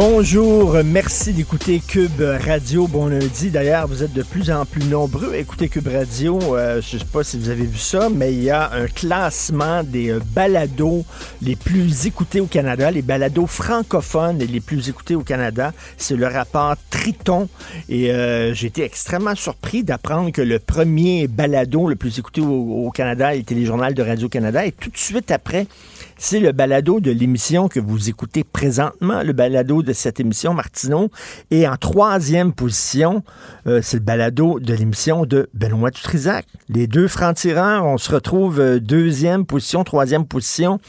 Bonjour, merci d'écouter Cube Radio. Bon lundi. D'ailleurs, vous êtes de plus en plus nombreux à écouter Cube Radio. Euh, je ne sais pas si vous avez vu ça, mais il y a un classement des euh, balados les plus écoutés au Canada, les balados francophones les plus écoutés au Canada. C'est le rapport Triton. Et euh, j'ai été extrêmement surpris d'apprendre que le premier balado le plus écouté au, Canada était les journaux de Radio-Canada. Et tout de suite après, c'est le balado de l'émission que vous écoutez présentement, le balado de cette émission, Martineau. Et en troisième position, euh, c'est le balado de l'émission de Benoît Dutrisac. Les deux francs-tireurs, on se retrouve euh, deuxième position, troisième position.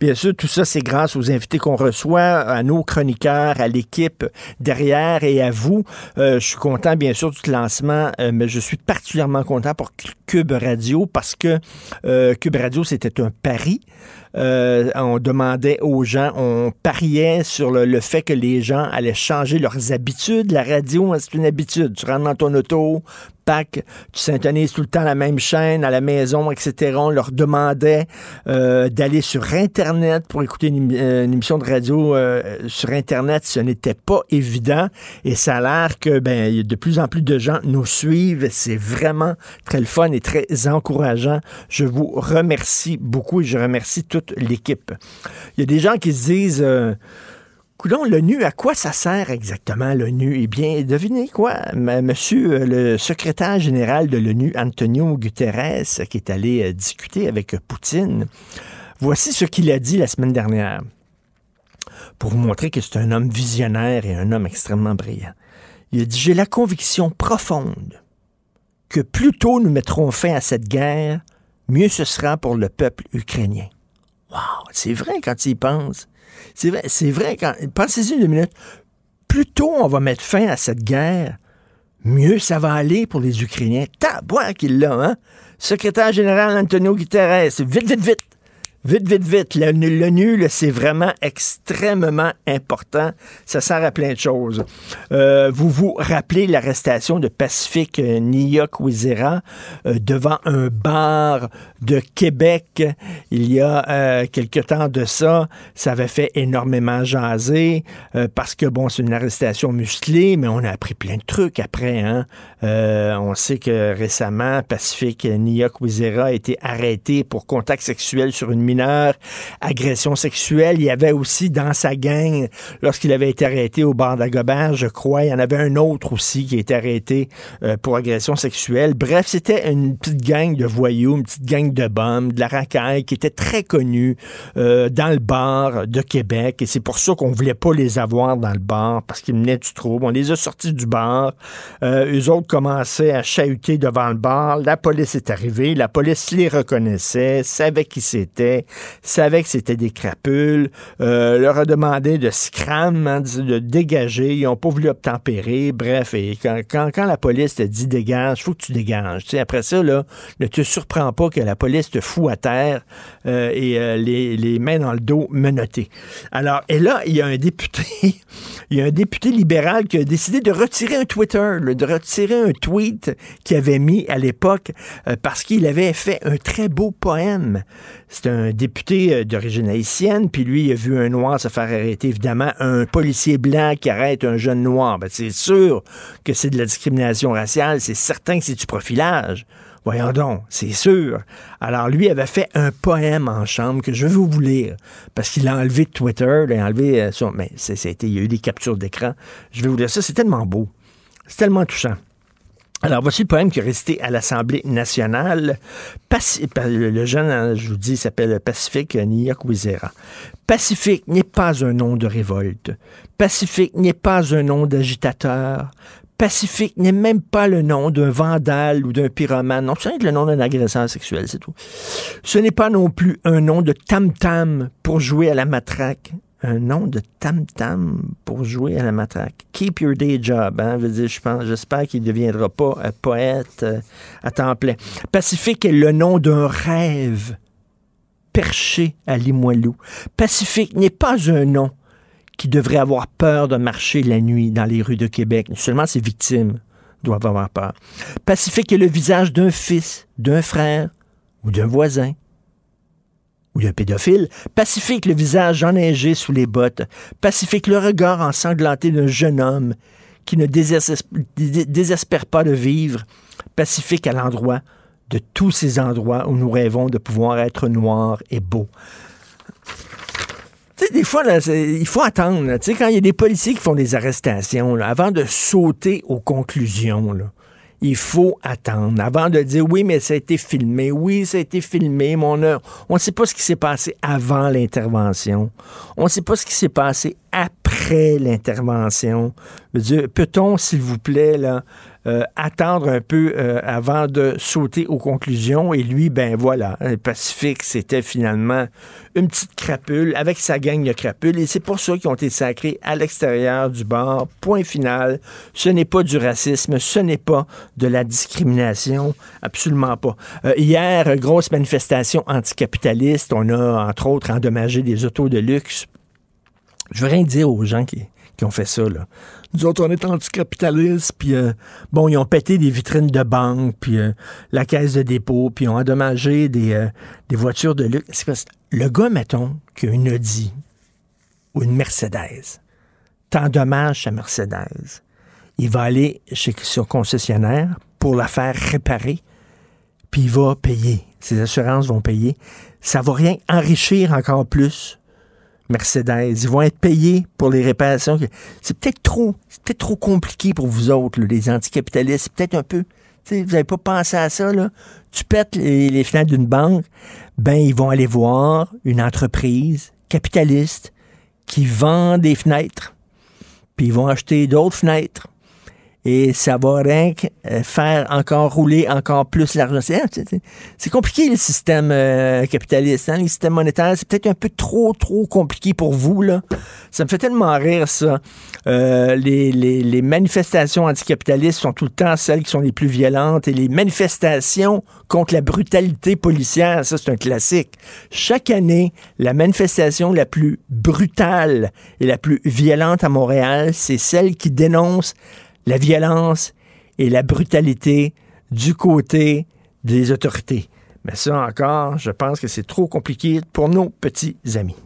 Bien sûr, tout ça, c'est grâce aux invités qu'on reçoit, à nos chroniqueurs, à l'équipe derrière et à vous. Euh, je suis content, bien sûr, du lancement, mais je suis particulièrement content pour Cube Radio parce que Cube Radio, c'était un pari. Euh, on demandait aux gens, on pariait sur le, le, fait que les gens allaient changer leurs habitudes. La radio, hein, c'est une habitude. Tu rentres dans ton auto, pack, tu syntonises tout le temps la même chaîne à la maison, etc. On leur demandait euh, d'aller sur Internet pour écouter une, une émission de radio euh, sur Internet. Ce n'était pas évident et ça a l'air que ben, de plus en plus de gens nous suivent. C'est vraiment très le fun et très encourageant. Je vous remercie beaucoup et je remercie toute l'équipe. Il y a des gens qui se disent... Euh, Coudon, l'ONU, à quoi ça sert exactement l'ONU? Eh bien, devinez quoi? Monsieur le secrétaire général de l'ONU, Antonio Guterres, qui est allé discuter avec Poutine, voici ce qu'il a dit la semaine dernière pour vous montrer que c'est un homme visionnaire et un homme extrêmement brillant. Il a dit, j'ai la conviction profonde que plus tôt nous mettrons fin à cette guerre, mieux ce sera pour le peuple ukrainien. Wow, c'est vrai quand il pense. C'est vrai, c'est vrai quand. Pensez-y une minute. Plus tôt on va mettre fin à cette guerre, mieux ça va aller pour les Ukrainiens. Tabois qu'il l'a, hein? Secrétaire général Antonio Guterres, vite, vite, vite. Vite, vite, vite. L'ONU, c'est vraiment extrêmement important. Ça sert à plein de choses. Euh, vous vous rappelez l'arrestation de Pacifique euh, Niyok-Wizera euh, devant un bar de Québec il y a euh, quelque temps de ça. Ça avait fait énormément jaser euh, parce que, bon, c'est une arrestation musclée, mais on a appris plein de trucs après. Hein? On sait que récemment, Pacifique Niyok-Wizera a été arrêté pour contact sexuel sur une agression sexuelle. Il y avait aussi dans sa gang, lorsqu'il avait été arrêté au bar d'Agobert, je crois, il y en avait un autre aussi qui a été arrêté euh, pour agression sexuelle. Bref, c'était une petite gang de voyous, une petite gang de bombes, de la racaille qui était très connue euh, dans le bar de Québec. Et c'est pour ça qu'on voulait pas les avoir dans le bar parce qu'ils menaient du trouble. On les a sortis du bar. Euh, eux autres commençaient à chahuter devant le bar. La police est arrivée. La police les reconnaissait, savait qui c'était. Savaient que c'était des crapules, euh, leur a demandé de scram, hein, de, dégager, ils n'ont pas voulu obtempérer, bref, et quand, la police te dit dégage, faut que tu dégages. Après ça, là, ne te surprends pas que la police te fout à terre euh, et euh, les, mains dans le dos menottées. Alors, et là, il y a un député, il y a un député libéral qui a décidé de retirer un Twitter, de retirer un tweet qu'il avait mis à l'époque parce qu'il avait fait un très beau poème. C'est un député euh, d'origine haïtienne, puis lui, a vu un noir se faire arrêter. Évidemment, un policier blanc qui arrête un jeune noir. Ben, c'est sûr que c'est de la discrimination raciale. C'est certain que c'est du profilage. Voyons donc, c'est sûr. Alors, lui avait fait un poème en chambre que je vais vous lire, parce qu'il a enlevé de Twitter, il a enlevé euh, son... Mais c'était, il y a eu des captures d'écran. Je vais vous lire ça, c'est tellement beau. C'est tellement touchant. Alors, voici le poème qui est resté à l'Assemblée nationale. Le jeune, hein, je vous dis, s'appelle Pacifique Niyakwizera. Pacifique n'est pas un nom de révolte. Pacifique n'est pas un nom d'agitateur. Pacifique n'est même pas le nom d'un vandale ou d'un pyromane. Non, c'est le nom d'un agresseur sexuel, c'est tout. Ce n'est pas non plus un nom de tam-tam pour jouer à la matraque. Un nom de tam-tam pour jouer à la matraque. Keep your day job. Hein? Veut dire, j'espère qu'il ne deviendra pas un poète euh, à temps plein. Pacifique est le nom d'un rêve perché à Limoilou. Pacifique n'est pas un nom qui devrait avoir peur de marcher la nuit dans les rues de Québec. Seulement ses victimes doivent avoir peur. Pacifique est le visage d'un fils, d'un frère ou d'un voisin ou d'un pédophile. Pacifique, le visage enneigé sous les bottes. Pacifique, le regard ensanglanté d'un jeune homme qui ne désespère, pas de vivre. Pacifique à l'endroit de tous ces endroits où nous rêvons de pouvoir être noirs et beaux. Tu sais, des fois, il faut attendre. là. Quand il y a des policiers qui font des arrestations, avant de sauter aux conclusions, là, il faut attendre. Avant de dire oui, mais ça a été filmé. Oui, ça a été filmé, mais on a- on ne sait pas ce qui s'est passé avant l'intervention. On ne sait pas ce qui s'est passé après l'intervention. Peut-on, s'il vous plaît, là, attendre un peu euh, avant de sauter aux conclusions. Et lui, ben voilà, le Pacifique, c'était finalement une petite crapule avec sa gang de crapules. Et c'est pour ça qu'ils ont été sacrés à l'extérieur du bar. Point final. Ce n'est pas du racisme, ce n'est pas de la discrimination. Absolument pas. Euh, hier, grosse manifestation anticapitaliste. On a, entre autres, endommagé des autos de luxe. Je veux rien dire aux gens qui, qui ont fait ça, là. Nous autres, on est anticapitalistes, puis euh, bon, ils ont pété des vitrines de banque, puis euh, la caisse de dépôt, puis ils ont endommagé des, euh, voitures de luxe. Le gars, mettons, qui a une Audi ou une Mercedes, t'endommages sa Mercedes. Il va aller chez son concessionnaire pour la faire réparer, puis il va payer. Ses assurances vont payer. Ça va rien enrichir encore plus Mercedes. Ils vont être payés pour les réparations. C'est peut-être trop, peut-être trop compliqué pour vous autres, les anticapitalistes. C'est peut-être un peu. vous n'avez pas pensé à ça, là? Tu pètes les, les fenêtres d'une banque, ben ils vont aller voir une entreprise capitaliste qui vend des fenêtres, puis ils vont acheter d'autres fenêtres. Et ça va rien que, euh, faire encore rouler encore plus l'argent. C'est, compliqué le système euh, capitaliste, hein, le système monétaire. C'est peut-être un peu trop, trop compliqué pour vous. Là. Ça me fait tellement rire, ça. Euh, les, les, les manifestations anticapitalistes sont tout le temps celles qui sont les plus violentes. Et les manifestations contre la brutalité policière, ça c'est un classique. Chaque année, la manifestation la plus brutale et la plus violente à Montréal, c'est celle qui dénonce la violence et la brutalité du côté des autorités. Mais ça encore, je pense que c'est trop compliqué pour nos petits amis.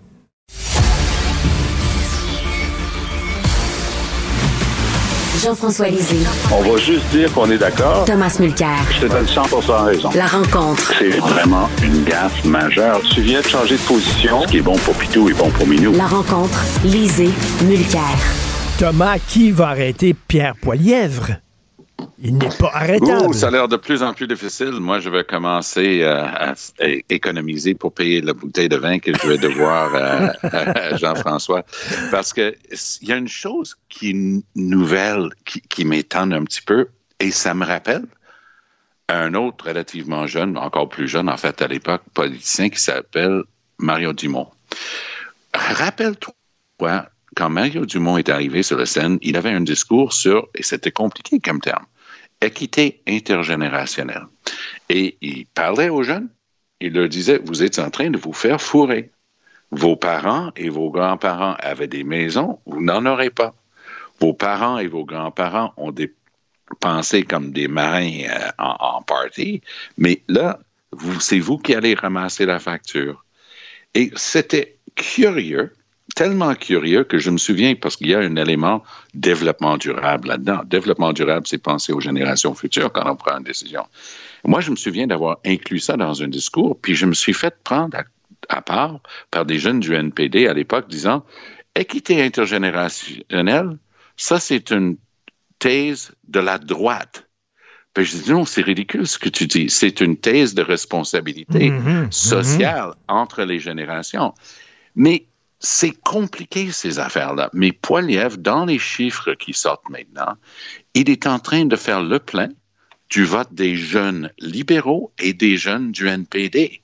Jean-François Lisée. On va juste dire qu'on est d'accord. Thomas Mulcair. Je te donne 100 raison. La rencontre. C'est vraiment une gaffe majeure. Tu viens de changer de position. Ce qui est bon pour Pitou est bon pour Minou. La rencontre. Lisée. Mulcair. Thomas, qui va arrêter Pierre Poilièvre? Il n'est pas arrêtable. Ouh, ça a l'air de plus en plus difficile. Moi, je vais commencer euh, à, économiser pour payer la bouteille de vin que je vais devoir euh, à Jean-François. Parce que il y a une chose qui nouvelle qui, qui m'étonne un petit peu, et ça me rappelle un autre relativement jeune, encore plus jeune en fait à l'époque, politicien qui s'appelle Mario Dumont. Rappelle-toi, quand Mario Dumont est arrivé sur la scène, il avait un discours sur, et c'était compliqué comme terme, équité intergénérationnelle. Et il parlait aux jeunes, il leur disait, vous êtes en train de vous faire fourrer. Vos parents et vos grands-parents avaient des maisons, vous n'en aurez pas. Vos parents et vos grands-parents ont des pensées comme des marins euh, en, en party, mais là, c'est vous qui allez ramasser la facture. Et c'était curieux, tellement curieux que je me souviens, parce qu'il y a un élément développement durable là-dedans. Développement durable, c'est penser aux générations futures quand on prend une décision. Moi, je me souviens d'avoir inclus ça dans un discours, puis je me suis fait prendre à, à part par des jeunes du NPD à l'époque disant équité intergénérationnelle, ça c'est une thèse de la droite. Ben, je dis non, c'est ridicule ce que tu dis. C'est une thèse de responsabilité Mhm, sociale entre les générations. Mais c'est compliqué, ces affaires-là. Mais Poiliev, dans les chiffres qui sortent maintenant, il est en train de faire le plein du vote des jeunes libéraux et des jeunes du NPD.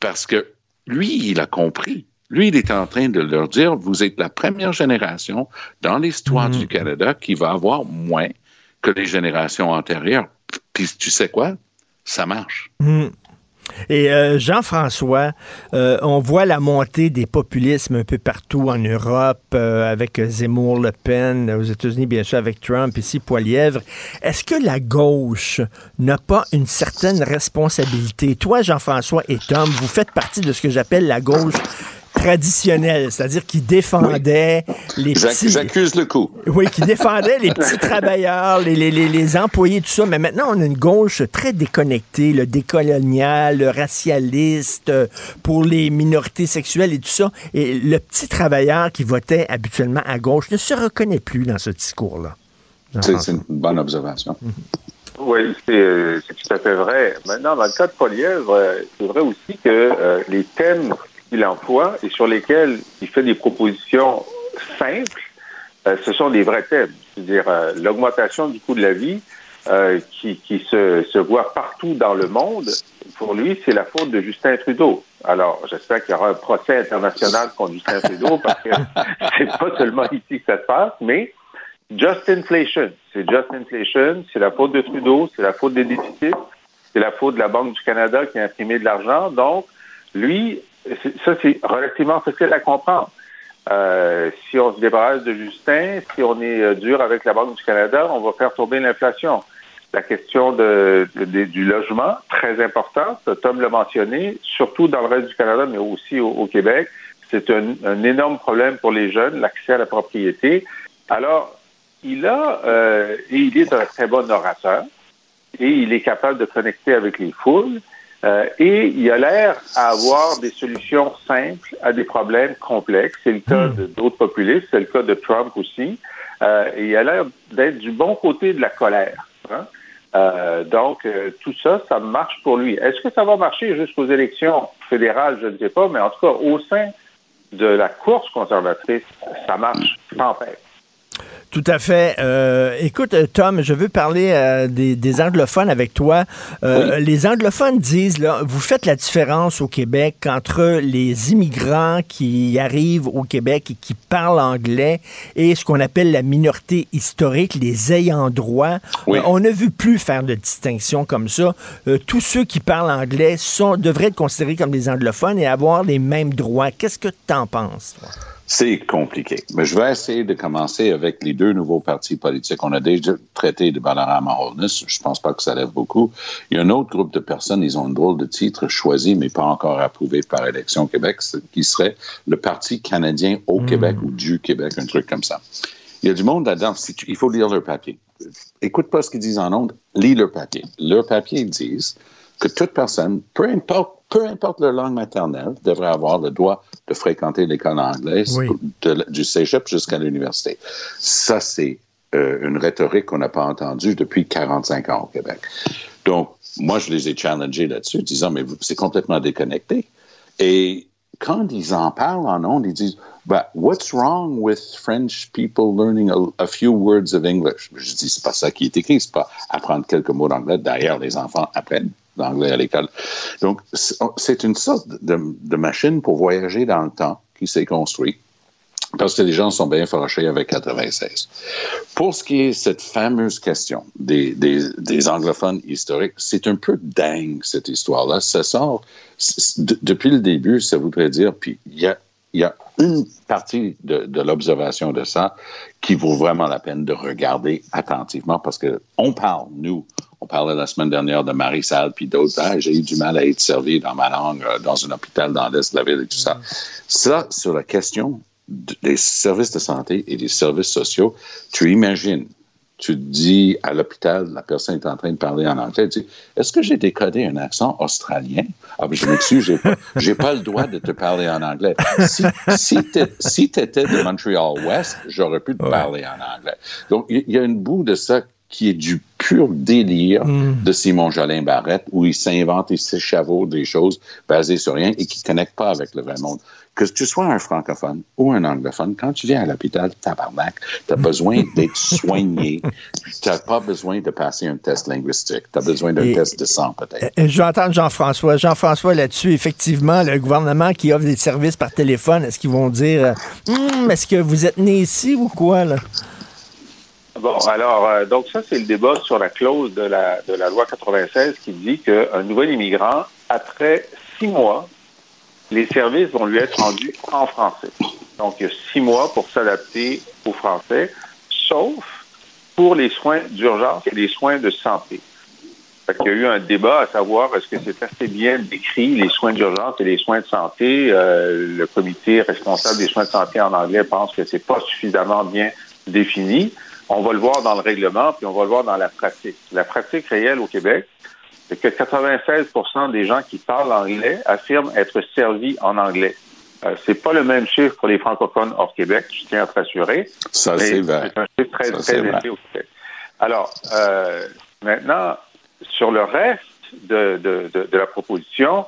Parce que lui, il a compris. Lui, il est en train de leur dire, vous êtes la première génération dans l'histoire du Canada qui va avoir moins que les générations antérieures. Puis tu sais quoi? Ça marche. Mhm. Et euh, Jean-François, euh, on voit la montée des populismes un peu partout en Europe, euh, avec Zemmour, Le Pen, aux États-Unis, bien sûr, avec Trump, ici, Poilièvre. Est-ce que la gauche n'a pas une certaine responsabilité? Toi, Jean-François et Tom, vous faites partie de ce que j'appelle la gauche traditionnelle, c'est-à-dire qui défendait les petits... J'accuse le coup. Oui, qui défendait les petits travailleurs, les, les, les, les employés, tout ça. Mais maintenant, on a une gauche très déconnectée, le décolonial, le racialiste, euh, pour les minorités sexuelles et tout ça. Et le petit travailleur qui votait habituellement à gauche ne se reconnaît plus dans ce discours-là. C'est c'est une bonne observation. Oui, c'est euh, c'est tout à fait vrai. Maintenant, dans le cas de Polièvre, euh, c'est vrai aussi que euh, les thèmes qu'il emploie et sur lesquels il fait des propositions simples, euh, ce sont des vrais thèmes. C'est-à-dire euh, l'augmentation du coût de la vie euh, qui, se, voit partout dans le monde. Pour lui, c'est la faute de Justin Trudeau. Alors, j'espère qu'il y aura un procès international contre Justin Trudeau parce que c'est pas seulement ici que ça se passe, mais Just inflation. C'est just inflation. C'est la faute de Trudeau. C'est la faute des déficits. C'est la faute de la Banque du Canada qui a imprimé de l'argent. Donc, lui, ça, c'est relativement facile à comprendre. Euh, si on se débarrasse de Justin, si on est euh, dur avec la Banque du Canada, on va faire tomber l'inflation. La question de, du logement, très importante, Tom l'a mentionné, surtout dans le reste du Canada, mais aussi au, au Québec. C'est un, un énorme problème pour les jeunes, l'accès à la propriété. Alors, il a, euh, et il est un très bon orateur, et il est capable de connecter avec les foules, euh, et il a l'air à avoir des solutions simples à des problèmes complexes. C'est le cas de- d'autres populistes, c'est le cas de Trump aussi, euh, et il a l'air d'être du bon côté de la colère. hein. Euh, donc, euh, tout ça, ça marche pour lui. Est-ce que ça va marcher jusqu'aux élections fédérales? Je ne sais pas, mais en tout cas, au sein de la course conservatrice, ça marche sans peine. Tout à fait. Euh, écoute, euh, Tom, je veux parler euh, des, des anglophones avec toi. Euh, Les anglophones disent, là, vous faites la différence au Québec entre les immigrants qui arrivent au Québec et qui parlent anglais et ce qu'on appelle la minorité historique, les ayants droit. Oui. On ne veut plus faire de distinction comme ça. Euh, tous ceux qui parlent anglais sont, devraient être considérés comme des anglophones et avoir les mêmes droits. Qu'est-ce que tu en penses? toi? C'est compliqué. Mais je vais essayer de commencer avec les deux nouveaux partis politiques. On a déjà traité de Balarama Holness. Je pense pas que ça lève beaucoup. Il y a un autre groupe de personnes, ils ont un drôle de titre choisi, mais pas encore approuvé par Élection Québec, qui serait le Parti canadien au Québec ou du Québec, un truc comme ça. Il y a du monde là-dedans. Il faut lire leur papier. Écoute pas ce qu'ils disent en ondes, lis leur papier. Leur papier, ils disent que toute personne, peu importe, peu importe leur langue maternelle, devrait avoir le droit de fréquenter l'école anglaise Oui. de- du cégep jusqu'à l'université. Ça, c'est euh, une rhétorique qu'on n'a pas entendue depuis 45 ans au Québec. Donc, moi, je les ai challengés là-dessus, disant, mais c'est complètement déconnecté. Et quand ils en parlent en ondes, ils disent, bah, what's wrong with French people learning a, a few words of English? Je dis, c'est pas ça qui est écrit, c'est pas apprendre quelques mots d'anglais. D'ailleurs, les enfants apprennent d'anglais à l'école. Donc, c'est une sorte de, de machine pour voyager dans le temps qui s'est construite parce que les gens sont bien fâchés avec 96. Pour ce qui est cette fameuse question des, anglophones historiques, c'est un peu dingue, cette histoire-là. Ça sort, depuis le début, ça voudrait dire, puis il y a, y a une partie de, de l'observation de ça qui vaut vraiment la peine de regarder attentivement parce que on parle, nous, on parlait la semaine dernière de Marie Salle puis d'autres. Ah, j'ai eu du mal à être servi dans ma langue euh, dans un hôpital dans l'Est de la ville et tout ça. Ça, sur la question des services de santé et des services sociaux, tu imagines, tu dis à l'hôpital, la personne est en train de parler en anglais, tu dis, est-ce que j'ai décodé un accent australien? Ah, ben, je m'excuse, j'ai pas, j'ai pas le droit de te parler en anglais. Si, si tu étais de Montreal West, j'aurais pu te parler en anglais. Donc, il y, a une bout de ça qui est du pur délire mm. de Simon Jolin Barrette, où il s'invente et s'échavaude des choses basées sur rien et qui ne connectent pas avec le vrai monde. Que tu sois un francophone ou un anglophone, quand tu viens à l'hôpital, tabarnak, tu as besoin d'être soigné. tu n'as pas besoin de passer un test linguistique. Tu as besoin d'un test de sang, peut-être. Euh, je vais entendre Jean-François. Jean-François, là-dessus, effectivement, le gouvernement qui offre des services par téléphone, est-ce qu'ils vont dire hum, est-ce que vous êtes né ici ou quoi, là? Bon, alors, euh, donc ça, c'est le débat sur la clause de la, loi 96 qui dit qu'un nouvel immigrant, après six mois, les services vont lui être rendus en français. Donc, il y a six mois pour s'adapter au français, sauf pour les soins d'urgence et les soins de santé. il y a eu un débat à savoir est-ce que c'est assez bien décrit les soins d'urgence et les soins de santé. Euh, le comité responsable des soins de santé en anglais pense que c'est pas suffisamment bien défini. On va le voir dans le règlement, puis on va le voir dans la pratique. La pratique réelle au Québec, c'est que 96% des gens qui parlent anglais affirment être servis en anglais. Euh, c'est pas le même chiffre pour les francophones hors Québec, je tiens à te rassurer. Ça, c'est vrai. C'est un chiffre très, très élevé au Québec. Alors, euh, maintenant, sur le reste de, de, de, de la proposition,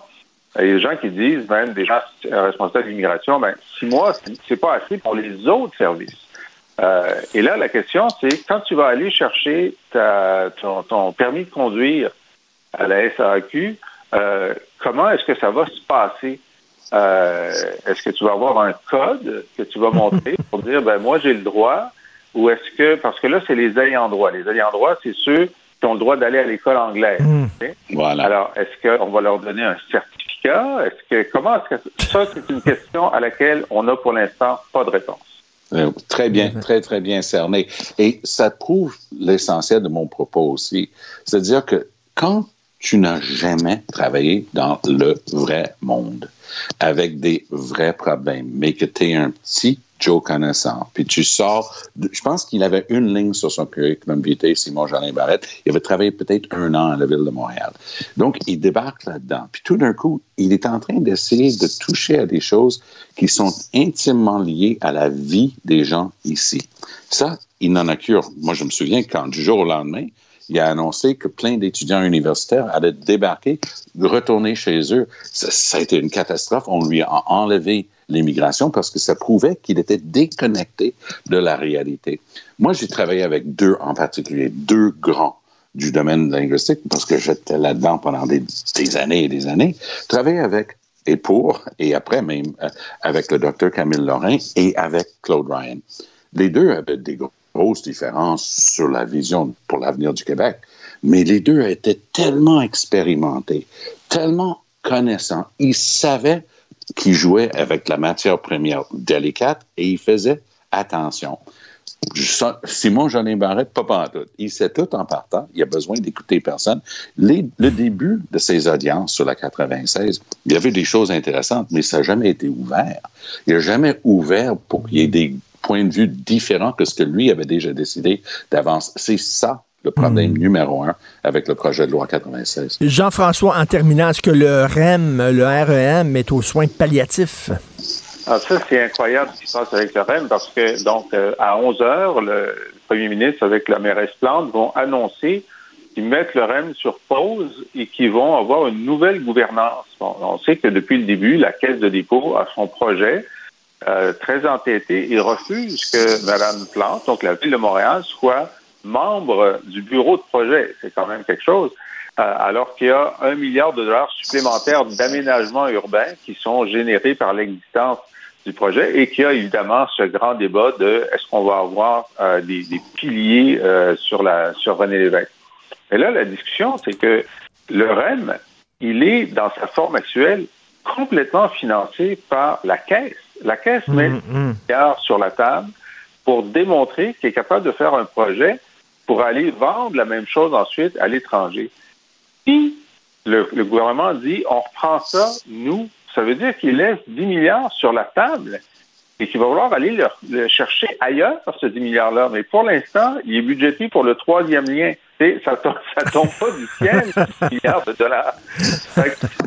il y a des gens qui disent, même des gens responsables de l'immigration, ben, six mois, c'est pas assez pour les autres services. Euh, et là, la question, c'est quand tu vas aller chercher ta, ton, permis de conduire à la SAQ, euh, comment est-ce que ça va se passer? Euh, est-ce que tu vas avoir un code que tu vas montrer pour dire, ben moi j'ai le droit, ou est-ce que, parce que là, c'est les ayants droit. Les ayants droit, c'est ceux qui ont le droit d'aller à l'école anglaise. Mmh. Voilà. Alors, est-ce qu'on va leur donner un certificat? Est-ce que, comment est-ce que, ça, c'est une question à laquelle on n'a pour l'instant pas de réponse. Euh, très bien, très, très bien cerné. Et ça prouve l'essentiel de mon propos aussi. C'est-à-dire que quand tu n'as jamais travaillé dans le vrai monde, avec des vrais problèmes, mais que tu es un petit Joe connaissant. Puis tu sors, je pense qu'il avait une ligne sur son curriculum vitae, Simon Jolin Barrette. Il avait travaillé peut-être un an à la ville de Montréal. Donc, il débarque là-dedans. Puis tout d'un coup, il est en train d'essayer de toucher à des choses qui sont intimement liées à la vie des gens ici. Ça, il n'en a cure. Moi, je me souviens quand du jour au lendemain, il a annoncé que plein d'étudiants universitaires allaient débarquer, retourner chez eux. Ça, a été une catastrophe. On lui a enlevé l'immigration parce que ça prouvait qu'il était déconnecté de la réalité. Moi, j'ai travaillé avec deux en particulier, deux grands du domaine linguistique parce que j'étais là-dedans pendant des, années et des années. Travailler avec et pour, et après même, euh, avec le docteur Camille Lorrain et avec Claude Ryan. Les deux avaient des grosses différences sur la vision pour l'avenir du Québec, mais les deux étaient tellement expérimentés, tellement connaissants. Ils savaient qui jouait avec la matière première délicate et il faisait attention. Simon Jolin Barrette, pas tout. Il sait tout en partant. Il a besoin d'écouter personne. le début de ses audiences sur la 96, il y avait des choses intéressantes, mais ça n'a jamais été ouvert. Il n'a jamais ouvert pour qu'il y ait des points de vue différents que ce que lui avait déjà décidé d'avance. C'est ça le problème hmm. numéro un avec le projet de loi 96. Jean-François, en terminant, est-ce que le REM, le REM est aux soins palliatifs? Ah, ça, c'est incroyable ce qui se passe avec le REM parce que, donc, euh, à 11 heures, le premier ministre avec la mairesse Plante vont annoncer qu'ils mettent le REM sur pause et qu'ils vont avoir une nouvelle gouvernance. on sait que depuis le début, la Caisse de dépôt a son projet euh, très entêté et refuse que Mme Plante, donc la Ville de Montréal, soit membre du bureau de projet. C'est quand même quelque chose. euh, alors qu'il y a un milliard de dollars supplémentaires d'aménagement urbain qui sont générés par l'existence du projet et qu'il y a évidemment ce grand débat de est-ce qu'on va avoir euh, des, des, piliers sur la sur René Lévesque. Et là, la discussion, c'est que le REM, il est dans sa forme actuelle complètement financé par la Caisse. La Caisse met Mmh, mmh. milliards sur la table pour démontrer qu'il est capable de faire un projet pour aller vendre la même chose ensuite à l'étranger. Si le, le gouvernement dit on reprend ça, nous, ça veut dire qu'il laisse 10 milliards sur la table et qu'il va vouloir aller le, le chercher ailleurs, ce 10 milliards-là. Mais pour l'instant, il est budgété pour le troisième lien. Ça tombe, ça tombe pas du ciel, 10 milliards de dollars.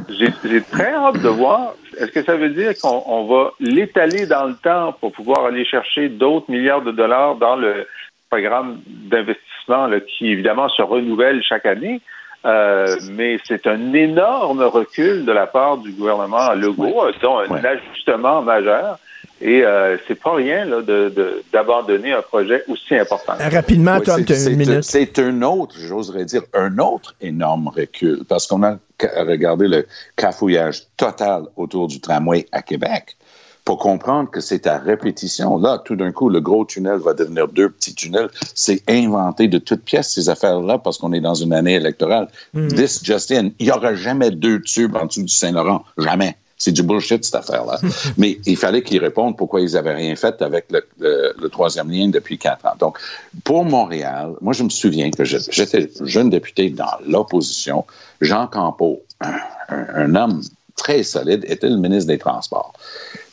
J'ai très hâte de voir. Est-ce que ça veut dire qu'on on va l'étaler dans le temps pour pouvoir aller chercher d'autres milliards de dollars dans le programme d'investissement qui, évidemment, se renouvelle chaque année? Euh, mais c'est un énorme recul de la part du gouvernement Legault, dont un Ouais. ajustement majeur. Et euh, c'est pas rien là, de- de- d'abandonner un projet aussi important. Rapidement, Oui, Tom, c'est- tu as c'est une un- minute. C'est un autre, j'oserais dire, un autre énorme recul, parce qu'on a regardé le cafouillage total autour du tramway à Québec pour comprendre que c'est à répétition. Là, tout d'un coup, le gros tunnel va devenir deux petits tunnels. C'est inventé de toutes pièces, ces affaires-là, parce qu'on est dans une année électorale. This just in. Il n'y aura jamais deux tubes en dessous du Saint-Laurent. Jamais. C'est du bullshit, cette affaire-là. Mais il fallait qu'ils répondent pourquoi ils n'avaient rien fait avec le, le- le troisième lien depuis quatre ans. Donc, pour Montréal, moi, je me souviens que j'étais jeune député dans l'opposition. Jean Campeau, un, un- un homme très solide, était le ministre des Transports.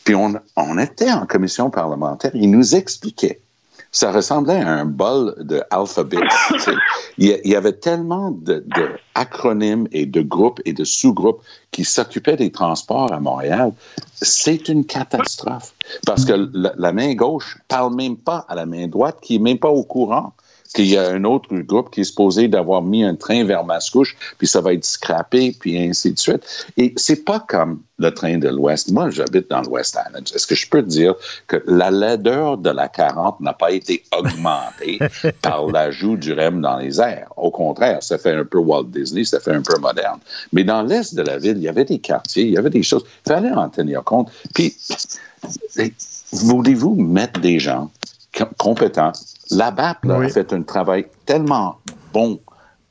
Puis on, on était en commission parlementaire, il nous expliquait. Ça ressemblait à un bol de alphabet. il, y a- il y avait tellement de, de acronymes et de groupes et de sous-groupes qui s'occupaient des transports à Montréal. C'est une catastrophe. Parce que la, la main gauche parle même pas à la main droite qui est même pas au courant qu'il y a un autre groupe qui est supposé d'avoir mis un train vers Mascouche, puis ça va être scrappé, puis ainsi de suite. Et c'est pas comme le train de l'Ouest. Moi, j'habite dans l'West Island. Est-ce que je peux te dire que la laideur de la 40 n'a pas été augmentée par l'ajout du REM dans les airs? Au contraire, ça fait un peu Walt Disney, ça fait un peu moderne. Mais dans l'Est de la ville, il y avait des quartiers, il y avait des choses. Il fallait en tenir compte. Puis, voulez-vous mettre des gens com- compétents? La BAP là, Oui. a fait un travail tellement bon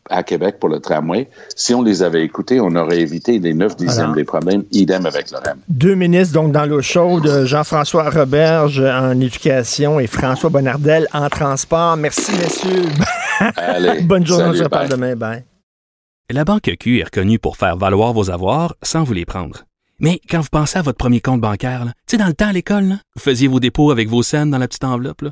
à Québec pour le tramway. Si on les avait écoutés, on aurait évité les 9 dixièmes Alors. des problèmes. Idem avec le REM. Deux ministres donc dans l'eau chaude, Jean-François Roberge en éducation et François Bonnardel en transport. Merci, messieurs. Allez, Bonne journée, on se reparle demain. Bye. La Banque Q est reconnue pour faire valoir vos avoirs sans vous les prendre. Mais quand vous pensez à votre premier compte bancaire, tu sais, dans le temps à l'école, vous faisiez vos dépôts avec vos scènes dans la petite enveloppe. là.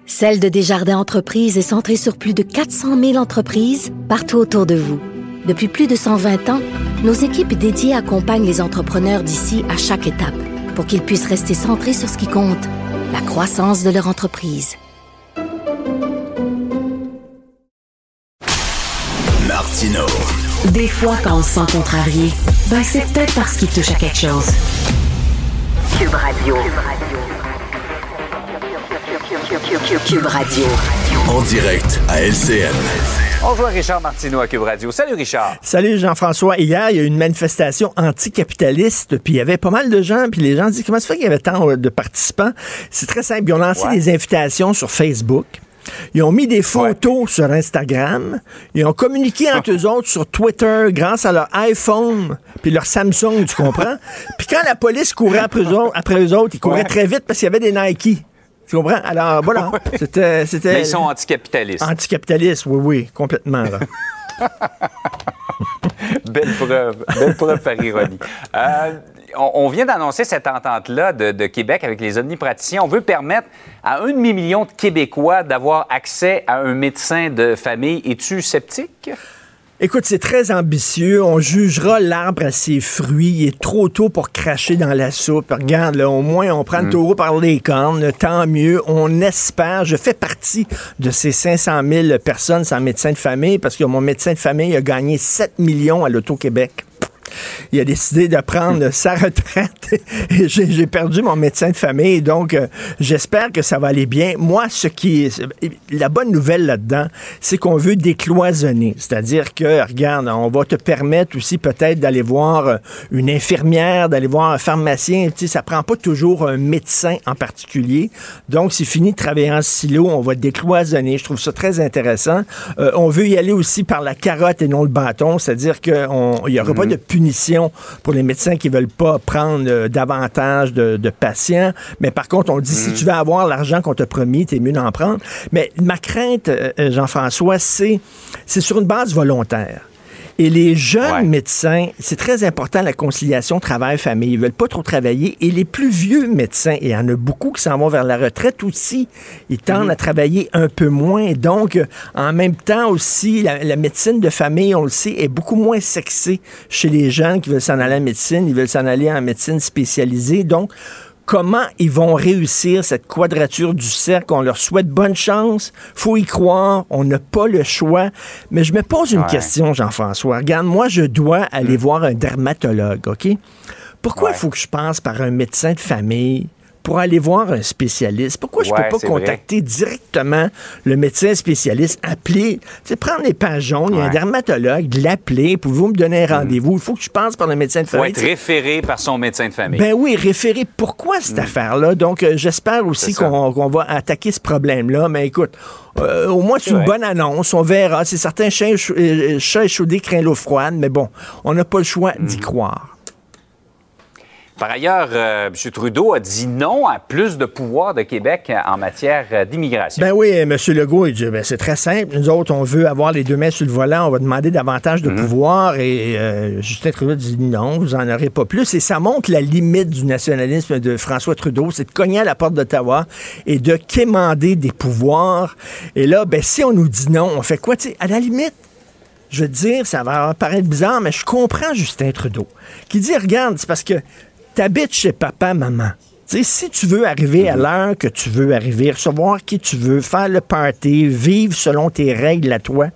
Celle de Desjardins Entreprises est centrée sur plus de 400 000 entreprises partout autour de vous. Depuis plus de 120 ans, nos équipes dédiées accompagnent les entrepreneurs d'ici à chaque étape pour qu'ils puissent rester centrés sur ce qui compte, la croissance de leur entreprise. Martino. Des fois, quand on se sent contrarié, ben c'est peut-être parce qu'il touche à quelque chose. Cube Radio. Cube Radio. En direct à LCN. On à Richard Martineau à Cube Radio. Salut Richard. Salut Jean-François. Hier, il y a eu une manifestation anticapitaliste, puis il y avait pas mal de gens, puis les gens disent comment ça fait qu'il y avait tant euh, de participants? C'est très simple. Ils ont lancé Ouais. des invitations sur Facebook. Ils ont mis des photos sur Instagram. Ils ont communiqué entre eux autres sur Twitter grâce à leur iPhone puis leur Samsung, tu comprends? puis quand la police courait après eux autres, après eux autres ils couraient Ouais. très vite parce qu'il y avait des Nike. Tu comprends? Alors voilà, c'était c'était Mais ils sont anticapitalistes. anticapitaliste, oui, oui, complètement. là. Belle preuve, belle preuve par ironie. Euh, on, on vient d'annoncer cette entente-là de, de Québec avec les omnipraticiens. On veut permettre à un demi-million de Québécois d'avoir accès à un médecin de famille. Es-tu sceptique? Écoute, c'est très ambitieux. On jugera l'arbre à ses fruits. Il est trop tôt pour cracher dans la soupe. Regarde, là, au moins, on prend le taureau par les cornes. Tant mieux. On espère. Je fais partie de ces 500 000 personnes sans médecin de famille parce que mon médecin de famille a gagné 7 millions à l'Auto-Québec il a décidé de prendre sa retraite et j'ai perdu mon médecin de famille. Donc, euh, j'espère que ça va aller bien. Moi, ce qui est la bonne nouvelle là-dedans, c'est qu'on veut décloisonner. C'est-à-dire que, regarde, on va te permettre aussi peut-être d'aller voir euh, une infirmière, d'aller voir un pharmacien. Tu sais, ça prend pas toujours un médecin en particulier. Donc, c'est fini de travailler en silo. On va décloisonner. Je trouve ça très intéressant. Euh, on veut y aller aussi par la carotte et non le bâton. C'est-à-dire qu'il n'y aura pas mhm. de punition pour les médecins qui veulent pas prendre euh, davantage de, patients. Mais par contre, on dit, si mm. tu veux avoir l'argent qu'on t'a promis, t'es mieux d'en prendre. Mais ma crainte, euh, Jean-François, c'est, c'est sur une base volontaire. Et les jeunes médecins, c'est très important la conciliation travail-famille. Ils veulent pas trop travailler. Et les plus vieux médecins, et il y en a beaucoup qui s'en vont vers la retraite aussi, ils tendent mhm. à travailler un peu moins. Donc, en même temps aussi, la, médecine de famille, on le sait, est beaucoup moins sexée chez les jeunes qui veulent s'en aller en médecine. Ils veulent s'en aller en médecine spécialisée. Donc, comment ils vont réussir cette quadrature du cercle? On leur souhaite bonne chance. faut y croire. On n'a pas le choix. Mais je me pose une question, Jean-François. Regarde, moi, je dois aller hmm. voir un dermatologue, OK? Pourquoi il faut que je passe par un médecin de famille? Pour aller voir un spécialiste? Pourquoi je ne peux pas contacter directement le médecin spécialiste, appeler, prendre les pages jaunes, il y a un dermatologue, l'appeler, pouvez-vous me donner un mm. rendez-vous? Il faut que je passe par le médecin de famille. être référé par son médecin de famille. Ben oui, référé. Pourquoi cette mm. affaire-là? Donc, euh, j'espère aussi qu'on va attaquer ce problème-là. Mais écoute, euh, au moins, c'est une bonne annonce. On verra. C'est certain, chat, euh, chat échaudé craint l'eau froide, mais bon, on n'a pas le choix d'y mm. croire. Par ailleurs, euh, M. Trudeau a dit non à plus de pouvoir de Québec en matière euh, d'immigration. Ben oui, M. Legault, il dit ben, c'est très simple. Nous autres, on veut avoir les deux mains sur le volant, on va demander davantage de mhm. pouvoir. Et euh, Justin Trudeau dit non, vous n'en aurez pas plus. Et ça montre la limite du nationalisme de François Trudeau, c'est de cogner à la porte d'Ottawa et de quémander des pouvoirs. Et là, ben, si on nous dit non, on fait quoi? à la limite, je veux dire, ça va paraître bizarre, mais je comprends Justin Trudeau, qui dit, regarde, c'est parce que t'habites chez papa, maman. si tu veux arriver à mhm. l'heure que tu veux arriver, recevoir qui tu veux, faire le party, vivre selon tes règles à toi,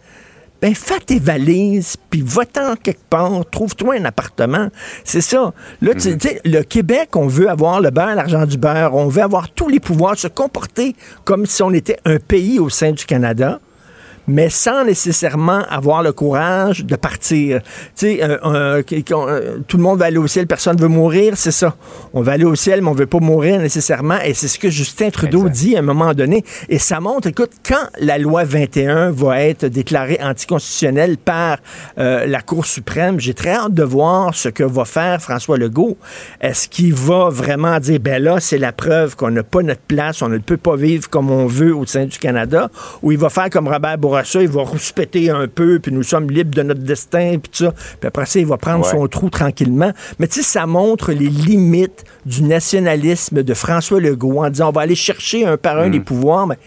ben fais tes valises, puis va-t'en quelque part, trouve-toi un appartement. C'est ça. Là, tu mhm. sais, le Québec, on veut avoir le beurre, l'argent du beurre, on veut avoir tous les pouvoirs, se comporter comme si on était un pays au sein du Canada mais sans nécessairement avoir le courage de partir. Tu sais, euh, tout le monde va aller au ciel, personne ne veut mourir, c'est ça. On va aller au ciel, mais on ne veut pas mourir nécessairement. Et c'est ce que Justin Trudeau dit à un moment donné. Et ça montre, écoute, quand la loi 21 va être déclarée anticonstitutionnelle par euh, la Cour suprême, j'ai très hâte de voir ce que va faire François Legault. Est-ce qu'il va vraiment dire, ben là, c'est la preuve qu'on n'a pas notre place, on ne peut pas vivre comme on veut au sein du Canada, ou il va faire comme Robert Bourassa ça, il va rouspéter un peu, puis nous sommes libres de notre destin, puis tout ça. Puis après ça, il va prendre son trou tranquillement. Mais tu sais, ça montre les limites du nationalisme de François Legault en disant on va aller chercher un par un les hmm. pouvoirs. Mais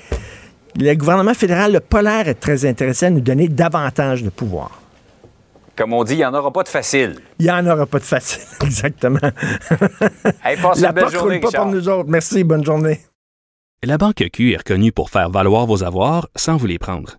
le gouvernement fédéral n'a pas l'air être très intéressé à nous donner davantage de pouvoir. Comme on dit, il n'y en aura pas de facile. Il n'y en aura pas de facile, exactement. hey, passe La une belle journée, pas pour nous autres. Merci, bonne journée. La Banque Q est reconnue pour faire valoir vos avoirs sans vous les prendre.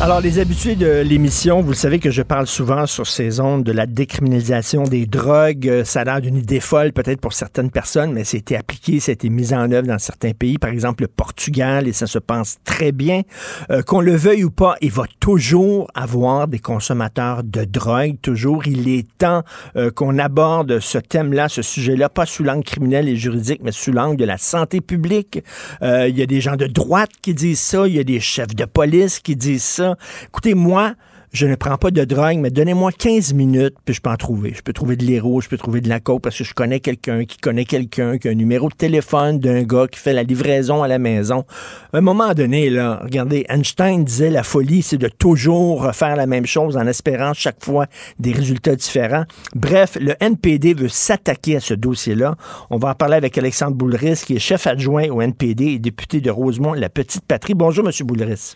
Alors, les habitués de l'émission, vous le savez que je parle souvent sur ces ondes de la décriminalisation des drogues. Euh, ça a l'air d'une idée folle peut-être pour certaines personnes, mais été appliqué, ça a été mis en œuvre dans certains pays, par exemple le Portugal, et ça se pense très bien. Euh, qu'on le veuille ou pas, il va toujours avoir des consommateurs de drogue. Toujours, il est temps euh, qu'on aborde ce thème-là, ce sujet-là, pas sous l'angle criminel et juridique, mais sous l'angle de la santé publique. Il y a des gens de droite qui disent ça, il y a des chefs de police qui disent ça. Écoutez, moi, je ne prends pas de drogue, mais donnez-moi 15 minutes, puis je peux en trouver. Je peux trouver de l'héros, je peux trouver de la coke, parce que je connais quelqu'un qui connaît quelqu'un, qui a un numéro de téléphone d'un gars qui fait la livraison à la maison. À un moment donné, là, regardez, Einstein disait la folie, c'est de toujours faire la même chose en espérant chaque fois des résultats différents. Bref, le NPD veut s'attaquer à ce dossier-là. On va en parler avec Alexandre Boulris, qui est chef adjoint au NPD et député de Rosemont, la petite patrie. Bonjour, Monsieur Boulris.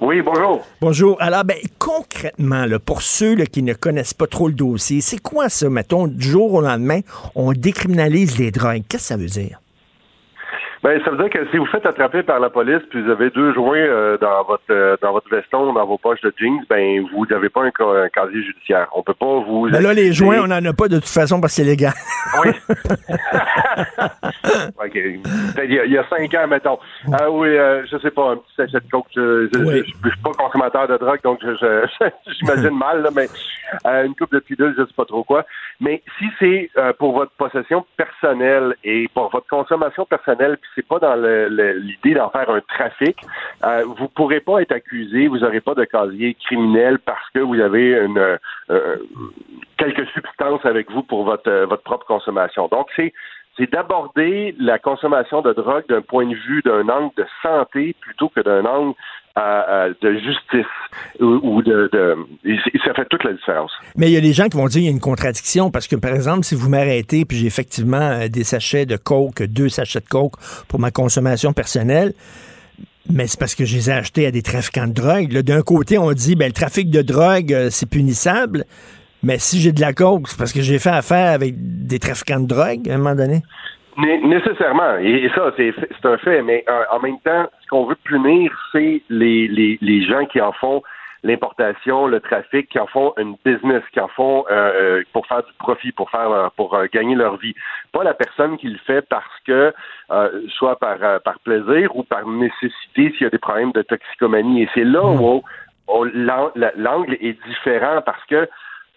Oui, bonjour. Bonjour. Alors, ben, concrètement, là, pour ceux qui ne connaissent pas trop le dossier, c'est quoi ça, mettons, du jour au lendemain, on décriminalise les drogues? Qu'est-ce que ça veut dire? Ben, ça veut dire que si vous faites attraper par la police puis vous avez deux joints euh, dans votre euh, dans votre veston, dans vos poches de jeans, ben vous n'avez pas un, casier judiciaire. On peut pas vous. Ben là, les joints, on n'en a pas de toute façon parce que c'est légal. Oui. OK. Il y, a, cinq ans, mettons. Ah oui, euh, je sais pas, un petit sachet de coke. Je, je, suis pas consommateur de drogue, donc j'imagine mal, là, mais euh, une coupe de pilules, je sais pas trop quoi. Mais si c'est pour votre possession personnelle et pour votre consommation personnelle, c'est pas dans l'idée d'en faire un trafic. Euh, vous pourrez pas être accusé, vous n'aurez pas de casier criminel parce que vous avez une euh, quelques substances avec vous pour votre votre propre consommation. Donc c'est c'est d'aborder la consommation de drogue d'un point de vue d'un angle de santé plutôt que d'un angle de justice ou, de, ça fait toute la différence. Mais il y a des gens qui vont dire qu'il y a une contradiction parce que par exemple si vous m'arrêtez puis j'ai effectivement euh, des sachets de coke, deux sachets de coke pour ma consommation personnelle. Mais c'est parce que je les ai achetés à des trafiquants de drogue. D'un côté, on dit ben le trafic de drogue, euh, c'est punissable. Mais si j'ai de la coke, c'est parce que j'ai fait affaire avec des trafiquants de drogue à un moment donné. Nécessairement. Et ça, c'est un fait. Mais euh, en même temps, ce qu'on veut punir, c'est les, les, les gens qui en font l'importation, le trafic, qui en font une business, qui en font euh, euh pour faire du profit, pour faire pour gagner leur vie. Pas la personne qui le fait parce que soit par par plaisir ou par nécessité s'il y a des problèmes de toxicomanie. Et c'est là hmm. où l'angle est différent parce que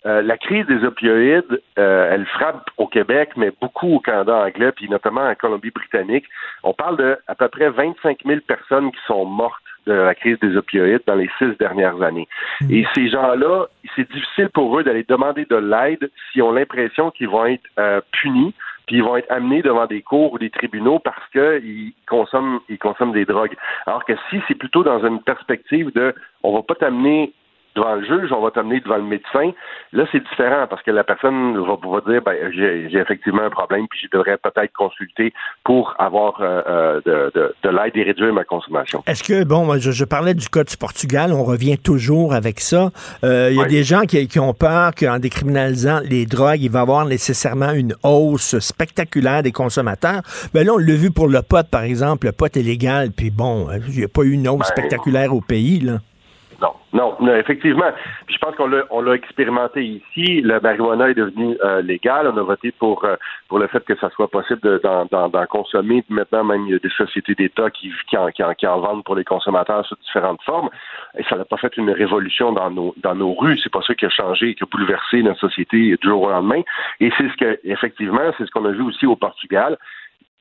euh, la crise des opioïdes, euh, elle frappe au Québec, mais beaucoup au Canada anglais, puis notamment en Colombie-Britannique. On parle de à peu près 25 000 personnes qui sont mortes de la crise des opioïdes dans les six dernières années. Hmm. Et ces gens-là, c'est difficile pour eux d'aller demander de l'aide s'ils ont l'impression qu'ils vont être euh, punis, puis ils vont être amenés devant des cours ou des tribunaux parce qu'ils consomment, ils consomment des drogues. Alors que si c'est plutôt dans une perspective de on va pas t'amener devant le juge, on va t'amener devant le médecin. Là, c'est différent parce que la personne va pouvoir dire ben, j'ai effectivement un problème, puis je devrais peut-être consulter pour avoir euh, euh, de, de, l'aide et réduire ma consommation. Est-ce que, bon, je, parlais du cas du Portugal, on revient toujours avec ça. Euh, il y a des gens qui, qui ont peur qu'en décriminalisant les drogues, il va y avoir nécessairement une hausse spectaculaire des consommateurs. Mais ben là, on l'a vu pour le pot, par exemple. Le pot est légal, puis bon, il n'y a pas eu une hausse ben, spectaculaire au pays, là. Non, non, effectivement. je pense qu'on l'a, on l'a expérimenté ici. Le marijuana est devenu euh, légal. On a voté pour euh, pour le fait que ça soit possible d'en, consommer. Maintenant, même il y a des sociétés d'État qui, qui, en, qui, en, vendent pour les consommateurs sous différentes formes. Et ça n'a pas fait une révolution dans nos dans nos rues. C'est pas ça qui a changé, qui a bouleversé notre société du jour au lendemain. Et c'est ce que, effectivement, c'est ce qu'on a vu aussi au Portugal.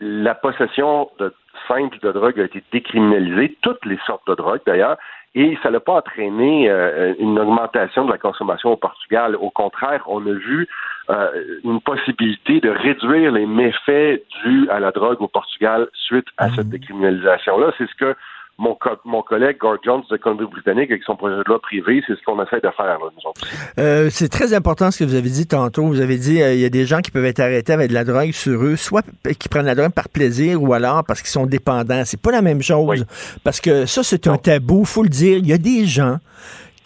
La possession de simple de drogue a été décriminalisée, toutes les sortes de drogue d'ailleurs, et ça n'a pas entraîné euh, une augmentation de la consommation au Portugal. Au contraire, on a vu euh, une possibilité de réduire les méfaits dus à la drogue au Portugal suite à cette mmh. décriminalisation-là. C'est ce que mon, co- mon collègue Gord Jones de Colombie-Britannique avec son projet de loi privé, c'est ce qu'on essaie de faire, là, nous autres. Euh, c'est très important ce que vous avez dit tantôt. Vous avez dit euh, il y a des gens qui peuvent être arrêtés avec de la drogue sur eux, soit qui prennent la drogue par plaisir ou alors parce qu'ils sont dépendants. C'est pas la même chose. Parce que ça, c'est un tabou, faut le dire. Il y a des gens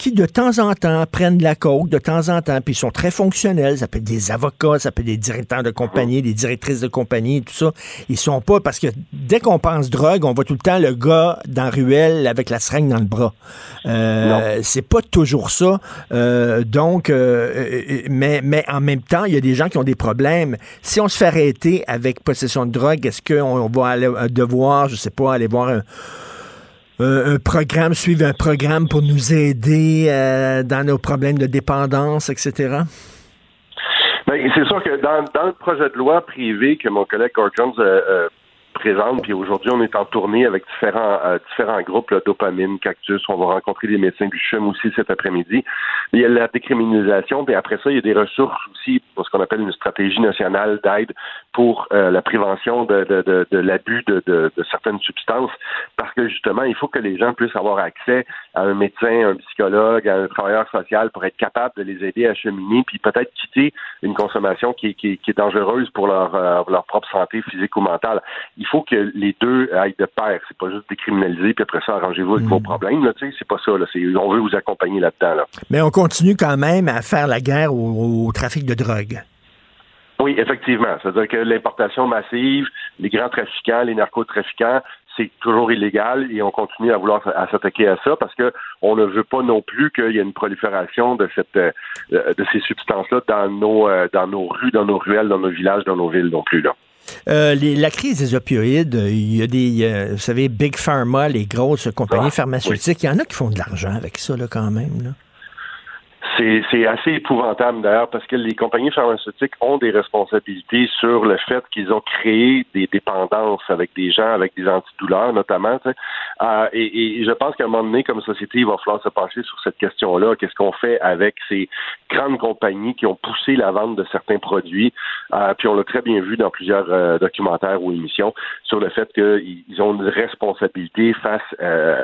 qui, de temps en temps, prennent de la coke, de temps en temps, puis ils sont très fonctionnels. Ça peut être des avocats, ça peut être des directeurs de compagnie, des directrices de compagnie, tout ça. Ils sont pas, parce que dès qu'on pense drogue, on voit tout le temps le gars dans la ruelle avec la seringue dans le bras. Euh, c'est pas toujours ça. Euh, donc, euh, euh, mais, mais en même temps, il y a des gens qui ont des problèmes. Si on se fait arrêter avec possession de drogue, est-ce qu'on va aller, devoir, je sais pas, aller voir un, un, un programme, suivre un programme pour nous aider euh, dans nos problèmes de dépendance, etc.? Ben, c'est sûr que dans, le projet de loi privé que mon collègue Gord Jones euh, euh, présente, puis aujourd'hui on est en tournée avec différents euh, différents groupes, Dopamine, Cactus, on va rencontrer des médecins du CHUM aussi cet après-midi. Il y a la décriminalisation, puis après ça, il y a des ressources aussi pour ce qu'on appelle une stratégie nationale d'aide pour euh, la prévention de, de, de, de l'abus de, de, de certaines substances, parce que justement, il faut que les gens puissent avoir accès à un médecin, un psychologue, à un travailleur social pour être capable de les aider à cheminer, puis peut-être quitter une consommation qui, est- qui, qui est dangereuse pour leur, euh, leur propre santé physique ou mentale. Il faut que les deux aillent de pair. C'est pas juste décriminaliser puis après ça arrangez-vous avec vos problèmes. Là, tu sais, c'est pas ça. Là. C'est, on veut vous accompagner là-dedans. Là. Mais on continue quand même à faire la guerre au, au trafic de drogue. Oui, effectivement. C'est-à-dire que l'importation massive, les grands trafiquants, les narcotrafiquants, c'est toujours illégal et on continue à vouloir à s'attaquer à ça parce que on ne veut pas non plus qu'il y ait une prolifération de cette euh, de ces substances-là dans nos euh, dans nos rues, dans nos ruelles, dans nos villages, dans nos villes non plus là. Euh, les- la crise des opioïdes, il y a des, euh, vous savez, Big Pharma, les grosses compagnies Ah, pharmaceutiques, il y en a qui font de l'argent avec ça, là, quand même. Là. C'est, assez épouvantable d'ailleurs parce que les compagnies pharmaceutiques ont des responsabilités sur le fait qu'ils ont créé des dépendances avec des gens avec des antidouleurs notamment. Euh, et, et je pense qu'à un moment donné, comme société, il va falloir se pencher sur cette question-là. Qu'est-ce qu'on fait avec ces grandes compagnies qui ont poussé la vente de certains produits? Euh, puis on l'a très bien vu dans plusieurs euh, documentaires ou émissions sur le fait qu'ils ont une responsabilité face euh,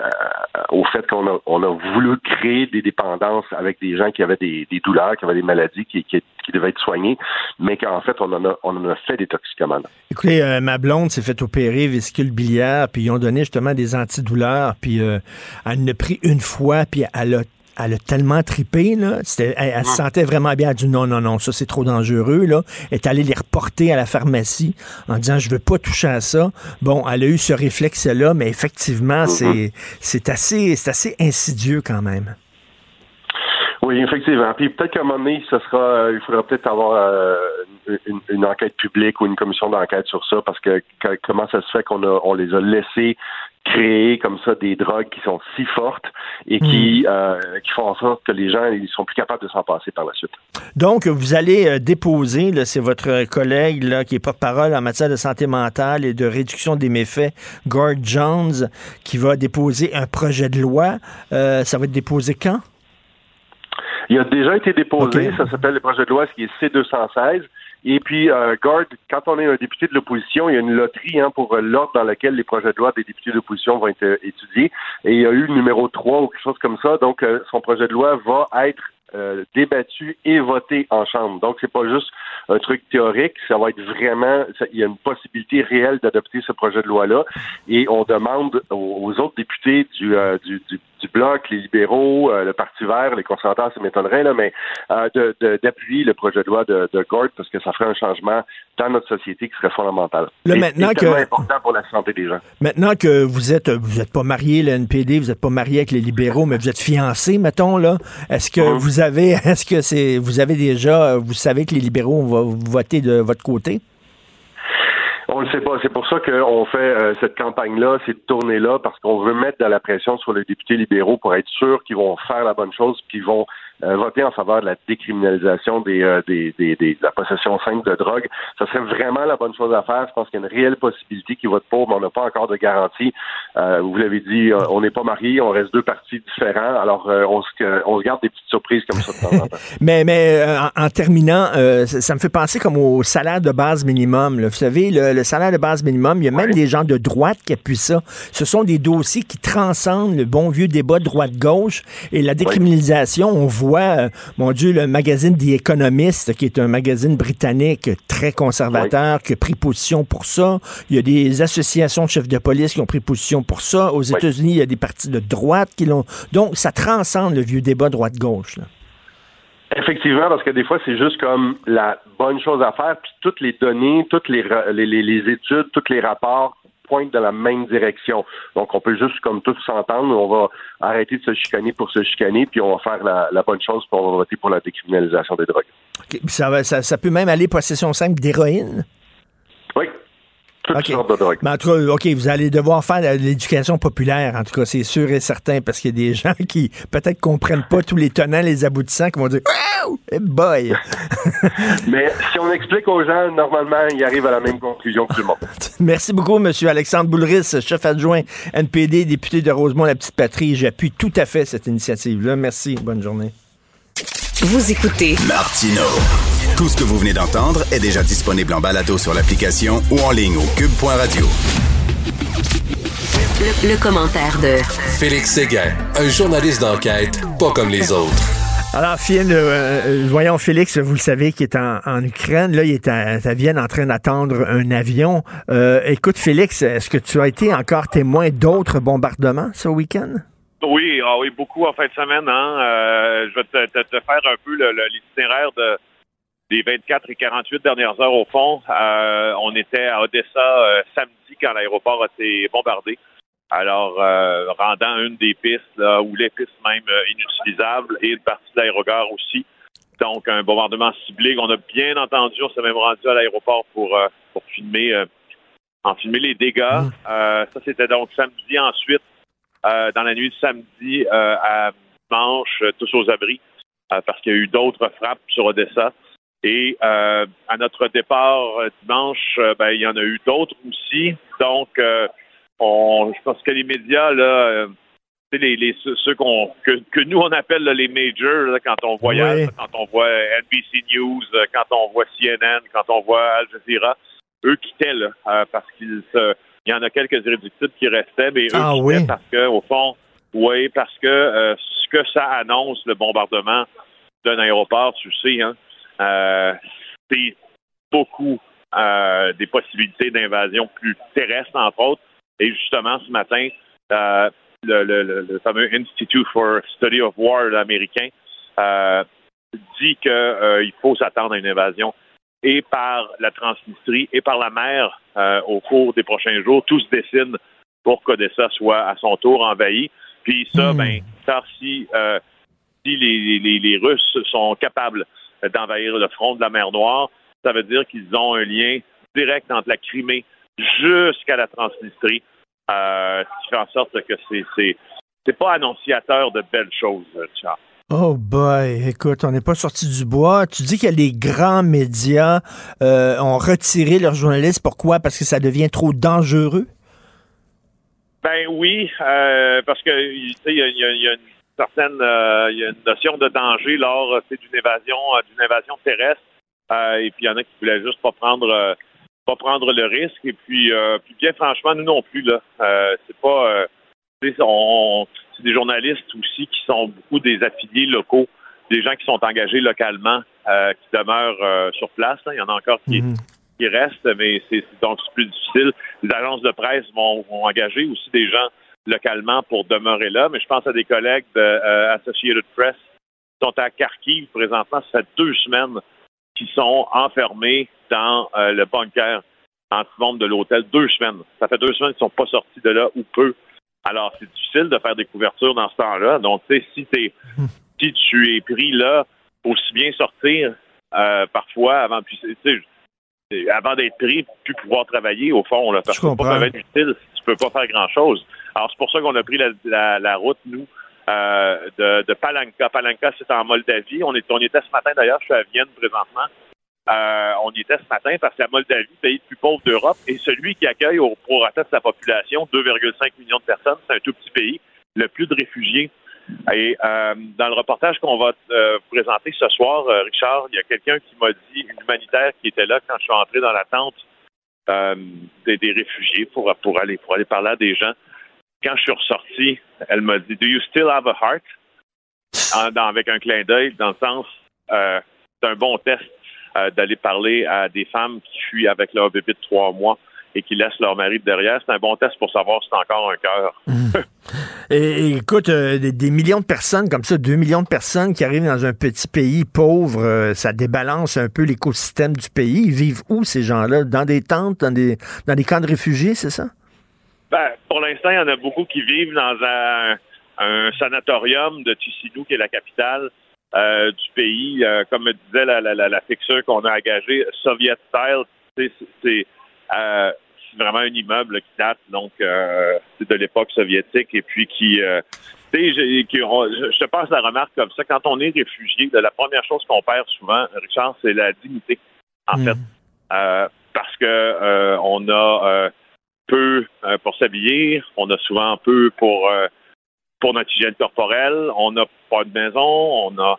au fait qu'on a, on a voulu créer des dépendances avec des gens qui avaient des, des douleurs, qui avaient des maladies qui, qui, qui devaient être soignées, mais qu'en fait, on en a, on en a fait des toxicomanes. Écoutez, euh, ma blonde s'est fait opérer vésicule biliaire, puis ils ont donné justement des antidouleurs, puis euh, elle en a pris une fois, puis elle a elle a tellement tripé, là. Elle, elle se sentait vraiment bien. Elle a dit non, non, non, ça c'est trop dangereux, là. Elle est allée les reporter à la pharmacie en disant je veux pas toucher à ça. Bon, elle a eu ce réflexe-là, mais effectivement, c'est assez, c'est assez insidieux quand même. Oui, effectivement. Puis peut-être qu'à un moment donné, ce sera, euh, il faudra peut-être avoir euh, une, une enquête publique ou une commission d'enquête sur ça, parce que que- comment ça se fait qu'on a, on les a laissés créer comme ça des drogues qui sont si fortes et qui, euh, qui font en sorte que les gens ils sont plus capables de s'en passer par la suite. Donc, vous allez euh, déposer, là, c'est votre collègue là, qui est porte-parole en matière de santé mentale et de réduction des méfaits, Gord Jones, qui va déposer un projet de loi. Euh, ça va être déposé quand? Il a déjà été déposé, ça s'appelle le projet de loi, ce qui est C216. Et puis, euh, Gord, quand on est un député de l'opposition, il y a une loterie hein, pour euh, l'ordre dans lequel les projets de loi des députés de l'opposition vont être euh, étudiés. Et il y a eu le numéro 3 ou quelque chose comme ça. Donc, euh, son projet de loi va être euh, débattu et voté en Chambre. Donc, c'est pas juste un truc théorique, ça va être vraiment, il y a une possibilité réelle d'adopter ce projet de loi-là. Et on demande aux, aux autres députés du, euh, du, du, du Bloc, les libéraux, euh, le Parti vert, les conservateurs, ça m'étonnerait, là, mais euh, d'appuyer le projet de loi de, de Gord parce que ça ferait un changement dans notre société qui serait fondamental. Là, maintenant et que- important pour la santé des gens. Maintenant que vous êtes, vous êtes pas marié, le NPD, vous êtes pas marié avec les libéraux, mais vous êtes fiancé, mettons, là. Est-ce que Mhm. vous avez, est-ce que c'est, vous avez déjà, vous savez que les libéraux vont voter de votre côté? On le sait pas. C'est pour ça qu'on fait euh, cette campagne-là, cette tournée-là, parce qu'on veut mettre de la pression sur les députés libéraux pour être sûr qu'ils vont faire la bonne chose, puis ils vont voter en faveur de la décriminalisation des, euh, des, des, des- de la possession simple de drogue. Ça serait vraiment la bonne chose à faire. Je pense qu'il y a une réelle possibilité qu'ils votent pour, mais on n'a pas encore de garantie. Euh, vous l'avez dit, euh, on n'est pas mariés, on reste deux partis différents. Alors, euh, on, se, on se garde des petites surprises comme ça de temps en temps. Mais, mais euh, en, en terminant, euh, ça, ça me fait penser comme au salaire de base minimum. là. Vous savez, le, le salaire de base minimum, il y a même des gens de droite qui appuient ça. Ce sont des dossiers qui transcendent le bon vieux débat droite-gauche et la décriminalisation. On voit, euh, mon Dieu, le magazine The Economist, qui est un magazine britannique très conservateur, qui a pris position pour ça. Il y a des associations de chefs de police qui ont pris position pour ça. Aux États-Unis, il y a des partis de droite qui l'ont. Donc, ça transcende le vieux débat droite-gauche. Effectivement, parce que des fois, c'est juste comme la bonne chose à faire, puis toutes les données, toutes les, ra- les, les- les études, tous les rapports pointent dans la même direction. Donc, on peut juste comme tous s'entendre, on va arrêter de se chicaner pour se chicaner, puis on va faire la, bonne chose, puis on va voter pour la décriminalisation des drogues. Ça, ça peut même aller possession simple d'héroïne? Oui. Toutes sortes de drogues. Mais en tout cas, OK, vous allez devoir faire de l'éducation populaire, en tout cas, c'est sûr et certain, parce qu'il y a des gens qui peut-être comprennent pas tous les tenants, les aboutissants, qui vont dire Wow! Eh boy! Mais si on explique aux gens, normalement, ils arrivent à la même conclusion que tout le monde. Merci beaucoup, M. Alexandre Boulris, chef adjoint NPD, député de Rosemont-la-Petite-Patrie. J'appuie tout à fait cette initiative-là. Merci. Bonne journée. Vous écoutez Martino. Tout ce que vous venez d'entendre est déjà disponible en balado sur l'application ou en ligne au cube.radio. le, le commentaire de Félix Séguin, un journaliste d'enquête pas comme les autres. Alors, Phil, euh, euh, voyons Félix, vous le savez, qui est en, en Ukraine. Là, il est à, à Vienne en train d'attendre un avion. Euh, écoute, Félix, est-ce que tu as été encore témoin d'autres bombardements ce week-end? Oui, ah oui, beaucoup en fin de semaine. Hein. Euh, je vais te, te- te faire un peu l'itinéraire de, des 24 et 48 dernières heures au fond. Euh, on était à Odessa euh, samedi quand l'aéroport a été bombardé. Alors, euh, rendant une des pistes, là, ou les pistes même inutilisables, et une partie de l'aérogare aussi. Donc, un bombardement ciblé. On a bien entendu, on s'est même rendu à l'aéroport pour, pour filmer, en filmer les dégâts. Euh, ça, c'était donc samedi. Ensuite, dans la nuit de samedi à dimanche, tous aux abris, parce qu'il y a eu d'autres frappes sur Odessa. Et euh, à notre départ euh, dimanche, euh, ben, il y en a eu d'autres aussi. Donc, euh, on, je pense que les médias, là, sais, les, les, ceux qu'on, que, que nous, on appelle là, les majors, là, quand on voyage, Oui. quand on voit NBC News, quand on voit CNN, quand on voit Al Jazeera, eux quittaient là, parce qu'ils se- il y en a quelques irréductibles qui restaient, mais eux Ah quittaient oui? parce que, au fond, oui, parce que euh, ce que ça annonce, le bombardement d'un aéroport, tu sais, hein, c'est beaucoup euh, des possibilités d'invasion plus terrestre, entre autres. Et justement, ce matin, euh, le, le- fameux Institute for Study of War américain euh, dit qu'il faut s'attendre à une invasion et par la Transnistrie et par la mer euh, au cours des prochains jours. Tout se dessine pour qu'Odessa soit à son tour envahi. Puis ça, ben, ça, si, euh, si les, les- les Russes sont capables d'envahir le front de la mer Noire, ça veut dire qu'ils ont un lien direct entre la Crimée jusqu'à la Transnistrie, euh, ce qui fait en sorte que c'est c'est pas annonciateur de belles choses, Charles. Oh boy, écoute, on n'est pas sorti du bois. Tu dis que les grands médias euh, ont retiré leurs journalistes. Pourquoi? Parce que ça devient trop dangereux? Ben oui, euh, parce que tu sais, il y a, y a une certaine euh, il y a une notion de danger lors euh, d'une invasion euh, d'une invasion terrestre. Et puis il y en a qui voulaient juste pas prendre pas prendre le risque. Et puis, euh, puis bien franchement, nous non plus là. Euh, c'est pas euh, on- c'est des journalistes aussi qui sont beaucoup des affiliés locaux, des gens qui sont engagés localement, qui demeurent sur place. là. Il y en a encore qui, qui restent, mais c'est donc plus difficile. Les agences de presse vont, vont engager aussi des gens localement pour demeurer là, mais je pense à des collègues de euh, Associated Press qui sont à Kharkiv présentement. Ça fait deux semaines qu'ils sont enfermés dans euh, le bunker anti-bombe de l'hôtel. Deux semaines. Ça fait deux semaines qu'ils sont pas sortis de là ou peu. Alors, c'est difficile de faire des couvertures dans ce temps-là. Donc, tu sais, si, si tu es pris là, aussi bien sortir euh, parfois avant, avant d'être pris, puis pouvoir travailler au fond. Là, parce que pas peuvent être utile si tu peux pas faire grand-chose. Alors, c'est pour ça qu'on a pris la, route, nous, euh, de, Palanka. Palanka, c'est en Moldavie. On, est, on était ce matin, d'ailleurs, je suis à Vienne présentement. Euh, on y était ce matin parce que la Moldavie, pays le plus pauvre d'Europe, et celui qui accueille au prorata de sa population 2,5 millions de personnes, c'est un tout petit pays, le plus de réfugiés. Et euh, dans le reportage qu'on va vous présenter ce soir, Richard, il y a quelqu'un qui m'a dit, une humanitaire qui était là quand je suis entré dans la tente des, des réfugiés pour, pour aller pour aller parler à des gens. Quand je suis ressorti, elle m'a dit Do you still have a heart? En- dans- avec un clin d'œil, dans le sens euh, c'est un bon test euh, d'aller parler à des femmes qui fuient avec leur bébé de trois mois et qui laissent leur mari derrière. C'est un bon test pour savoir si c'est encore un cœur. Et, et écoute, euh, des, des millions de personnes comme ça, 2 millions de personnes qui arrivent dans un petit pays pauvre, euh, ça débalance un peu l'écosystème du pays. Ils vivent où ces gens-là? Dans des tentes, dans des, dans des camps de réfugiés, c'est ça? Ben, pour l'instant, il y en a beaucoup qui vivent dans un, un sanatorium de Chisinau, qui est la capitale euh, du pays. Euh, comme me disait la, la, la, la fixeur qu'on a engagée, Soviet style, c'est, euh, c'est vraiment un immeuble qui date donc c'est de l'époque soviétique et puis qui, je te passe la remarque comme ça. Quand on est réfugié, de la première chose qu'on perd souvent, Richard, c'est la dignité, en fait. Euh, parce que euh, on a peu euh, pour s'habiller, on a souvent peu pour euh, pour notre hygiène corporelle, on n'a pas de maison, on a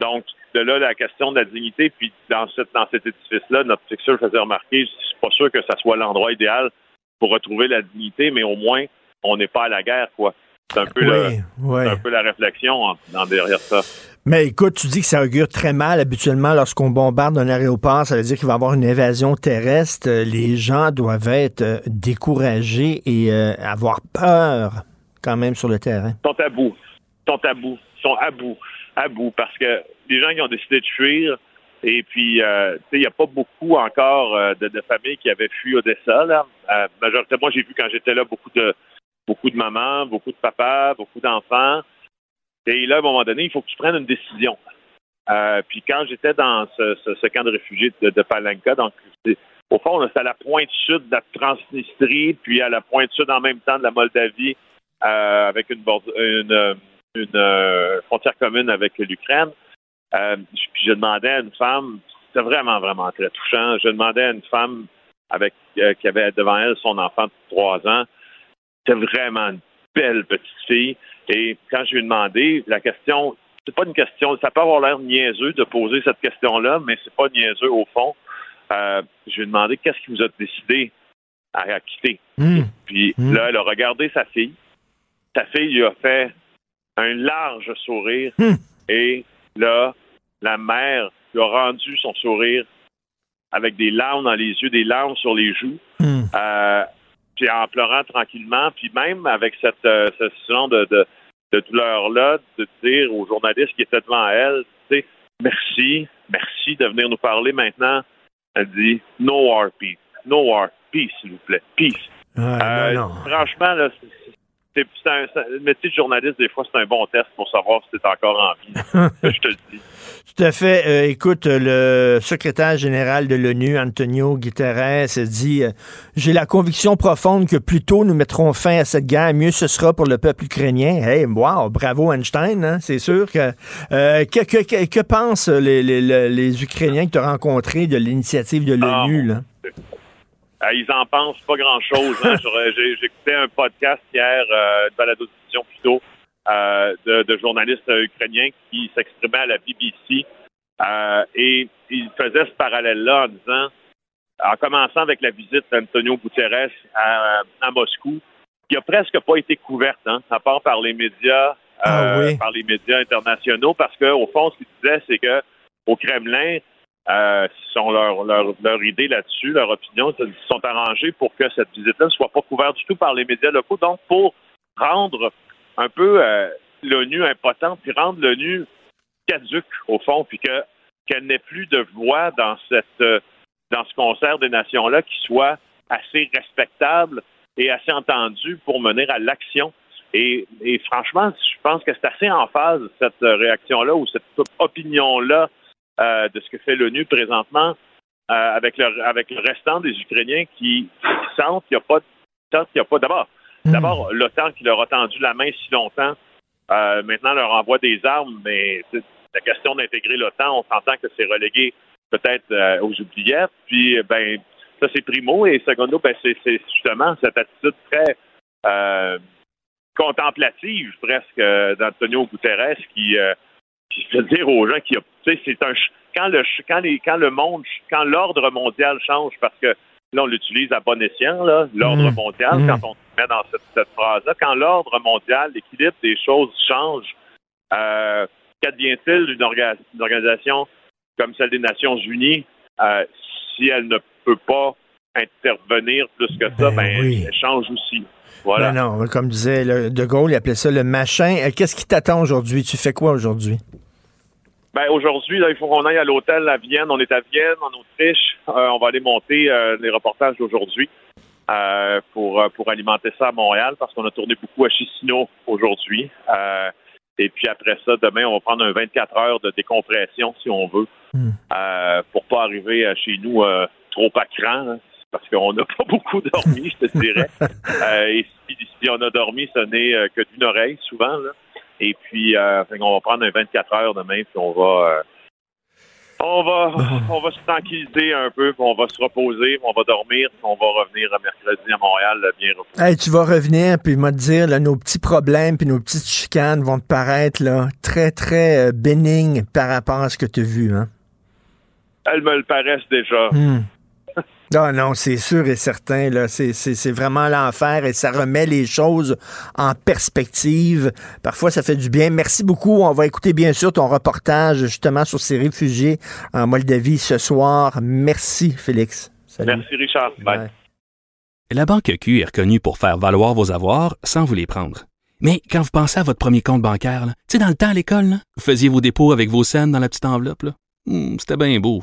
donc de là la question de la dignité. Puis dans cette dans cet édifice-là, notre fixeur faisait remarquer, je suis pas sûr que ça soit l'endroit idéal pour retrouver la dignité, mais au moins on n'est pas à la guerre, quoi. C'est un peu Oui, le- oui. c'est un peu la réflexion en, en derrière ça. Mais écoute, tu dis que ça augure très mal habituellement lorsqu'on bombarde un aéroport. Ça veut dire qu'il va y avoir une invasion terrestre. Euh, Les gens doivent être euh, découragés et euh, avoir peur quand même sur le terrain. sont à bout. sont à bout. sont à bout. À bout. Parce que les gens qui ont décidé de fuir, et puis, euh, tu sais, il n'y a pas beaucoup encore de, familles qui avaient fui Odessa. Là. Majoritairement, j'ai vu quand j'étais là beaucoup de beaucoup de mamans, beaucoup de papas, beaucoup d'enfants. Et là, à un moment donné, il faut que tu prennes une décision. Euh, puis quand j'étais dans ce, camp de réfugiés de, de Palenka, donc au fond, c'est à la pointe sud de la Transnistrie, puis à la pointe sud en même temps de la Moldavie, euh, avec une, une, euh, frontière commune avec l'Ukraine. Puis je demandais à une femme, c'était vraiment, vraiment très touchant. Je demandais à une femme avec qui avait devant elle son enfant de trois ans. C'était vraiment une belle petite fille. Et quand je lui ai demandé, la question, c'est pas une question, ça peut avoir l'air niaiseux de poser cette question-là, mais c'est pas niaiseux au fond. Euh, je lui ai demandé qu'est-ce qui vous a décidé à, à quitter? Puis là, elle a regardé sa fille. Sa fille lui a fait un large sourire. Et là, la mère lui a rendu son sourire avec des larmes dans les yeux, des larmes sur les joues. Euh, puis en pleurant tranquillement, puis même avec cette, euh, ce genre de, de, de douleur-là, de dire aux journalistes qui étaient devant elle, tu sais, merci, merci de venir nous parler maintenant. Elle dit No war peace, no war peace, s'il vous plaît, peace. Euh, Franchement, là, un, le métier de journaliste, des fois, c'est un bon test pour savoir si t'es encore en vie. Je te le dis. Tout à fait. Euh, écoute, le secrétaire général de l'ONU, Antonio Guterres, dit euh, J'ai la conviction profonde que plus tôt nous mettrons fin à cette guerre, mieux ce sera pour le peuple ukrainien. Hey, wow, bravo Einstein, hein, c'est sûr que. euh, que, que, que- que pensent les, les, les- les Ukrainiens que tu as rencontrés de l'initiative de l'ONU? là? Euh, ils en pensent pas grand-chose. hein. J'ai j'écoutais un podcast hier, euh, de balado-diffusion plutôt, euh, de, de journalistes euh, ukrainiens qui s'exprimaient à la BBC euh, et ils faisaient ce parallèle-là en disant, en commençant avec la visite d'Antonio Guterres à, à Moscou, qui a presque pas été couverte, hein, à part par les médias, euh, par les médias internationaux, parce que au fond, ce qu'ils disaient, c'est que au Kremlin, euh, sont leur, leur, leur idée là-dessus, leur opinion, sont arrangés pour que cette visite-là ne soit pas couverte du tout par les médias locaux. Donc, pour rendre un peu euh, l'ONU impotente, puis rendre l'ONU caduque, au fond, puis que qu'elle n'ait plus de voix dans cette euh, dans ce concert des nations-là qui soit assez respectable et assez entendu pour mener à l'action. Et, et franchement, je pense que c'est assez en phase, cette euh, réaction-là ou cette opinion-là euh, de ce que fait l'ONU présentement euh, avec, le, avec le restant des Ukrainiens qui, sentent qu'il n'y a pas, sentent qu'il y a pas d'abord. D'abord, l'OTAN qui leur a tendu la main si longtemps Euh, maintenant, leur envoie des armes, mais la question d'intégrer l'OTAN, on s'entend que c'est relégué peut-être aux oubliettes. Puis, ben, ça, c'est primo. Et secondo, ben, c'est justement cette attitude très euh, contemplative, presque, d'Antonio Guterres qui, qui fait dire aux gens qu'il c'est un quand le quand les quand le monde quand l'ordre mondial change parce que là on l'utilise à bon escient l'ordre Mmh. mondial Mmh. quand on se met dans cette, cette phrase là quand l'ordre mondial l'équilibre des choses change euh, qu'advient-il d'une orga- d'une organisation comme celle des Nations Unies euh, si elle ne peut pas intervenir plus que ça ben, elle change aussi voilà Ben non, comme disait le- De Gaulle, il appelait ça le machin. Euh, Qu'est-ce qui t'attend aujourd'hui? Tu fais quoi aujourd'hui? Ben aujourd'hui, là, il faut qu'on aille à l'hôtel à Vienne. On est à Vienne, en Autriche. Euh, on va aller monter euh, les reportages d'aujourd'hui euh, pour pour alimenter ça à Montréal parce qu'on a tourné beaucoup à Chisinau aujourd'hui. Et puis après ça, demain, on va prendre un 24 heures de décompression si on veut, euh, pour pas arriver chez nous trop à cran. hein, parce qu'on n'a pas beaucoup dormi, je te dirais. Et si, si on a dormi, ce n'est que d'une oreille souvent. Là. Et puis, euh, qu'on va prendre un 24 heures demain, puis on va, euh, on va, on va se tranquilliser un peu, puis on va se reposer, puis on va dormir, puis on va revenir mercredi à Montréal bien reposé. Hey, tu vas revenir puis me dire là, nos petits problèmes puis nos petites chicanes vont te paraître là, très très euh, bénignes par rapport à ce que tu as vu hein. Elles me le paraissent déjà. Hmm. Non, non, c'est sûr et certain. Là, c'est, c'est, c'est vraiment l'enfer et ça remet les choses en perspective. Parfois, ça fait du bien. Merci beaucoup. On va écouter bien sûr ton reportage justement sur ces réfugiés en Moldavie ce soir. Merci, Félix. Salut. Merci Richard. Bye. La Banque Q est reconnue pour faire valoir vos avoirs sans vous les prendre. Mais quand vous pensez à votre premier compte bancaire, tu sais, dans le temps à l'école, là, vous faisiez vos dépôts avec vos scènes dans la petite enveloppe. là. Hmm, C'était bien beau.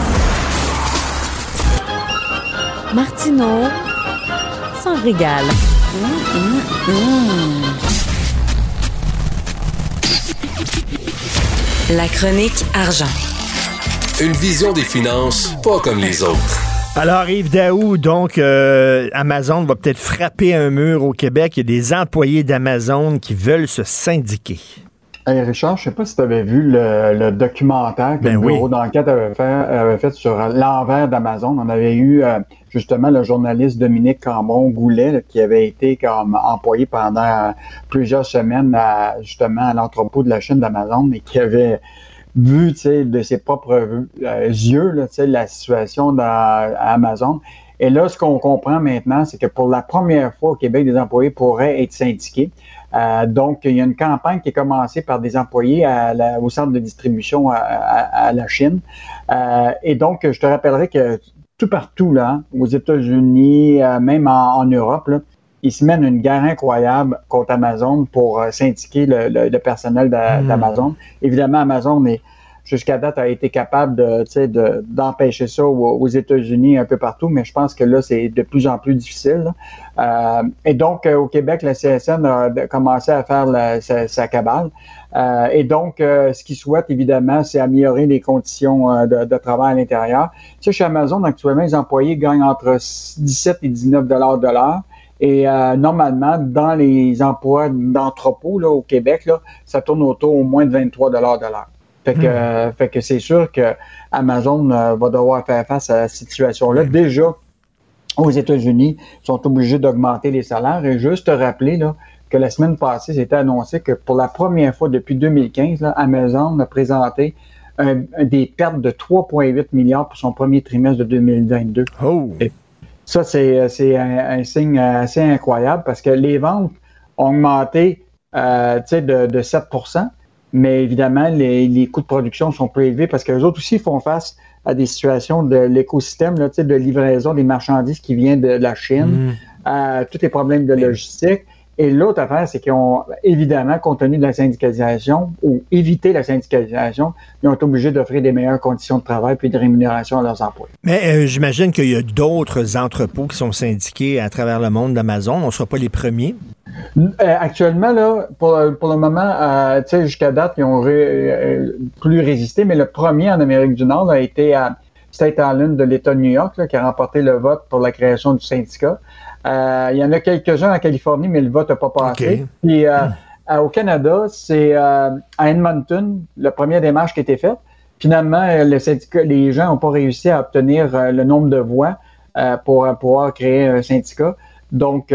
Martineau s'en régale. La chronique argent. Une vision des finances pas comme les autres. Alors, Yves Daou, donc, euh, Amazon va peut-être frapper un mur au Québec. Il y a des employés d'Amazon qui veulent se syndiquer. Hey Richard, je sais pas si tu avais vu le, le documentaire que Ben le oui. bureau d'enquête avait fait, avait fait sur l'envers d'Amazon. On avait eu euh, justement le journaliste Dominique Cambon-Goulet là, qui avait été comme employé pendant plusieurs semaines à, justement à l'entrepôt de la chaîne d'Amazon et qui avait vu de ses propres euh, yeux la situation dans, à Amazon. Et là, ce qu'on comprend maintenant, c'est que pour la première fois au Québec, des employés pourraient être syndiqués. Euh, donc, il y a une campagne qui est commencée par des employés au centre de distribution à la Chine. Euh, et donc, je te rappellerai que tout partout, là, aux États-Unis, euh, même en, en Europe, là, ils se mènent une guerre incroyable contre Amazon pour euh, syndiquer le, le- le personnel Hmm. d'Amazon. Évidemment, Amazon est jusqu'à date a été capable de, d'empêcher ça aux, États-Unis un peu partout, mais je pense que là, c'est de plus en plus difficile. Euh, et donc, euh, au Québec, la CSN a commencé à faire sa, cabale. Euh, et donc, euh, ce qu'ils souhaitent, évidemment, c'est améliorer les conditions euh, de, travail à l'intérieur. Tu sais, chez Amazon, actuellement, les employés gagnent entre 17 et 19 dollars de l'heure. Et euh, normalement, dans les emplois d'entrepôt au Québec, là, ça tourne autour au moins de 23 dollars de l'heure. Fait que, euh, fait que c'est sûr que Amazon euh, va devoir faire face à cette situation-là. Déjà, aux États-Unis, ils sont obligés d'augmenter les salaires. Et juste te rappeler là, que la semaine passée, c'était annoncé que pour la première fois depuis 2015, là, Amazon a présenté des pertes de 3,8 milliards pour son premier trimestre de 2022. Oh! ça, c'est un, signe assez incroyable parce que les ventes ont augmenté de, de 7 mais évidemment, les, coûts de production sont plus élevés parce que les autres aussi font face à des situations de l'écosystème, de livraison des marchandises qui viennent de, la Chine, mm. à tous les problèmes de logistique. Et l'autre affaire, c'est qu'ils ont, évidemment, compte tenu de la syndicalisation ou éviter la syndicalisation, ils ont été obligés d'offrir des meilleures conditions de travail puis de rémunération à leurs employés. Mais euh, j'imagine qu'il y a d'autres entrepôts qui sont syndiqués à travers le monde d'Amazon. On ne sera pas les premiers. Euh, actuellement, là, pour, le moment, euh, jusqu'à date, ils ont plus résisté, mais le premier en Amérique du Nord a été à State Island de l'État de New York, qui a remporté le vote pour la création du syndicat. Euh, il y en a quelques-uns en Californie, mais le vote n'a pas passé. Puis euh, au Canada, c'est euh, à Edmonton, la première démarche qui a été faite. Finalement, le syndicat, les gens n'ont pas réussi à obtenir le nombre de voix pour pouvoir créer un syndicat. Donc,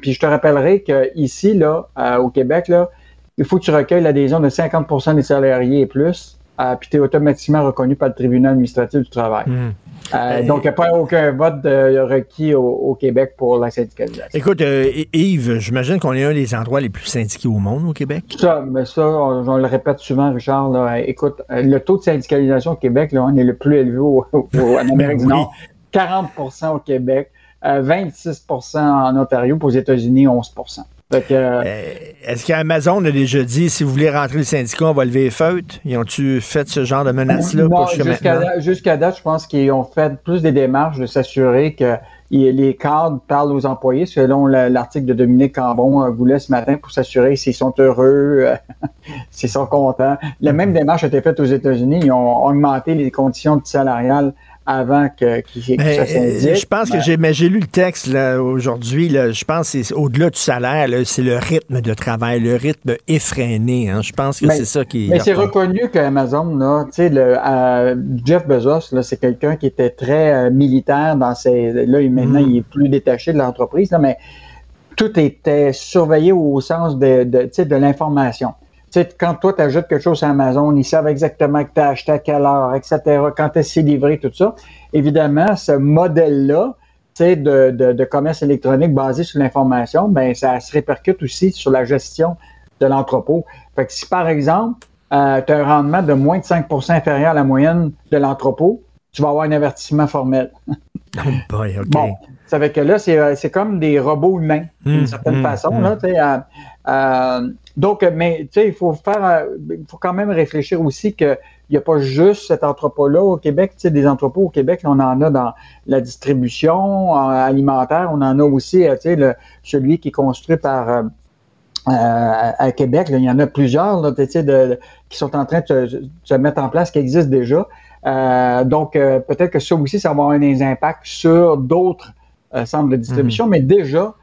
puis je te rappellerai qu'ici, là, au Québec, là, il faut que tu recueilles l'adhésion de 50% des salariés et plus, puis tu es automatiquement reconnu par le tribunal administratif du travail. Hmm. Euh, donc, il n'y a pas aucun vote requis au, Québec pour la syndicalisation. Écoute, euh, Yves, j'imagine qu'on est un des endroits les plus syndiqués au monde au Québec. Ça, mais ça, on, le répète souvent, Richard. écoute, euh, le taux de syndicalisation au Québec, là, on est le plus élevé au, en Amérique du Nord. 40 au Québec, 26% en Ontario, pour aux États-Unis, 11 euh, est-ce qu'Amazon a déjà dit si vous voulez rentrer le syndicat, on va lever les feutres? Ils ont-tu fait ce genre de menace-là? jusqu'à date, je pense qu'ils ont fait plus des démarches de s'assurer que les cadres parlent aux employés, selon l'article de Dominique Cambon euh, voulait ce matin, pour s'assurer s'ils sont heureux, euh, s'ils sont contents. La même démarche a été faite aux États-Unis. Ils ont augmenté les conditions salariales avant que, qu'il ça s'indique. Je pense que j'ai, mais j'ai lu le texte là, aujourd'hui. Là, je pense que c'est au-delà du salaire, là, c'est le rythme de travail, le rythme effréné. Hein. Je pense que c'est ça qui. Mais c'est reconnu qu'Amazon, là, le, euh, Jeff Bezos, là, c'est quelqu'un qui était très euh, militaire dans ses. Là, maintenant, mm. il est plus détaché de l'entreprise, là, mais tout était surveillé au sens de, de, de l'information quand toi, tu ajoutes quelque chose à Amazon, ils savent exactement que tu as acheté à quelle heure, etc., quand tu livré, tout ça. Évidemment, ce modèle-là, de, de, commerce électronique basé sur l'information, ben ça se répercute aussi sur la gestion de l'entrepôt. Fait que si, par exemple, euh, tu as un rendement de moins de 5% inférieur à la moyenne de l'entrepôt, tu vas avoir un avertissement formel. oh boy, OK. Bon, ça fait que là, c'est, euh, comme des robots humains, d'une hum, certaine hum, façon. Là, euh, euh, donc, mais tu sais, il faut faire, il faut quand même réfléchir aussi qu'il n'y a pas juste cet entrepôt-là au Québec. Tu sais, des entrepôts au Québec, on en a dans la distribution alimentaire, on en a aussi, tu sais, le, celui qui est construit par à Québec. il y en a plusieurs là, tu sais, de, qui sont en train de se, mettre en place, qui existent déjà. donc, peut-être que ça aussi, ça va avoir un impact sur d'autres euh, centres de distribution, mhm. mais déjà,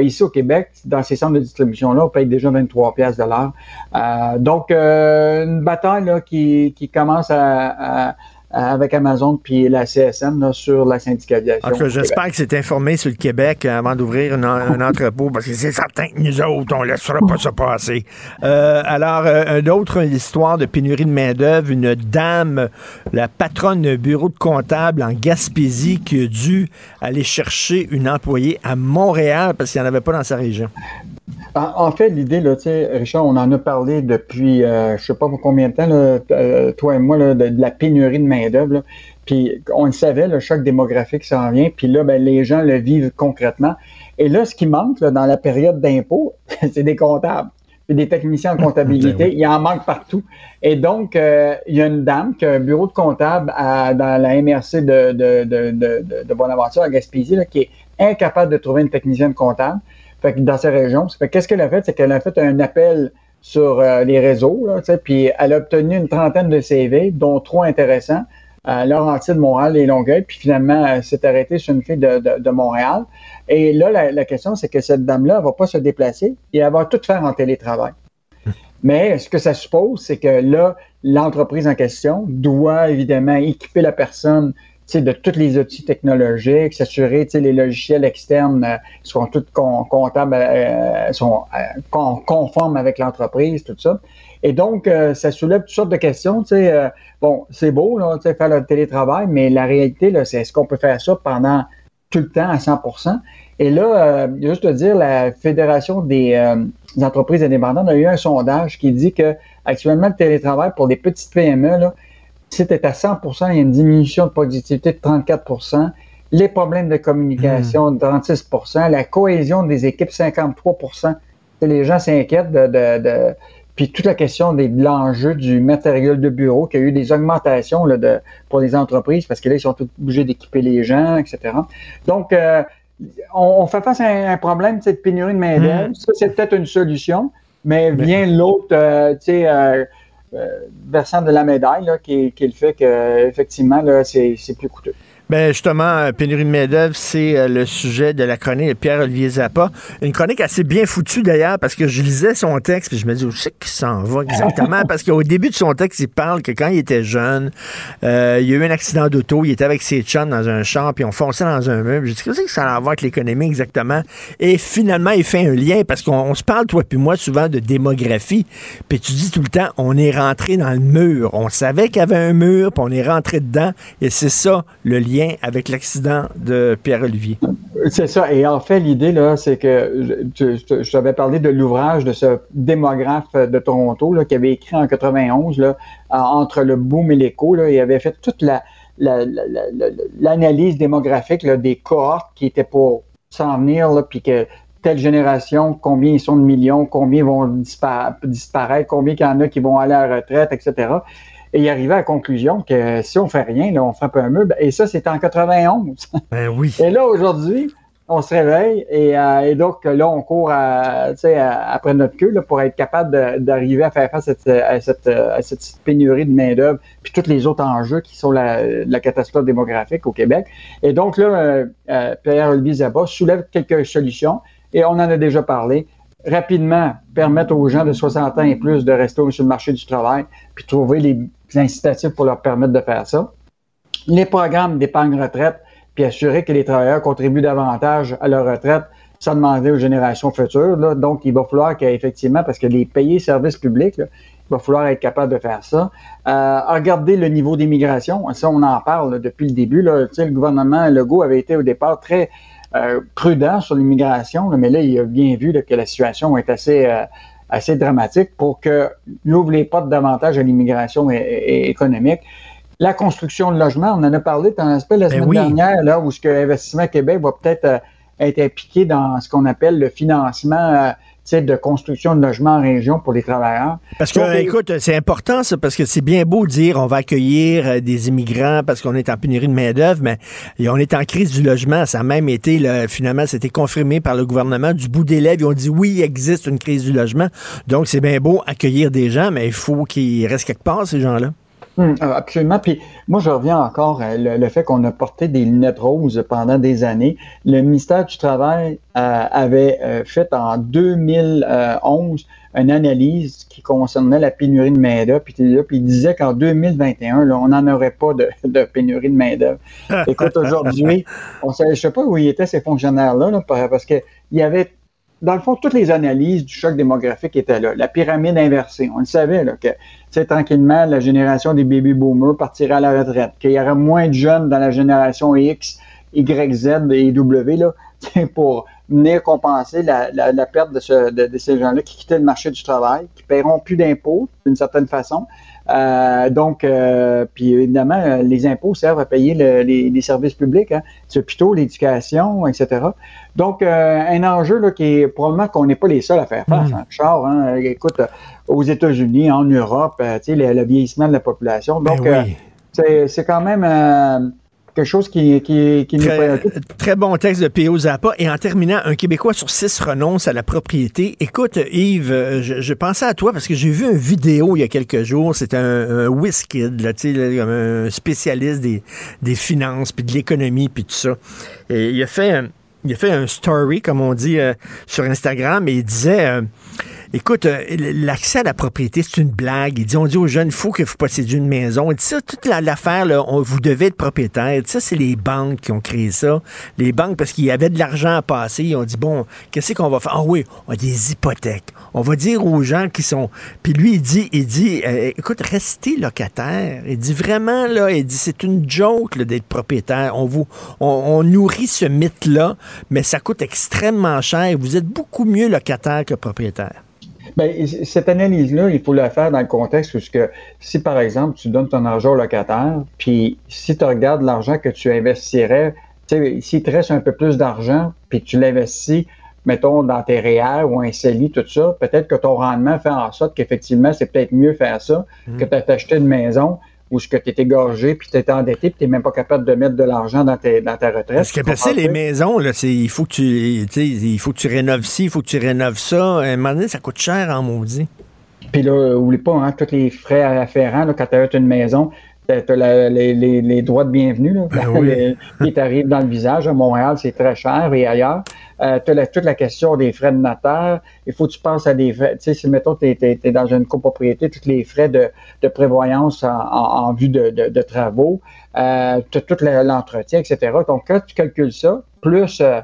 ici au Québec, dans ces centres de distribution-là, on paye déjà 23 pièces de. Euh, donc, euh, une bataille qui, qui commence à, avec Amazon puis la CSN sur la syndicalisation. j'espère que c'est informé sur le Québec avant d'ouvrir un, entrepôt, parce que c'est certain que nous autres, on ne laissera pas ça passer. Euh, alors, euh, une autre histoire de pénurie de main-d'œuvre, une dame, la patronne d'un bureau de comptable en Gaspésie, qui a dû aller chercher une employée à Montréal parce qu'il n'y en avait pas dans sa région. En, fait, l'idée, là, Richard, on en a parlé depuis, euh, je sais pas pour combien de temps, euh, toi et moi, de, la pénurie de main-d'œuvre. Puis on le savait, le choc démographique s'en vient, puis là, ben, les gens le vivent concrètement. Et là, ce qui manque dans la période d'impôt, c'est des comptables. des techniciens en comptabilité. Ben il y en manque partout. Et donc, euh, il y a une dame qui a un bureau de comptable dans la MRC de, de, de, de, Bonaventure à Gaspésie qui est incapable de trouver une technicienne comptable. Fait que dans ces régions, qu'est-ce qu'elle a fait? C'est qu'elle a fait un appel sur euh, les réseaux, là, puis elle a obtenu une trentaine de CV, dont trois intéressants, à Laurentides, Montréal et Longueuil, puis finalement, elle s'est arrêtée sur une fille de, de, Montréal. Et là, la, la question, c'est que cette dame-là ne va pas se déplacer et elle va tout faire en télétravail. Mais ce que ça suppose, c'est que là, l'entreprise en question doit évidemment équiper la personne de tous les outils technologiques, s'assurer que les logiciels externes euh, sont tous comptables, euh, sont euh, conformes avec l'entreprise, tout ça. Et donc, ça soulève toutes sortes de questions. Bon, c'est beau, faire le télétravail, mais la réalité, c'est est-ce qu'on peut faire ça pendant tout le temps à 100% Et là, juste te dire, la Fédération des, des entreprises indépendantes a eu un sondage qui dit que actuellement, le télétravail pour les petites PME, là, si tu à 100 il y a une diminution de productivité de 34% les problèmes de communication de 36% la cohésion des équipes 53 Les gens s'inquiètent de, de, de, Puis toute la question des, de l'enjeu du matériel de bureau, qu'il y a eu des augmentations là, de, pour les entreprises parce que là, ils sont obligés d'équiper les gens, etc. Donc, euh, on, on, fait face à un, un problème de pénurie de main-d'œuvre. Mm. Ça, c'est peut-être une solution, mais vient l'autre, euh, tu sais, euh, versant de la médaille, là, qui, qui le fait qu'effectivement, c'est plus coûteux. Ben justement, euh, pénurie de main-d'œuvre, c'est euh, le sujet de la chronique de Pierre-Olivier Zappa. Une chronique assez bien foutue d'ailleurs, parce que je lisais son texte, puis je me dis, où c'est qu'il s'en va exactement? parce qu'au début de son texte, il parle que quand il était jeune, euh, il y a eu un accident d'auto, il était avec ses chums dans un champ, puis on fonçait dans un meuble. Je dis, qu'est-ce que ça a à voir avec l'économie exactement? Et finalement, il fait un lien, parce qu'on se parle, toi puis moi, souvent de démographie, puis tu dis tout le temps, on est rentré dans le mur. On savait qu'il y avait un mur, puis on est rentré dedans, et c'est ça, le lien avec l'accident de Pierre-Olivier. C'est ça. Et en fait, l'idée, là, c'est que je, t'avais parlé de l'ouvrage de ce démographe de Toronto qui avait écrit en 91, là, entre le boom et l'écho. Il avait fait toute la, l'analyse démographique des cohortes qui étaient pour s'en venir, puis que telle génération, combien ils sont de millions, combien vont disparaître, combien il y en a qui vont aller à la retraite, etc. Et il arrivait à la conclusion que si on fait rien, là, on frappe un meuble. Et ça, c'était en 91. Ben oui. Et là, aujourd'hui, on se réveille et, euh, et, donc là, on court à, à, après notre queue là, pour être capable d'arriver à faire face à cette, à cette, à cette pénurie de main-d'œuvre, puis tous les autres enjeux qui sont la, la, catastrophe démographique au Québec. Et donc là, euh, euh, Pierre-Olivier Zabat soulève quelques solutions et on en a déjà parlé rapidement permettre aux gens de 60 ans et plus de rester sur le marché du travail, puis trouver les incitatifs pour leur permettre de faire ça. Les programmes d'épargne retraite, puis assurer que les travailleurs contribuent davantage à leur retraite sans demander aux générations futures. Là. Donc, il va falloir qu'effectivement, parce que les payer services publics, il va falloir être capable de faire ça. Euh, regarder le niveau d'immigration, ça, on en parle depuis le début. Là. Tu sais, le gouvernement Legault avait été au départ très euh, prudent sur l'immigration, mais là, il a bien vu que la situation est assez, euh, assez dramatique pour qu'il n'ouvre les portes davantage à l'immigration économique. La construction de logements, on en a parlé dans l'aspect la ben semaine dernière, là, où ce que Investissement Québec va peut-être euh, être impliqué dans ce qu'on appelle le financement de construction de logements en région pour les travailleurs. Parce que, écoute, c'est important ça, parce que c'est bien beau de dire on va accueillir euh, des immigrants parce qu'on est en pénurie de main-d'œuvre, mais on est en crise du logement. Ça a même été, finalement, c'était confirmé par le gouvernement. Du bout des lèvres, ils ont dit oui, il existe une crise du logement. Donc, c'est bien beau accueillir des gens, mais il faut qu'ils restent quelque part, ces gens-là. Hum, euh, absolument. Puis moi, je reviens encore à le, fait qu'on a porté des lunettes roses pendant des années. Le ministère du Travail euh, avait euh, fait en 2011 une analyse qui concernait la pénurie de main-d'œuvre. Puis, puis il disait qu'en 2021, là, on n'en aurait pas de, de, pénurie de main-d'œuvre. Écoute, aujourd'hui, on sait, je sais pas où ils étaient ces fonctionnaires-là, là, parce qu'il y avait dans le fond, toutes les analyses du choc démographique étaient là. La pyramide inversée, on le savait, que tranquillement, la génération des baby boomers partirait à la retraite, qu'il y aurait moins de jeunes dans la génération X, Y, Z et W là, pour venir compenser la, perte de, ce, de ces gens-là qui quittaient le marché du travail, qui paieront plus d'impôts d'une certaine façon. Euh, donc, euh, puis évidemment, les impôts servent à payer le, les, les, services publics, hein, les hôpitaux, l'éducation, etc. Donc, euh, un enjeu là, qui est probablement qu'on n'est pas les seuls à faire face. Mmh. Hein, Charles, hein, écoute, aux États-Unis, en Europe, tu sais, le, le, vieillissement de la population. Donc, ben oui. c'est quand même quelque chose qui, qui, qui très, nous Très bon texte de P.O. Zappa. Et en terminant, un Québécois sur six renonce à la propriété. Écoute, Yves, je, je pensais à toi parce que j'ai vu une vidéo il y a quelques jours. C'était un, un WizKid, là, comme un spécialiste des, des finances, puis de l'économie, puis tout ça. Et il a fait... Il a fait un story, comme on dit, euh, sur Instagram, et il disait... Euh, écoute, euh, l'accès à la propriété, c'est une blague. Il dit, on dit aux jeunes, il faut que vous possédiez une maison. Dit ça, toute l'affaire, on, vous devez être propriétaire. Ça, c'est les banques qui ont créé ça. Les banques, parce qu'il y avait de l'argent à passer, ils ont dit, bon, qu'est-ce qu'on va faire? Ah oui, on a des hypothèques. On va dire aux gens qui sont... Puis lui, il dit, il dit, euh, écoute, restez locataire. Il dit vraiment, là, il dit, c'est une joke d'être propriétaire. On vous, on, nourrit ce mythe-là, mais ça coûte extrêmement cher. Vous êtes beaucoup mieux locataire que propriétaire. Bien, cette analyse-là, il faut la faire dans le contexte où que si, par exemple, tu donnes ton argent au locataire, puis si tu regardes l'argent que tu investirais, tu sais, s'il te reste un peu plus d'argent, puis tu l'investis, mettons, dans tes REER ou un CELI, tout ça, peut-être que ton rendement fait en sorte qu'effectivement, c'est peut-être mieux faire ça mmh. que de t'acheter une maison où ce que tu es égorgé, puis tu es endetté, puis tu n'es même pas capable de mettre de l'argent dans, dans ta retraite. Parce que ça, les maisons, là, il faut que tu il faut que tu rénoves ci, il faut que tu rénoves ça. À un moment donné, ça coûte cher en maudit. Puis là, oublie pas, hein, tous les frais afférents, là, quand tu as une maison, tu as les, les, droits de bienvenue là, ben qui t'arrivent dans le visage. À Montréal, c'est très cher et ailleurs. Euh, tu as toute la question des frais de notaire. Il faut que tu penses à des frais. Tu sais, si, mettons, tu es, dans une copropriété, tous les frais de, de prévoyance en, vue de, de, travaux, euh, tu as tout l'entretien, etc. Donc, quand tu calcules ça, plus... Euh,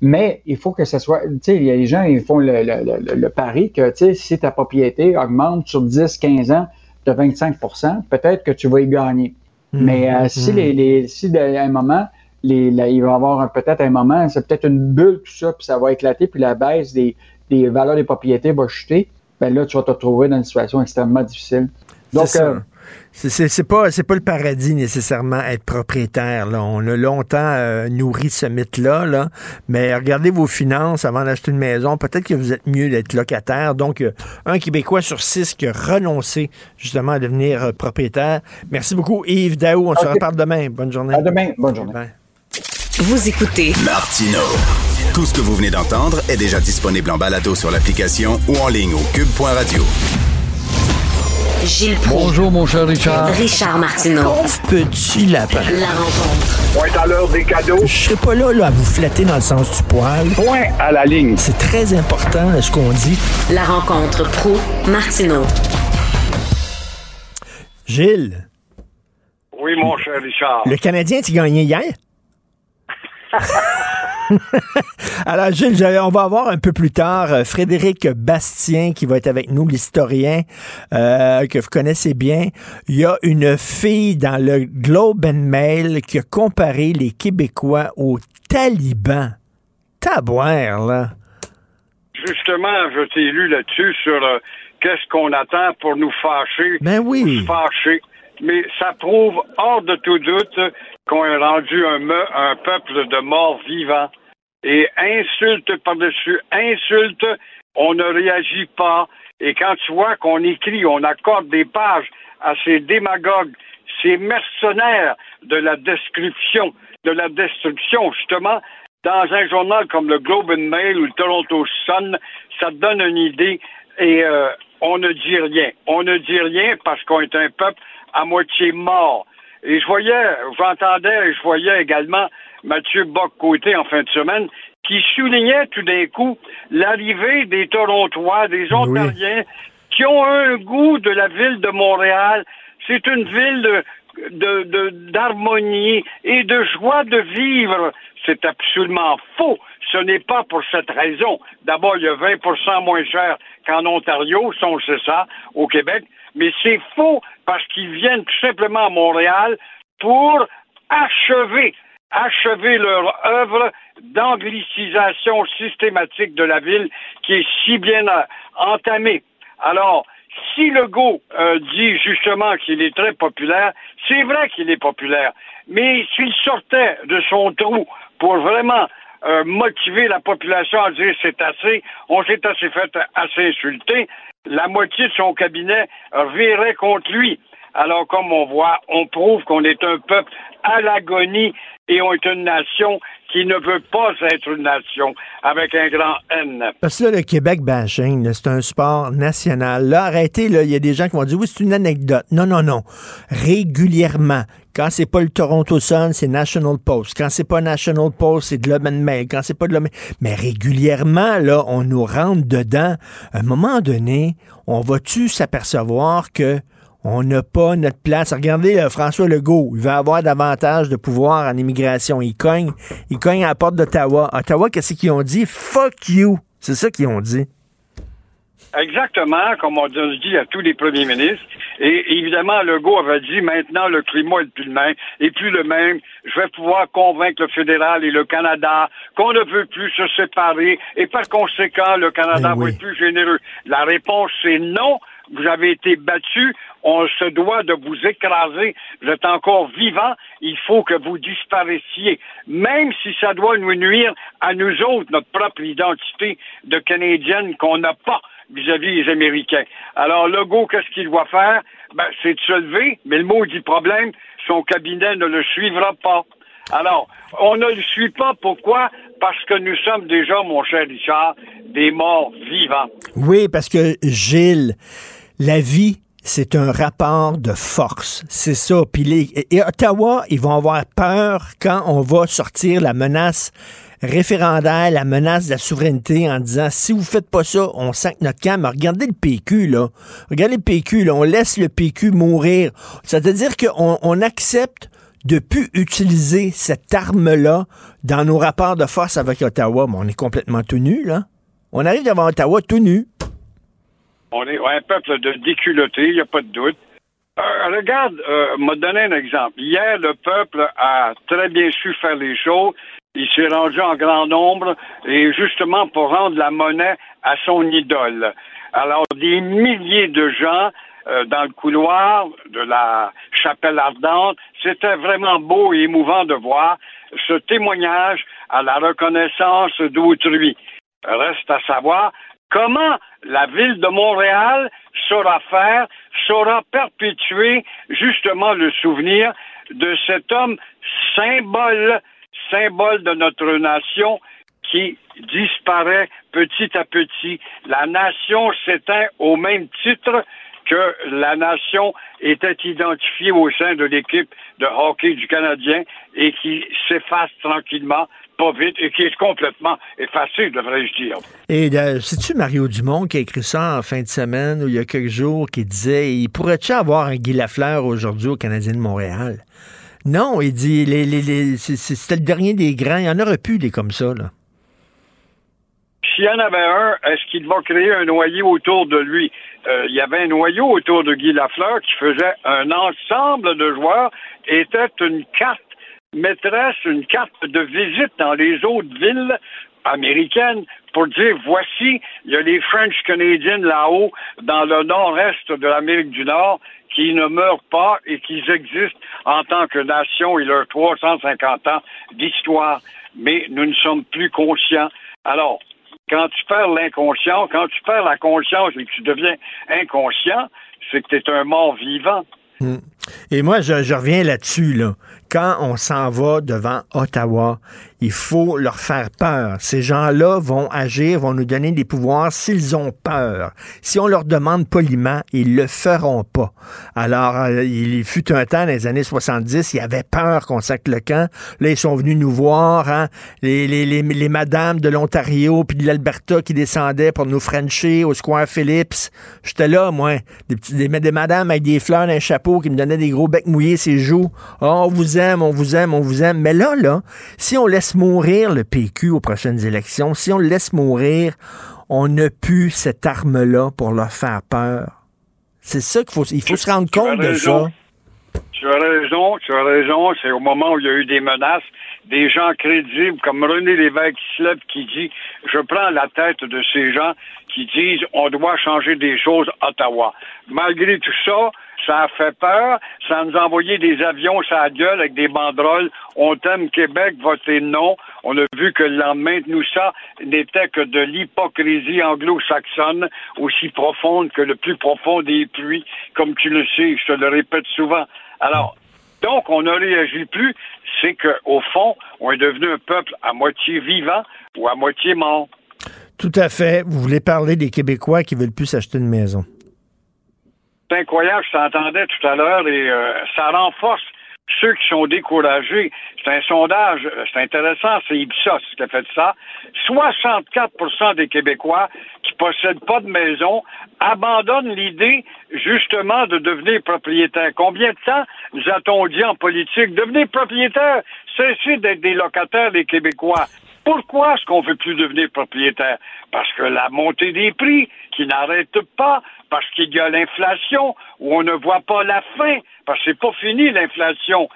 mais il faut que ce soit, tu sais, les gens, ils font le, le, le, pari que, tu sais, si ta propriété augmente sur 10, 15 ans, de 25% peut-être que tu vas y gagner. Hmm. Mais euh, si, hmm. les, les, si à un moment, les, il va y avoir peut-être un moment, c'est peut-être une bulle, tout ça, puis ça va éclater, puis la baisse des, des valeurs des propriétés va chuter, ben là, tu vas te retrouver dans une situation extrêmement difficile. Donc, euh, c'est pas, pas le paradis nécessairement être propriétaire. Là. On a longtemps euh, nourri ce mythe-là, là. mais regardez vos finances avant d'acheter une maison. Peut-être que vous êtes mieux d'être locataire. Donc, euh, un Québécois sur six qui a renoncé justement à devenir euh, propriétaire. Merci beaucoup, Yves Daou. On se reparle demain. Bonne journée. À demain. Bonne journée. Vous écoutez Martino. Tout ce que vous venez d'entendre est déjà disponible en balado sur l'application ou en ligne au cube.radio. Gilles Bonjour, mon cher Richard. Richard Martineau. petit lapin. La rencontre. Point à l'heure des cadeaux. Je serai pas là, là, à vous flatter dans le sens du poil. Point à la ligne. C'est très important, ce qu'on dit. La rencontre pro martineau Gilles? Oui, mon cher Richard. Le Canadien, tu gagné hier? Alors, Gilles, on va avoir un peu plus tard euh, Frédéric Bastien qui va être avec nous, l'historien euh, que vous connaissez bien. Il y a une fille dans le Globe and Mail qui a comparé les Québécois aux talibans. Taboire, là. Justement, je t'ai lu là-dessus sur euh, qu'est-ce qu'on attend pour nous fâcher. Ben oui. fâcher. Mais ça prouve hors de tout doute qu'on est rendu un, peuple de morts vivants. Et insulte par-dessus insulte, on ne réagit pas. Et quand tu vois qu'on écrit, on accorde des pages à ces démagogues, ces mercenaires de la description, de la destruction, justement, dans un journal comme le Globe and Mail ou le Toronto Sun, ça donne une idée et euh, on ne dit rien. On ne dit rien parce qu'on est un peuple à moitié mort. Et je voyais, j'entendais, je voyais également Mathieu Bock-Côté en fin de semaine qui soulignait tout d'un coup l'arrivée des Torontois, des Ontariens, qui ont un goût de la ville de Montréal. C'est une ville de, d'harmonie et de joie de vivre. C'est absolument faux. Ce n'est pas pour cette raison. D'abord, il y a 20 moins cher qu'en Ontario, si on sait ça, au Québec. Mais c'est faux parce qu'ils viennent tout simplement à Montréal pour achever, achever leur œuvre d'anglicisation systématique de la ville qui est si bien euh, entamée. Alors, si Legault euh, dit justement qu'il est très populaire, c'est vrai qu'il est populaire, mais s'il sortait de son trou pour vraiment euh, motiver la population à dire c'est assez, on s'est assez fait assez insulter, la moitié de son cabinet virait contre lui. Alors, comme on voit, on prouve qu'on est un peuple à l'agonie et on est une nation qui ne veut pas être une nation avec un grand N. Parce que là, le Québec bashing, c'est un sport national. Là, arrêtez, là, il y a des gens qui vont dire oui, c'est une anecdote. Non, non, non. Régulièrement, quand c'est pas le Toronto Sun, c'est National Post. Quand c'est pas National Post, c'est Globe and Mail. Quand c'est pas Globe. Mais régulièrement, là, on nous rentre dedans. À un moment donné, on va-tu s'apercevoir que on n'a pas notre place. Regardez euh, François Legault, il va avoir davantage de pouvoir en immigration. Il cogne, il cogne à la porte d'Ottawa. Ottawa, qu'est-ce qu'ils ont dit? Fuck you! C'est ça qu'ils ont dit. Exactement, comme on dit à tous les premiers ministres. Et évidemment, Legault avait dit maintenant le climat est plus le même, et plus le même. Je vais pouvoir convaincre le fédéral et le Canada qu'on ne veut plus se séparer, et par conséquent, le Canada va être plus généreux. La réponse c'est non. Vous avez été battu, on se doit de vous écraser, vous êtes encore vivant, il faut que vous disparaissiez, même si ça doit nous nuire à nous autres, notre propre identité de Canadienne qu'on n'a pas vis-à-vis des Américains. Alors, Legault, qu'est-ce qu'il doit faire? Ben, c'est de se lever, mais le mot dit problème, son cabinet ne le suivra pas. Alors, on ne le suit pas. Pourquoi? Parce que nous sommes déjà, mon cher Richard, des morts vivants. Oui, parce que Gilles, la vie, c'est un rapport de force. C'est ça. Puis les, et Ottawa, ils vont avoir peur quand on va sortir la menace référendaire, la menace de la souveraineté en disant si vous faites pas ça, on sac notre camp. Regardez le PQ, là. Regardez le PQ, là. On laisse le PQ mourir. C'est-à-dire qu'on on accepte de plus utiliser cette arme-là dans nos rapports de force avec Ottawa. Mais on est complètement tout nu, là. On arrive devant Ottawa tout nu. On est un peuple de déculottés, il n'y a pas de doute. Euh, regarde, euh, m'a donné un exemple. Hier, le peuple a très bien su faire les choses. Il s'est rendu en grand nombre et justement pour rendre la monnaie à son idole. Alors, des milliers de gens euh, dans le couloir de la chapelle ardente, c'était vraiment beau et émouvant de voir ce témoignage à la reconnaissance d'autrui. Reste à savoir comment la ville de Montréal saura faire, saura perpétuer justement le souvenir de cet homme symbole symbole de notre nation qui disparaît petit à petit. La nation s'éteint au même titre que la nation était identifiée au sein de l'équipe de hockey du Canadien et qui s'efface tranquillement, pas vite, et qui est complètement effacée, devrais-je dire. Et euh, c'est-tu Mario Dumont qui a écrit ça en fin de semaine ou il y a quelques jours qui disait il pourrait-tu avoir un Guy Lafleur aujourd'hui au Canadien de Montréal? Non, il dit, les, les, c'était le dernier des grands. Il y en aurait plus des comme ça, là. S'il y en avait un, est-ce qu'il va créer un noyau autour de lui? Euh, il y avait un noyau autour de Guy Lafleur qui faisait un ensemble de joueurs, était une carte maîtresse, une carte de visite dans les autres villes américaines pour dire voici, il y a les French Canadiens là-haut, dans le nord-est de l'Amérique du Nord, qui ne meurent pas et qui existent en tant que nation et leurs 350 ans d'histoire. Mais nous ne sommes plus conscients. Alors, quand tu perds l'inconscient, quand tu perds la conscience et que tu deviens inconscient, c'est que tu es un mort vivant. Hmm. Et moi, je reviens là-dessus. Là. Quand on s'en va devant Ottawa, il faut leur faire peur. Ces gens-là vont agir, vont nous donner des pouvoirs s'ils ont peur. Si on leur demande poliment, ils le feront pas. Alors, euh, il fut un temps, dans les années 70, il y avait peur qu'on sac le camp. Là, ils sont venus nous voir, hein, les, les, les, les madames de l'Ontario puis de l'Alberta qui descendaient pour nous frencher au Square Phillips. J'étais là, moi. Des, des, des madames avec des fleurs d'un chapeau qui me donnaient des gros becs mouillés ses joues. Oh, on vous aime, on vous aime, on vous aime. Mais là, là, si on laisse mourir le PQ aux prochaines élections, si on le laisse mourir, on n'a plus cette arme-là pour leur faire peur. C'est ça qu'il faut, il faut se rendre compte de ça. Tu as raison, tu as raison. C'est au moment où il y a eu des menaces, des gens crédibles comme René Lévesque qui dit Je prends la tête de ces gens qui disent on doit changer des choses à Ottawa. Malgré tout ça, ça a fait peur. Ça nous a envoyé des avions sur la gueule avec des banderoles. On t'aime Québec, votez non. On a vu que le lendemain de nous ça n'était que de l'hypocrisie anglo-saxonne, aussi profonde que le plus profond des pluies, comme tu le sais, je te le répète souvent. Alors, donc, on ne réagit plus, c'est qu'au fond, on est devenu un peuple à moitié vivant ou à moitié mort. Tout à fait. Vous voulez parler des Québécois qui veulent plus acheter une maison. C'est incroyable, je t'entendais tout à l'heure et euh, ça renforce ceux qui sont découragés. C'est un sondage, euh, c'est intéressant, c'est Ipsos qui a fait ça. 64% des Québécois qui possèdent pas de maison abandonnent l'idée justement de devenir propriétaire. Combien de temps nous a-t-on dit en politique, devenez propriétaire, cessez d'être des locataires des Québécois. Pourquoi est-ce qu'on ne veut plus devenir propriétaire? Parce que la montée des prix qui n'arrête pas, parce qu'il y a l'inflation où on ne voit pas la fin, parce que c'est pas fini l'inflation.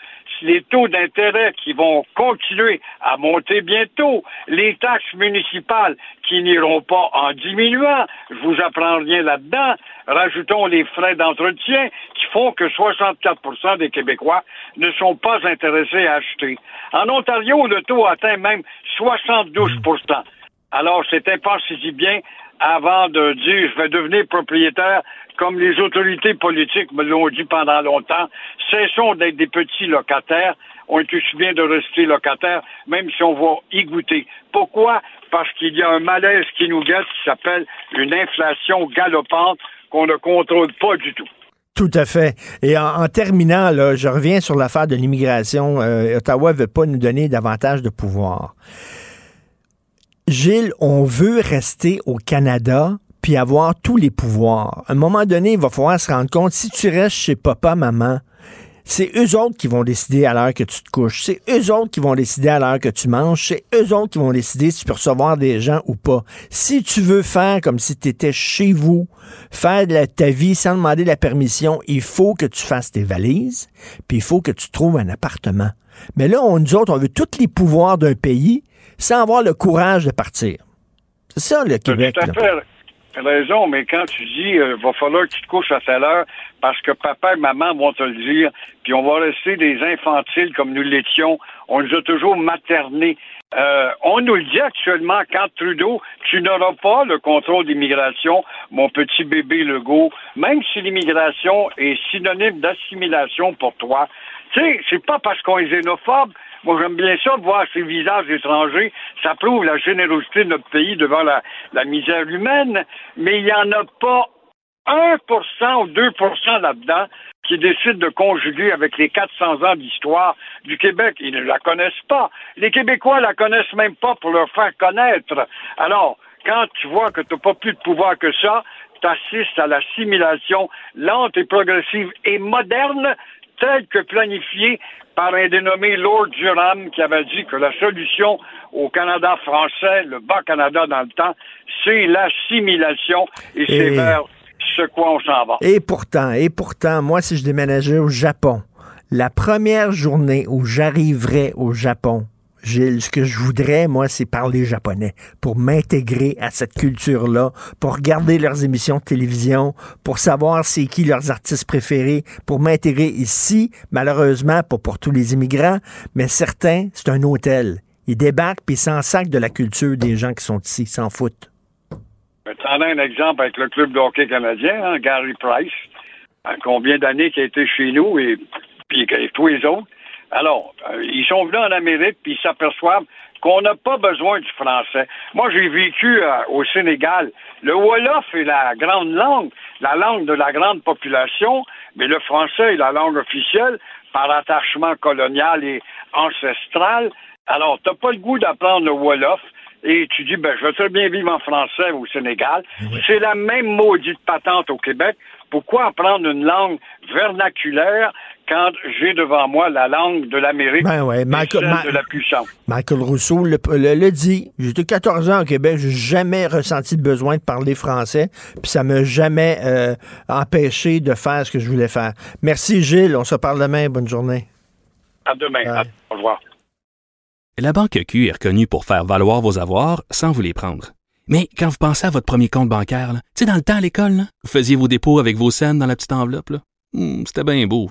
Les taux d'intérêt qui vont continuer à monter bientôt, les taxes municipales qui n'iront pas en diminuant, je vous apprends rien là-dedans. Rajoutons les frais d'entretien qui font que 64% des Québécois ne sont pas intéressés à acheter. En Ontario, le taux atteint même 72% alors, c'est pensez bien avant de dire je vais devenir propriétaire, comme les autorités politiques me l'ont dit pendant longtemps. Cessons d'être des petits locataires. On est aussi bien de rester locataires, même si on va y goûter. Pourquoi? Parce qu'il y a un malaise qui nous guette qui s'appelle une inflation galopante qu'on ne contrôle pas du tout. Tout à fait. Et en, terminant, je reviens sur l'affaire de l'immigration. Euh, Ottawa ne veut pas nous donner davantage de pouvoir. Gilles, on veut rester au Canada puis avoir tous les pouvoirs. À un moment donné, il va falloir se rendre compte, si tu restes chez papa, maman, c'est eux autres qui vont décider à l'heure que tu te couches. C'est eux autres qui vont décider à l'heure que tu manges. C'est eux autres qui vont décider si tu peux recevoir des gens ou pas. Si tu veux faire comme si tu étais chez vous, faire de ta vie sans demander la permission, il faut que tu fasses tes valises, puis il faut que tu trouves un appartement. Mais là, on, nous autres, on veut tous les pouvoirs d'un pays, sans avoir le courage de partir. C'est ça, le Québec. Tout à fait raison, mais quand tu dis il euh, va falloir que tu te couches à telle heure parce que papa et maman vont te le dire, puis on va rester des infantiles comme nous l'étions, on nous a toujours maternés. Euh, on nous le dit actuellement, quand Trudeau, tu n'auras pas le contrôle d'immigration, mon petit bébé Legault, même si l'immigration est synonyme d'assimilation pour toi. Tu sais, c'est pas parce qu'on est xénophobe moi, j'aime bien ça voir ces visages étrangers. Ça prouve la générosité de notre pays devant la, misère humaine, mais il n'y en a pas 1% ou 2% là-dedans qui décident de conjuguer avec les 400 ans d'histoire du Québec. Ils ne la connaissent pas. Les Québécois la connaissent même pas pour leur faire connaître. Alors, quand tu vois que tu n'as pas plus de pouvoir que ça, tu assistes à l'assimilation lente et progressive et moderne telle que planifiée par un dénommé Lord Durham qui avait dit que la solution au Canada français, le Bas-Canada dans le temps, c'est l'assimilation et, c'est vers ce quoi on s'en va. Et pourtant, et pourtant, moi, si je déménageais au Japon, la première journée où j'arriverais au Japon, ce que je voudrais, moi, c'est parler japonais pour m'intégrer à cette culture-là, pour regarder leurs émissions de télévision, pour savoir c'est qui leurs artistes préférés, pour m'intégrer ici, malheureusement, pas pour tous les immigrants, mais certains, c'est un hôtel. Ils débarquent puis s'en sacent de la culture des gens qui sont ici, s'en foutent. T'en as un exemple avec le club de hockey canadien, hein, Gary Price, combien d'années qu'il a été chez nous et puis tous les autres. Alors, euh, ils sont venus en Amérique, puis ils s'aperçoivent qu'on n'a pas besoin du français. Moi, j'ai vécu euh, au Sénégal. Le Wolof est la grande langue, la langue de la grande population, mais le français est la langue officielle par attachement colonial et ancestral. Alors, tu n'as pas le goût d'apprendre le Wolof et tu dis, ben, je veux très bien vivre en français au Sénégal. C'est la même maudite patente au Québec. Pourquoi apprendre une langue vernaculaire quand j'ai devant moi la langue de l'Amérique ben ouais, de la puissance. Michael Rousseau le, dit. J'étais 14 ans au Québec, j'ai jamais ressenti le besoin de parler français, puis ça m'a jamais euh, empêché de faire ce que je voulais faire. Merci Gilles, on se parle demain, bonne journée. À demain, au revoir. La Banque Q est reconnue pour faire valoir vos avoirs sans vous les prendre. Mais quand vous pensez à votre premier compte bancaire, tu sais, dans le temps à l'école, vous faisiez vos dépôts avec vos scènes dans la petite enveloppe. Hmm, c'était bien beau.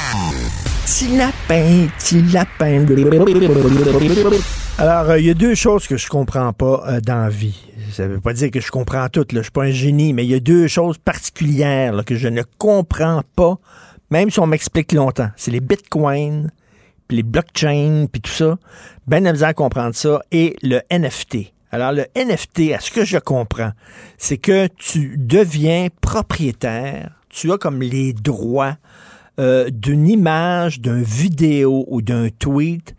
Petit lapin, petit lapin. Alors, euh, il y a deux choses que je comprends pas euh, dans la vie. Ça veut pas dire que je comprends tout, là. je suis pas un génie, mais il y a deux choses particulières que je ne comprends pas, même si on m'explique longtemps. C'est les bitcoins, puis les blockchains, puis tout ça. Ben de misère comprendre ça. Et le NFT. Alors, le NFT, à ce que je comprends, c'est que tu deviens propriétaire, tu as comme les droits euh, d'une image, d'un vidéo ou d'un tweet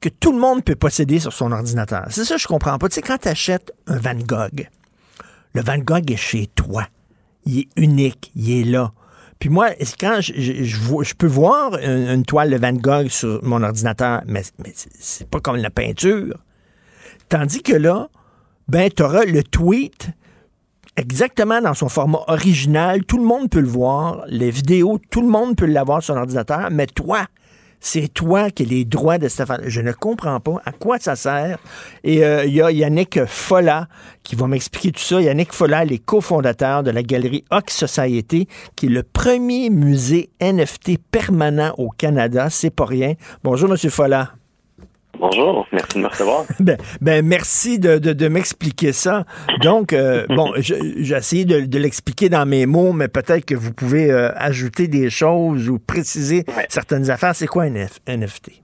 que tout le monde peut posséder sur son ordinateur. C'est ça je comprends pas. Tu sais, quand tu achètes un Van Gogh, le Van Gogh est chez toi. Il est unique, il est là. Puis moi, quand je, peux voir une, toile de Van Gogh sur mon ordinateur, mais, c'est pas comme la peinture. Tandis que là, ben, tu auras le tweet exactement dans son format original. Tout le monde peut le voir. Les vidéos, tout le monde peut l'avoir sur son ordinateur. Mais toi, c'est toi qui as les droits de affaire. Je ne comprends pas à quoi ça sert. Et euh, il y a Yannick Folla qui va m'expliquer tout ça. Yannick Folla, les cofondateurs de la galerie Ox Society, qui est le premier musée NFT permanent au Canada. C'est pas rien. Bonjour, Monsieur Folla. Bonjour, merci de me recevoir. Ben, ben, merci de, de- de m'expliquer ça. Donc, euh, bon, j'ai essayé de, de l'expliquer dans mes mots, mais peut-être que vous pouvez euh, ajouter des choses ou préciser certaines affaires. C'est quoi un F- NFT?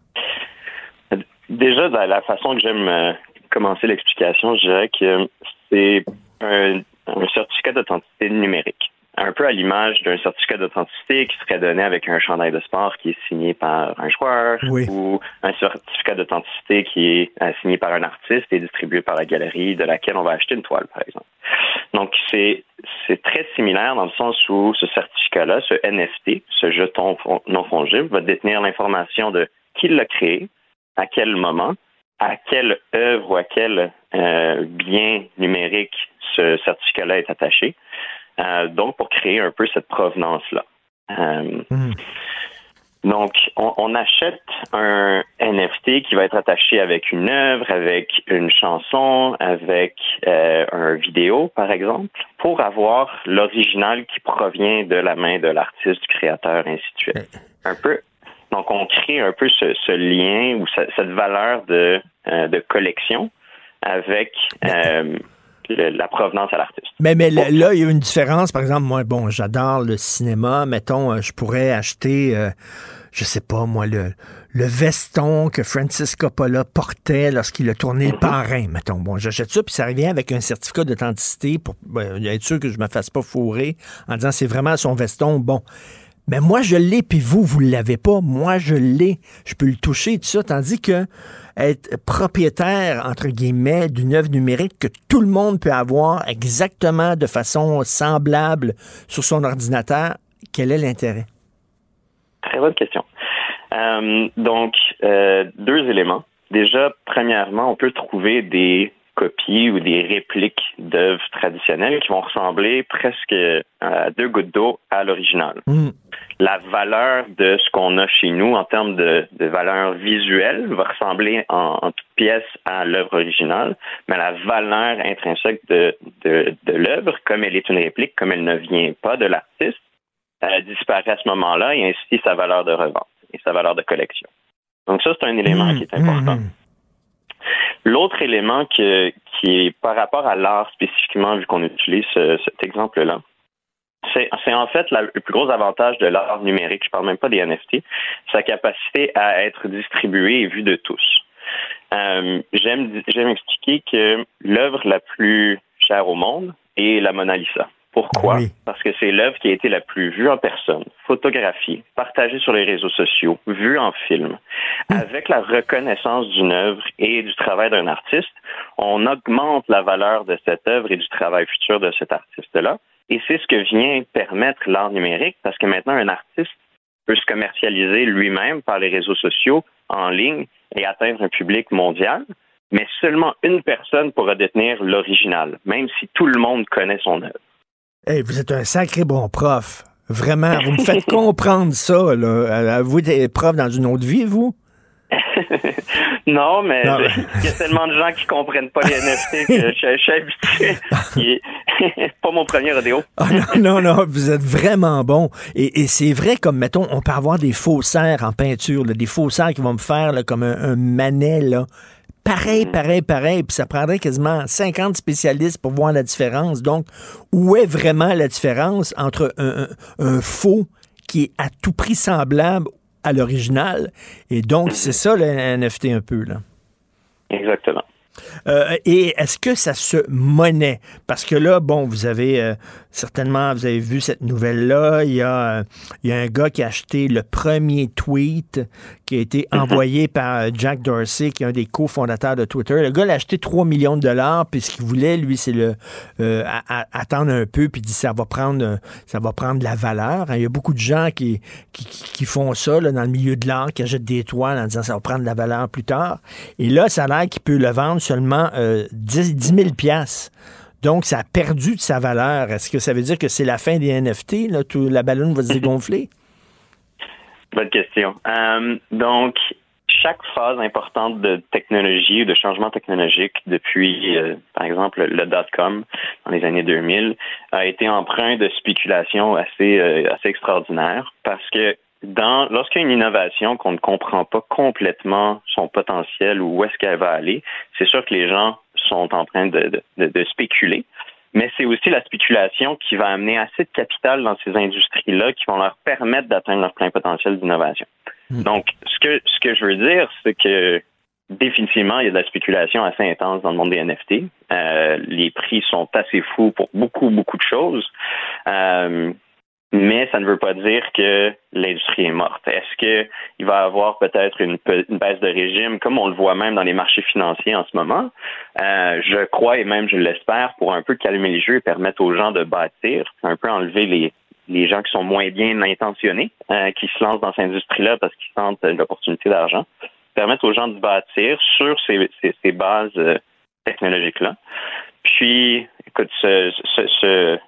Déjà, de la façon que j'aime euh, commencer l'explication, je dirais que c'est un, un certificat d'authenticité numérique. Un peu à l'image d'un certificat d'authenticité qui serait donné avec un chandail de sport qui est signé par un joueur Oui. ou un certificat d'authenticité qui est euh, signé par un artiste et distribué par la galerie de laquelle on va acheter une toile, par exemple. Donc, c'est c'est très similaire dans le sens où ce certificat-là, ce NFT, ce jeton non fongible, va détenir l'information de qui l'a créé, à quel moment, à quelle œuvre ou à quel euh, bien numérique ce certificat-là est attaché. Euh, donc, pour créer un peu cette provenance-là. Euh, donc, on, on achète un NFT qui va être attaché avec une œuvre, avec une chanson, avec euh, un vidéo, par exemple, pour avoir l'original qui provient de la main de l'artiste, du créateur, ainsi de suite. Un peu. Donc, on crée un peu ce, ce lien ou ce- cette valeur de, de collection avec euh, le- la provenance à l'artiste. Mais, mais là, là, il y a une différence. Par exemple, moi, bon, j'adore le cinéma. Mettons, euh, je pourrais acheter, euh, je sais pas, moi, le, le veston que Francis Coppola portait lorsqu'il a tourné Le Parrain, mettons. Bon, j'achète ça, puis ça revient avec un certificat d'authenticité pour ben, être sûr que je me fasse pas fourrer en disant c'est vraiment son veston. Bon. Mais moi, je l'ai, puis vous, vous ne l'avez pas. Moi, je l'ai. Je peux le toucher, tout ça. Tandis que être propriétaire, entre guillemets, d'une œuvre numérique que tout le monde peut avoir exactement de façon semblable sur son ordinateur, quel est l'intérêt? Très bonne question. Euh, donc, euh, deux éléments. Déjà, premièrement, on peut trouver des copies ou des répliques d'œuvres traditionnelles qui vont ressembler presque à deux gouttes d'eau à l'original. La valeur de ce qu'on a chez nous en termes de, de valeur visuelle va ressembler en, en toute pièce à l'œuvre originale, mais la valeur intrinsèque de, de, de l'œuvre, comme elle est une réplique, comme elle ne vient pas de l'artiste, euh, disparaît à ce moment-là et ainsi sa valeur de revente et sa valeur de collection. Donc ça, c'est un élément qui est important. L'autre élément qui est par rapport à l'art spécifiquement, vu qu'on utilise ce- cet exemple-là, c'est en fait le plus gros avantage de l'art numérique, je parle même pas des NFT, sa capacité à être distribué et vu de tous. Euh, j'aime j'aime expliquer que l'œuvre la plus chère au monde est la Mona Lisa. Pourquoi? Parce que c'est l'œuvre qui a été la plus vue en personne, photographiée, partagée sur les réseaux sociaux, vue en film. Avec la reconnaissance d'une œuvre et du travail d'un artiste, on augmente la valeur de cette œuvre et du travail futur de cet artiste-là. Et c'est ce que vient permettre l'art numérique parce que maintenant, un artiste peut se commercialiser lui-même par les réseaux sociaux en ligne et atteindre un public mondial, mais seulement une personne pourra détenir l'original, même si tout le monde connaît son œuvre. Hey, vous êtes un sacré bon prof. Vraiment, vous me faites comprendre ça. Là. Vous êtes prof dans une autre vie, vous? non, mais il y a tellement de gens qui comprennent pas les NFT que je, suis habitué. pas mon premier rodéo. Ah, non, non, non, vous êtes vraiment bon. Et, c'est vrai, comme mettons, on peut avoir des faussaires en peinture, des faussaires qui vont me faire comme un, un manet, là. Pareil, mm. pareil, pareil. Puis ça prendrait quasiment 50 spécialistes pour voir la différence. Donc, où est vraiment la différence entre un, faux qui est à tout prix semblable à l'original? Et donc, c'est ça le NFT un peu, là? Exactement. Euh, et est-ce que ça se monnaie? Parce que là, bon, vous avez euh, certainement, vous avez vu cette nouvelle-là. Il y, a, euh, il y a un gars qui a acheté le premier tweet qui a été mhm. envoyé par Jack Dorsey, qui est un des cofondateurs de Twitter. Le gars l'a acheté 3 millions de dollars, puis ce qu'il voulait, lui, c'est le attendre un peu, puis dit ça va prendre ça va prendre de la valeur. Il y a beaucoup de gens qui, qui, font ça dans le milieu de l'art, qui achètent des toiles en disant ça va prendre de la valeur plus tard. Et là, ça a l'air qu'il peut le vendre seulement 10, 10 000 donc, ça a perdu de sa valeur. Est-ce que ça veut dire que c'est la fin des NFT? La ballonne va se dégonfler? Bonne question. Euh, donc, chaque phase importante de technologie ou de changement technologique depuis, euh, par exemple, le dot-com dans les années 2000 a été empreint de spéculation assez, euh, assez extraordinaire parce que dans, lorsqu'il y a une innovation qu'on ne comprend pas complètement son potentiel ou où est-ce qu'elle va aller, c'est sûr que les gens sont en train de, spéculer. Mais c'est aussi la spéculation qui va amener assez de capital dans ces industries-là qui vont leur permettre d'atteindre leur plein potentiel d'innovation. Hmm. Donc, ce que, ce que je veux dire, c'est que définitivement, il y a de la spéculation assez intense dans le monde des NFT. Euh, les prix sont assez fous pour beaucoup, beaucoup de choses. Euh, mais ça ne veut pas dire que l'industrie est morte. Est-ce qu'il va y avoir peut-être une, baisse de régime, comme on le voit même dans les marchés financiers en ce moment? Euh, je crois et même je l'espère pour un peu calmer les jeux et permettre aux gens de bâtir, un peu enlever les, gens qui sont moins bien intentionnés, euh, qui se lancent dans cette industrie-là parce qu'ils sentent l'opportunité d'argent, permettre aux gens de bâtir sur ces, ces, bases euh, technologiques-là. Puis, écoute, ce, ce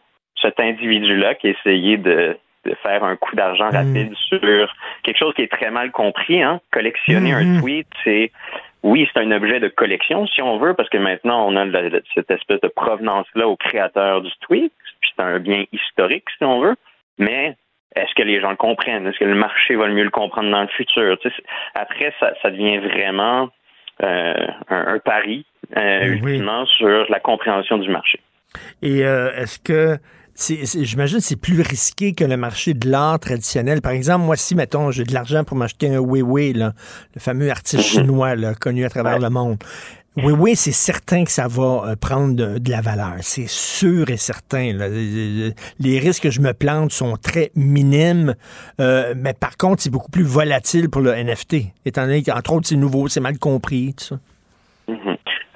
cet individu-là qui a essayé de, faire un coup d'argent hmm. rapide sur quelque chose qui est très mal compris. Hein. Collectionner un hmm. tweet, c'est oui, c'est un objet de collection si on veut, parce que maintenant on a cette espèce de provenance-là au créateur du tweet, puis c'est un bien historique si on veut. Mais est-ce que les gens le comprennent? Est-ce que le marché va le mieux le comprendre dans le futur? Après, ça, devient vraiment euh, un, pari euh, ultimement sur la compréhension du marché. Et euh, est-ce que j'imagine c'est plus risqué que le marché de l'art traditionnel. Par exemple, moi, si, mettons, j'ai de l'argent pour m'acheter un Weiwei, le fameux artiste mhm. chinois là, connu à travers le monde. Oui, oui, c'est certain que ça va euh, prendre de, la valeur. C'est sûr et certain. Les risques que je me plante sont très minimes, euh, mais par contre, c'est beaucoup plus volatile pour le NFT, étant donné qu'entre autres, c'est nouveau, c'est mal compris, tout ça.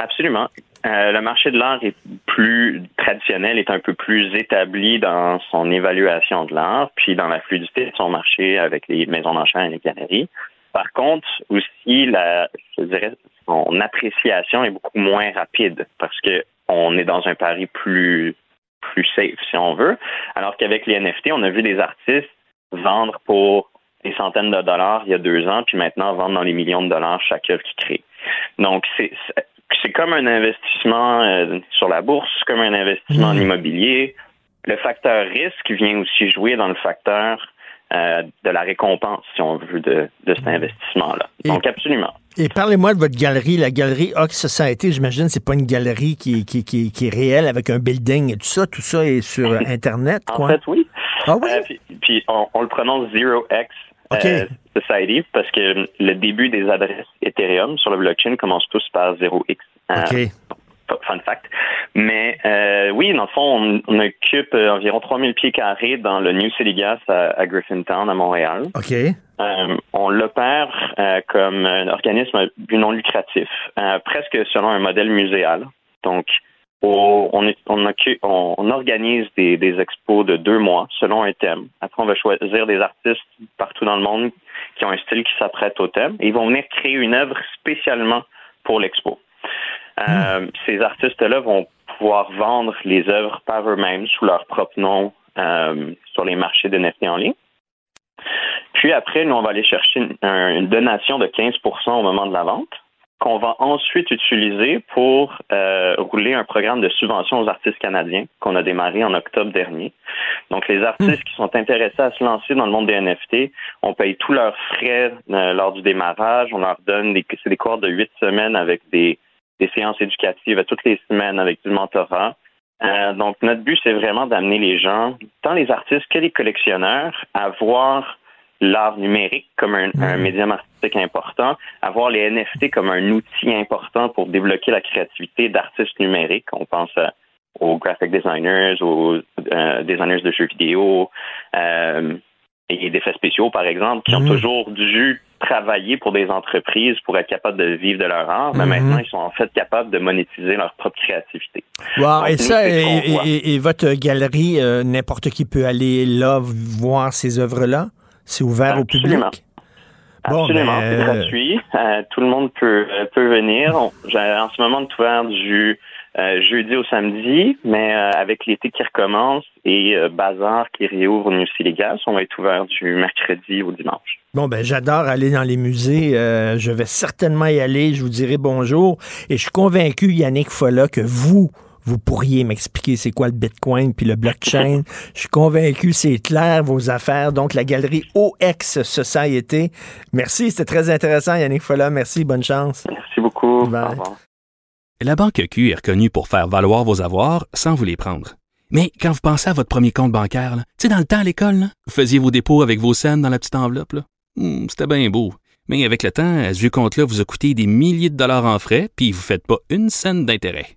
Absolument. Euh, le marché de l'art est plus traditionnel, est un peu plus établi dans son évaluation de l'art, puis dans la fluidité de son marché avec les maisons d'enchères et les galeries. Par contre, aussi, la, je dirais, son appréciation est beaucoup moins rapide parce que on est dans un pari plus plus safe, si on veut. Alors qu'avec les NFT, on a vu des artistes vendre pour des centaines de dollars il y a deux ans, puis maintenant vendre dans les millions de dollars chaque œuvre qu'ils créent. Donc, c'est c'est comme un investissement euh, sur la bourse, comme un investissement en hmm. immobilier. Le facteur risque vient aussi jouer dans le facteur euh, de la récompense, si on veut, de, cet investissement-là. Donc, absolument. Et parlez-moi de votre galerie, la galerie Ox Society. J'imagine que c'est pas une galerie qui, qui, qui, qui, est réelle avec un building et tout ça. Tout ça est sur Internet. en fait, oui. Ah oui? Euh, puis, on, le prononce Zero X Society parce que le début des adresses Ethereum sur le blockchain commencent tous par 0x. Euh, fun fact. Mais euh, oui, dans le fond, on, occupe euh, environ 3000 pieds carrés dans le New City Gas à, Griffintown, à Montréal. OK. Euh, on l'opère comme un organisme non lucratif, presque selon un modèle muséal. Donc, on, on, organise des, des, expos de deux mois selon un thème. Après, on va choisir des artistes partout dans le monde qui ont un style qui s'apprête au thème et ils vont venir créer une œuvre spécialement pour l'expo. Euh, ces artistes-là vont pouvoir vendre les œuvres par eux-mêmes sous leur propre nom euh, sur les marchés de NFT en ligne. Puis après, nous, on va aller chercher une, donation de 15% au moment de la vente qu'on va ensuite utiliser pour euh, rouler un programme de subvention aux artistes canadiens qu'on a démarré en octobre dernier. Donc, les artistes qui sont intéressés à se lancer dans le monde des NFT, on paye tous leurs frais lors du démarrage. On leur donne des, des cours de huit semaines avec des, des séances éducatives toutes les semaines avec du mentorat. Euh, donc, notre but, c'est vraiment d'amener les gens, tant les artistes que les collectionneurs, à voir l'art numérique comme un, mhm. médium artistique important, à voir les NFT comme un outil important pour débloquer la créativité d'artistes numériques. On pense aux graphic designers, aux euh, designers de jeux vidéo, euh, et d'effets spéciaux, par exemple, qui ont mhm. toujours dû travailler pour des entreprises pour être capables de vivre de leur art, mais mhm. maintenant, ils sont en fait capables de monétiser leur propre créativité. Wow, et ça, et, votre galerie, euh, n'importe qui peut aller là voir ces œuvres-là? C'est ouvert au public? Absolument, c'est ben, gratuit. Euh, tout le monde peut, peut venir. en ce moment, on est ouvert du euh, jeudi au samedi, mais euh, avec l'été qui recommence et euh, Bazar qui réouvre Musée Légal, on va être ouvert du mercredi au dimanche. Bon, ben j'adore aller dans les musées. je vais certainement y aller. Je vous dirai bonjour. Et je suis convaincu, Yannick Folla, que vous, vous pourriez m'expliquer c'est quoi le Bitcoin puis le blockchain. Je suis convaincu, c'est clair vos affaires. Donc, la galerie OX Society. Merci, c'était très intéressant, Yannick Folla. Merci, bonne chance. Merci beaucoup. Au revoir. La Banque Q est reconnue pour faire valoir vos avoirs sans vous les prendre. Mais quand vous pensez à votre premier compte bancaire, tu sais, dans le temps à l'école, vous faisiez vos dépôts avec vos scènes dans la petite enveloppe. Hmm, c'était bien beau. Mais avec le temps, ce vieux compte-là vous a coûté des milliers de dollars en frais, puis vous ne faites pas une scène d'intérêt.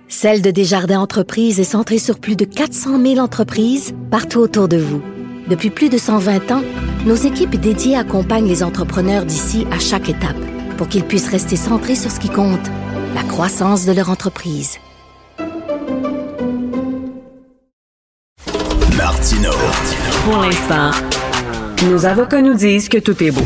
Celle de Desjardins Entreprises est centrée sur plus de 400 000 entreprises partout autour de vous. Depuis plus de 120 ans, nos équipes dédiées accompagnent les entrepreneurs d'ici à chaque étape pour qu'ils puissent rester centrés sur ce qui compte, la croissance de leur entreprise. Pour l'instant, nos avocats nous disent que tout est beau.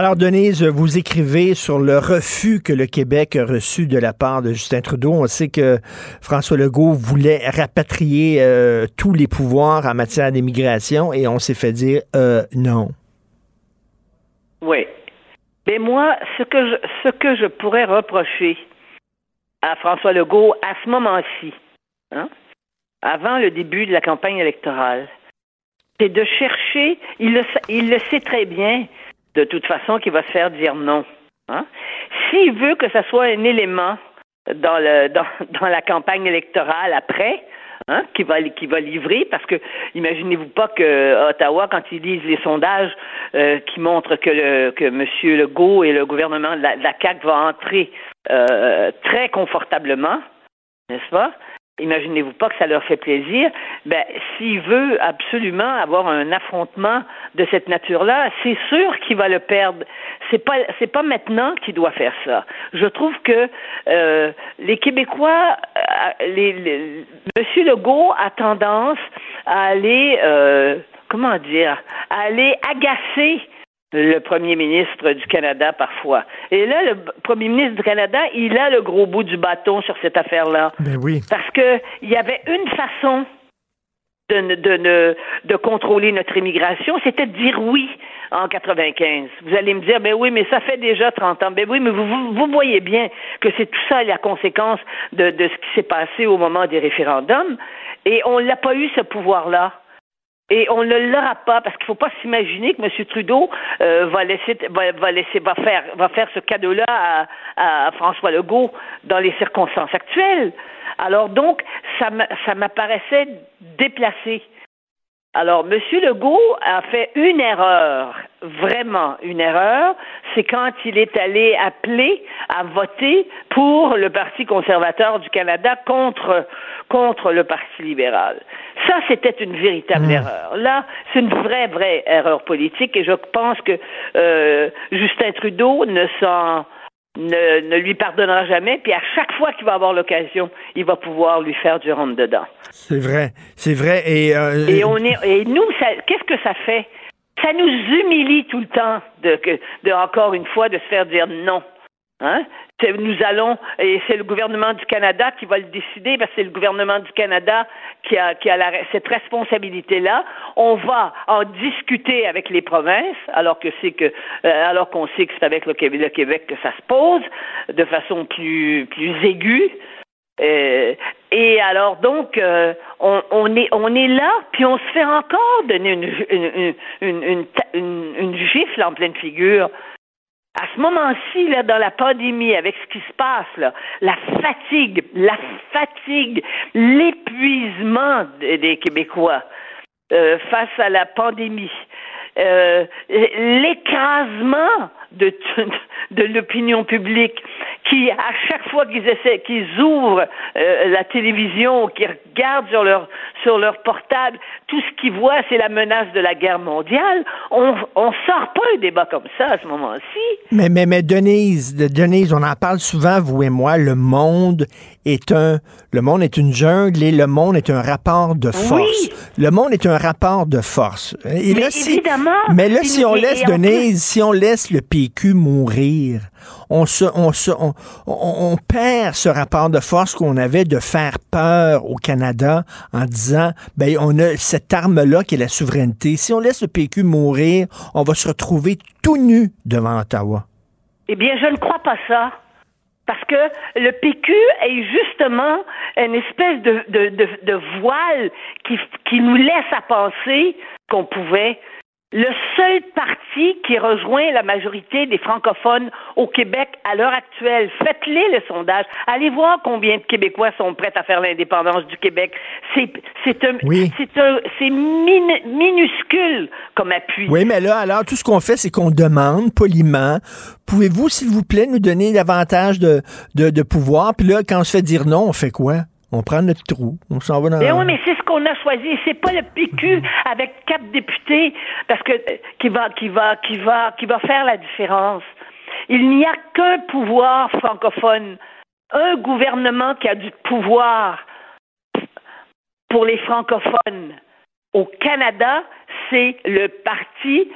Alors, Denise, vous écrivez sur le refus que le Québec a reçu de la part de Justin Trudeau. On sait que François Legault voulait rapatrier euh, tous les pouvoirs en matière d'immigration et on s'est fait dire euh, non. Oui. Mais moi, ce que, je, ce que je pourrais reprocher à François Legault à ce moment-ci, hein, avant le début de la campagne électorale, c'est de chercher, il le, il le sait très bien, de toute façon qui va se faire dire non. Hein? S'il veut que ça soit un élément dans, le, dans, dans la campagne électorale après, Hein, qui va qui va livrer parce que imaginez-vous pas que Ottawa quand ils lisent les sondages euh, qui montrent que le que M. Legault et le gouvernement de la, la CAQ va entrer euh, très confortablement, n'est-ce pas? Imaginez-vous pas que ça leur fait plaisir, ben, s'il veut absolument avoir un affrontement de cette nature-là, c'est sûr qu'il va le perdre. C'est pas, c'est pas maintenant qu'il doit faire ça. Je trouve que euh, les Québécois, euh, les, Monsieur Legault a tendance à aller, euh, comment dire, à aller agacer le premier ministre du Canada parfois. Et là, le premier ministre du Canada, il a le gros bout du bâton sur cette affaire-là. Ben oui. Parce que il y avait une façon de, de, contrôler notre immigration, c'était de dire oui en 95. Vous allez me dire, ben oui, mais ça fait déjà 30 ans. Ben oui, mais vous, vous, vous voyez bien que c'est tout ça la conséquence de, de ce qui s'est passé au moment des référendums. Et on n'a pas eu ce pouvoir-là. Et on ne l'aura pas parce qu'il ne faut pas s'imaginer que M. Trudeau euh, va laisser va, va laisser va faire va faire ce cadeau-là à, à François Legault dans les circonstances actuelles. Alors donc ça m'a- ça m'apparaissait déplacé. Alors, M. Legault a fait une erreur, vraiment une erreur, c'est quand il est allé appeler à voter pour le Parti conservateur du Canada contre, contre le Parti libéral. Ça, c'était une véritable erreur. Là, c'est une vraie, vraie erreur politique et je pense que euh, Justin Trudeau ne s'en ne, ne lui pardonnera jamais, puis à chaque fois qu'il va avoir l'occasion, il va pouvoir lui faire du rentre dedans. C'est vrai, c'est vrai. Et, euh, Et on est et nous, ça- qu'est-ce que ça fait? Ça nous humilie tout le temps de, de encore une fois de se faire dire non. Hein? Nous allons, et c'est le gouvernement du Canada qui va le décider, parce que c'est le gouvernement du Canada qui a, qui a la- cette responsabilité-là. On va en discuter avec les provinces, alors que c'est que, euh, alors qu'on sait que c'est avec le Québec, le Québec que ça se pose, de façon plus, plus aiguë. Euh, et alors donc euh, on, on est on est là puis on se fait encore donner une une, une- une gifle en pleine figure. À ce moment-ci, là, dans la pandémie, avec ce qui se passe, là, la fatigue, la fatigue, l'épuisement des, Québécois euh, face à la pandémie, euh, l'écrasement de, l'opinion publique qui, à chaque fois qu'ils ouvrent euh, la télévision, qu'ils regardent sur leur portable, tout ce qu'ils voient, c'est la menace de la guerre mondiale. On on sort pas un débat comme ça à ce moment-ci. Mais, mais, mais Denise, de- Denise, on en parle souvent, vous et moi, le monde est un le monde est une jungle et le monde est un rapport de force. Le monde est un rapport de force. Et Mais là, si, évidemment. mais là, si on laisse en Denise, si on laisse le PQ mourir, on se, on se, on, on- on perd ce rapport de force qu'on avait de faire peur au Canada en disant, ben, on a cette arme-là qui est la souveraineté. Si on laisse le PQ mourir, on va se retrouver tout nu devant Ottawa. Eh bien, je ne crois pas ça. Parce que le PQ est justement une espèce de, de, de, de voile qui, qui nous laisse à penser qu'on pouvait. Le seul parti qui rejoint la majorité des francophones au Québec à l'heure actuelle, faites-les le sondage. Allez voir combien de Québécois sont prêts à faire l'indépendance du Québec. C'est c'est un, c'est un, c'est min- minuscule comme appui. Oui, mais là, alors, tout ce qu'on fait, c'est qu'on demande poliment, pouvez-vous, s'il vous plaît, nous donner davantage de, de, de pouvoir? Puis là, quand on se fait dire non, on fait quoi? On prend notre trou, on s'en va dans... Mais oui, mais c'est ce qu'on a choisi. C'est pas le PQ avec quatre députés parce que euh, qui va qui va qui va qui va faire la différence. Il n'y a qu'un pouvoir francophone, un gouvernement qui a du pouvoir pour les francophones. Au Canada, c'est le parti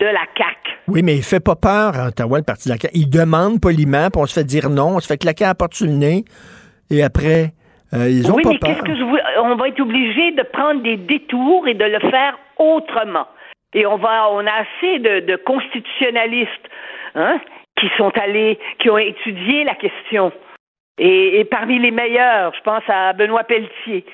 de la CAQ. Oui, mais il fait pas peur à Ottawa, le Parti de la CAQ. Il demande poliment, puis on se fait dire non, on se fait claquer à la porte sur le nez, et après, euh, ils ont oui, pas mais qu'est-ce que je voulais- On va être obligé de prendre des détours et de le faire autrement. Et on va, on a assez de, de constitutionnalistes, hein, qui sont allés, qui ont étudié la question. Et, et parmi les meilleurs, je pense à Benoît Pelletier,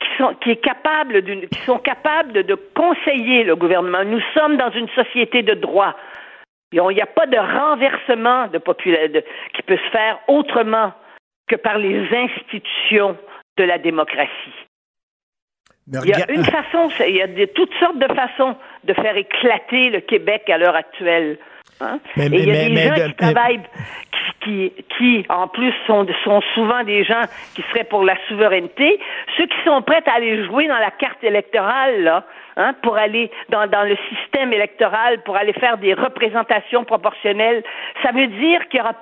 qui sont, qui est capable d'une, qui sont capables de, de conseiller le gouvernement. Nous sommes dans une société de droit. Il n'y a pas de renversement de popula- de- qui peut se faire autrement que par les institutions de la démocratie. Il y a une façon, il y a de, toutes sortes de façons de faire éclater le Québec à l'heure actuelle. hein. Mais- Et mais- il y a mais- des gens qui travaillent, qui, qui, qui, en plus, sont, sont souvent des gens qui seraient pour la souveraineté. Ceux qui sont prêts à aller jouer dans la carte électorale, là, hein, pour aller dans, dans le système électoral, pour aller faire des représentations proportionnelles, ça veut dire qu'il y aura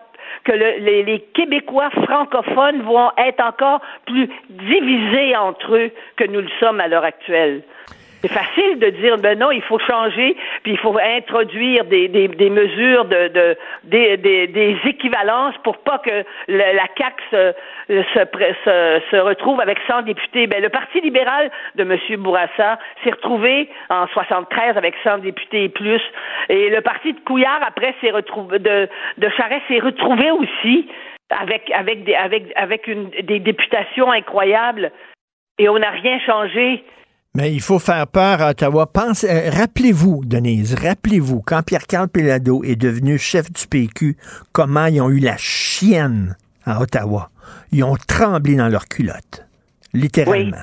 que le- les, les Québécois francophones vont être encore plus divisés entre eux que nous le sommes à l'heure actuelle. C'est facile de dire, ben non, il faut changer, puis il faut introduire des, des, des mesures de, de des, des, équivalences pour pas que le- la CAC se, se, se, se retrouve avec 100 députés. Ben, le Parti libéral de M. Bourassa s'est retrouvé en 73 avec 100 députés et plus, et le Parti de Couillard après s'est retrouvé de, de Charest s'est retrouvé aussi avec avec des avec avec une, des députations incroyables, et on n'a rien changé. Mais il faut faire peur à Ottawa. Euh, rappelez-vous, Denise, rappelez-vous, quand Pierre-Carl Pelado est devenu chef du PQ, comment ils ont eu la chienne à Ottawa. Ils ont tremblé dans leurs culottes. Littéralement.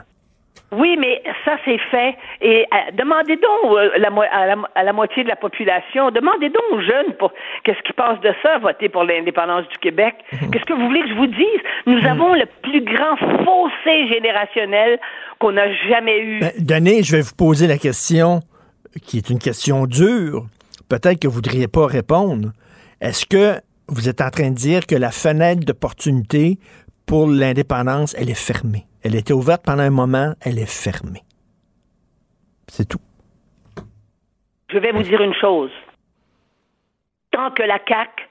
Oui, mais ça c'est fait. Et euh, demandez donc euh, la à, la, à la moitié de la population, demandez donc aux jeunes pour qu'est-ce qu'ils pensent de ça, voter pour l'indépendance du Québec. Qu'est-ce que vous voulez que je vous dise? Nous avons le plus grand fossé générationnel qu'on a jamais eu. Ben, je vais vous poser la question qui est une question dure. Peut-être que vous ne voudriez pas répondre. Est-ce que vous êtes en train de dire que la fenêtre d'opportunité pour l'indépendance, elle est fermée? Elle était ouverte pendant un moment, elle est fermée. C'est tout. Je vais vous dire une chose. Tant que la CAC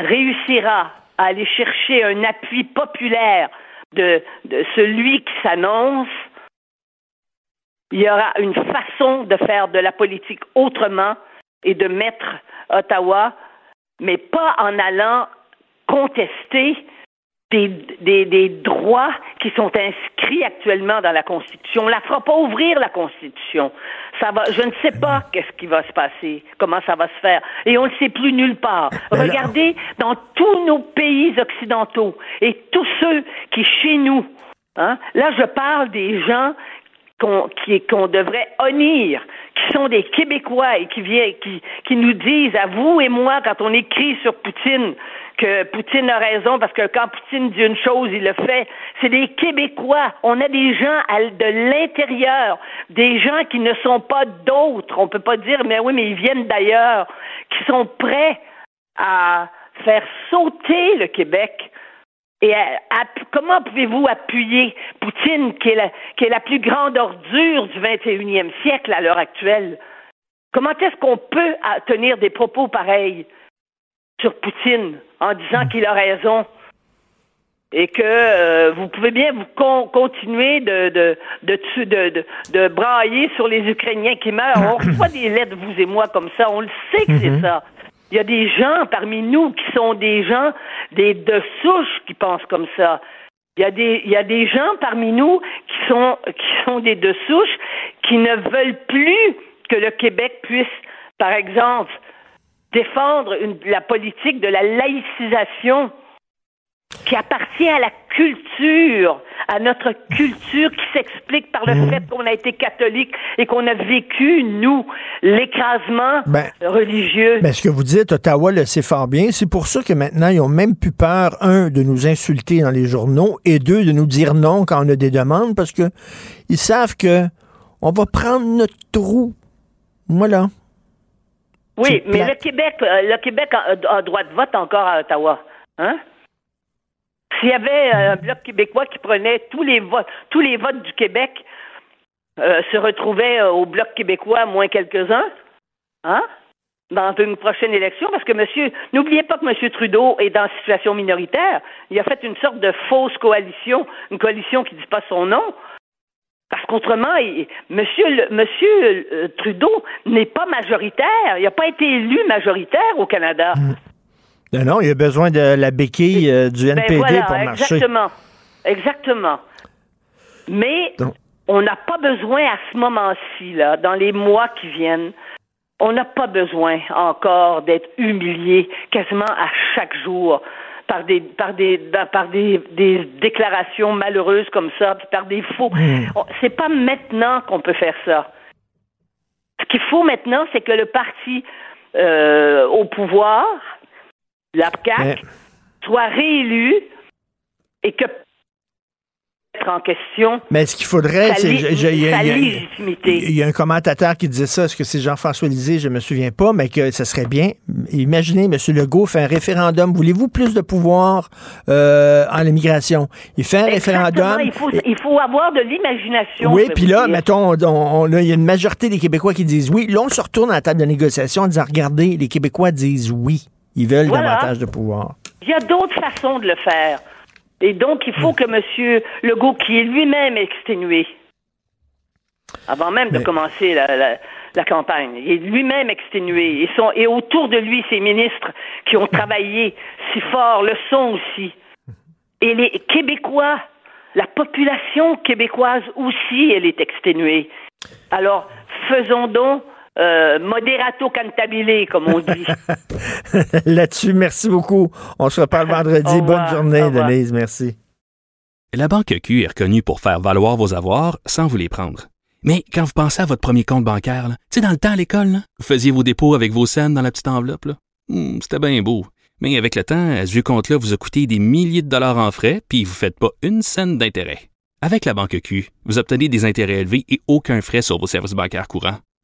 réussira à aller chercher un appui populaire de, de celui qui s'annonce, il y aura une façon de faire de la politique autrement et de mettre Ottawa, mais pas en allant contester des, des, des droits qui sont inscrits actuellement dans la Constitution. On la fera pas ouvrir la Constitution. Ça va, je ne sais pas qu'est-ce qui va se passer, comment ça va se faire, et on ne le sait plus nulle part. Regardez dans tous nos pays occidentaux et tous ceux qui chez nous, hein, là je parle des gens qu'on devrait honnir, qui sont des Québécois et qui viennent, qui, qui nous disent à vous et moi quand on écrit sur Poutine que Poutine a raison parce que quand Poutine dit une chose, il le fait. C'est des Québécois. On a des gens de l'intérieur, des gens qui ne sont pas d'autres. On peut pas dire mais oui mais ils viennent d'ailleurs, qui sont prêts à faire sauter le Québec. Et à- à- comment pouvez-vous appuyer Poutine, qui est, la, qui est la plus grande ordure du 21e siècle à l'heure actuelle? Comment est-ce qu'on peut tenir des propos pareils sur Poutine en disant qu'il a raison? Et que euh, vous pouvez bien vous con- continuer de, de, de, tu- de, de, de brailler sur les Ukrainiens qui meurent? On reçoit des lettres, vous et moi, comme ça. On le sait que c'est ça. Il y a des gens parmi nous qui sont des gens des de souche qui pensent comme ça. Il y a des gens parmi nous qui sont qui sont des de souche qui ne veulent plus que le Québec puisse, par exemple, défendre la politique de la laïcisation qui appartient à la culture, à notre culture qui s'explique par le fait qu'on a été catholique et qu'on a vécu, nous, l'écrasement Ben, religieux. Ben, ce que vous dites, Ottawa le sait fort bien. C'est pour ça que maintenant, ils ont même plus peur, un, de nous insulter dans les journaux et deux, de nous dire non quand on a des demandes parce que ils savent que on va prendre notre trou. Voilà. Oui, mais plate. le Québec, euh, le Québec a, a droit de vote encore à Ottawa. Hein? S'il y avait euh, un bloc québécois qui prenait tous les votes, tous les votes du Québec euh, se retrouvaient euh, au bloc québécois, moins quelques-uns, hein? Dans une prochaine élection, parce que monsieur, n'oubliez pas que M. Trudeau est dans une situation minoritaire. Il a fait une sorte de fausse coalition, une coalition qui ne dit pas son nom. Parce qu'autrement, monsieur, le- monsieur Trudeau n'est pas majoritaire. Il n'a pas été élu majoritaire au Canada. Non, non, il a besoin de la béquille euh, du Ben NPD voilà, pour marcher. exactement. Exactement. Mais Donc- on n'a pas besoin à ce moment-ci, là, dans les mois qui viennent, on n'a pas besoin encore d'être humilié quasiment à chaque jour par des par des par des, des déclarations malheureuses comme ça, puis par des faux. On- C'est pas maintenant qu'on peut faire ça. Ce qu'il faut maintenant, c'est que le parti euh, au pouvoir, la CAQ, soit réélu et que en question Mais ce qu'il faudrait, c'est. il y a- y un commentateur qui disait ça, est-ce que c'est Jean-François Lisée, je me souviens pas, mais que ce serait bien. Imaginez, M. Legault fait un référendum. Voulez-vous plus de pouvoir euh, en immigration? Il fait un Exactement, référendum. Il faut, il faut avoir de l'imagination. Oui, puis là, dire. mettons, il y a une majorité des Québécois qui disent oui. Là, on se retourne à la table de négociation en disant, regardez, les Québécois disent oui. Ils veulent Voilà. davantage de pouvoir. Il y a d'autres façons de le faire. Et donc, il faut que M. Legault, qui est lui-même exténué, avant même de commencer la, la- la campagne, il est lui-même exténué. Et, son, et autour de lui, ses ministres qui ont travaillé si fort le sont aussi. Et les Québécois, la population québécoise aussi, elle est exténuée. Alors, faisons donc euh, moderato cantabile, comme on dit. Là-dessus, merci beaucoup. On se reparle vendredi. Au revoir. Bonne journée. Denise. Merci. La Banque Q est reconnue pour faire valoir vos avoirs sans vous les prendre. Mais quand vous pensez à votre premier compte bancaire, tu sais, dans le temps à l'école, vous faisiez vos dépôts avec vos scènes dans la petite enveloppe. Hmm, C'était bien beau. Mais avec le temps, à ce vieux compte-là vous a coûté des milliers de dollars en frais, puis vous ne faites pas une scène d'intérêt. Avec la Banque Q, vous obtenez des intérêts élevés et aucun frais sur vos services bancaires courants.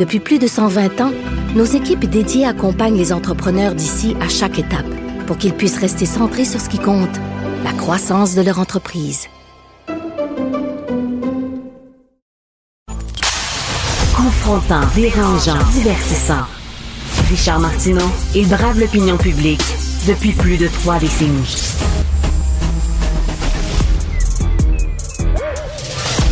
Depuis plus de 120 ans, nos équipes dédiées accompagnent les entrepreneurs d'ici à chaque étape pour qu'ils puissent rester centrés sur ce qui compte, la croissance de leur entreprise. Confrontant, dérangeant, divertissant. Richard Martineau, il brave l'opinion publique depuis plus de trois décennies.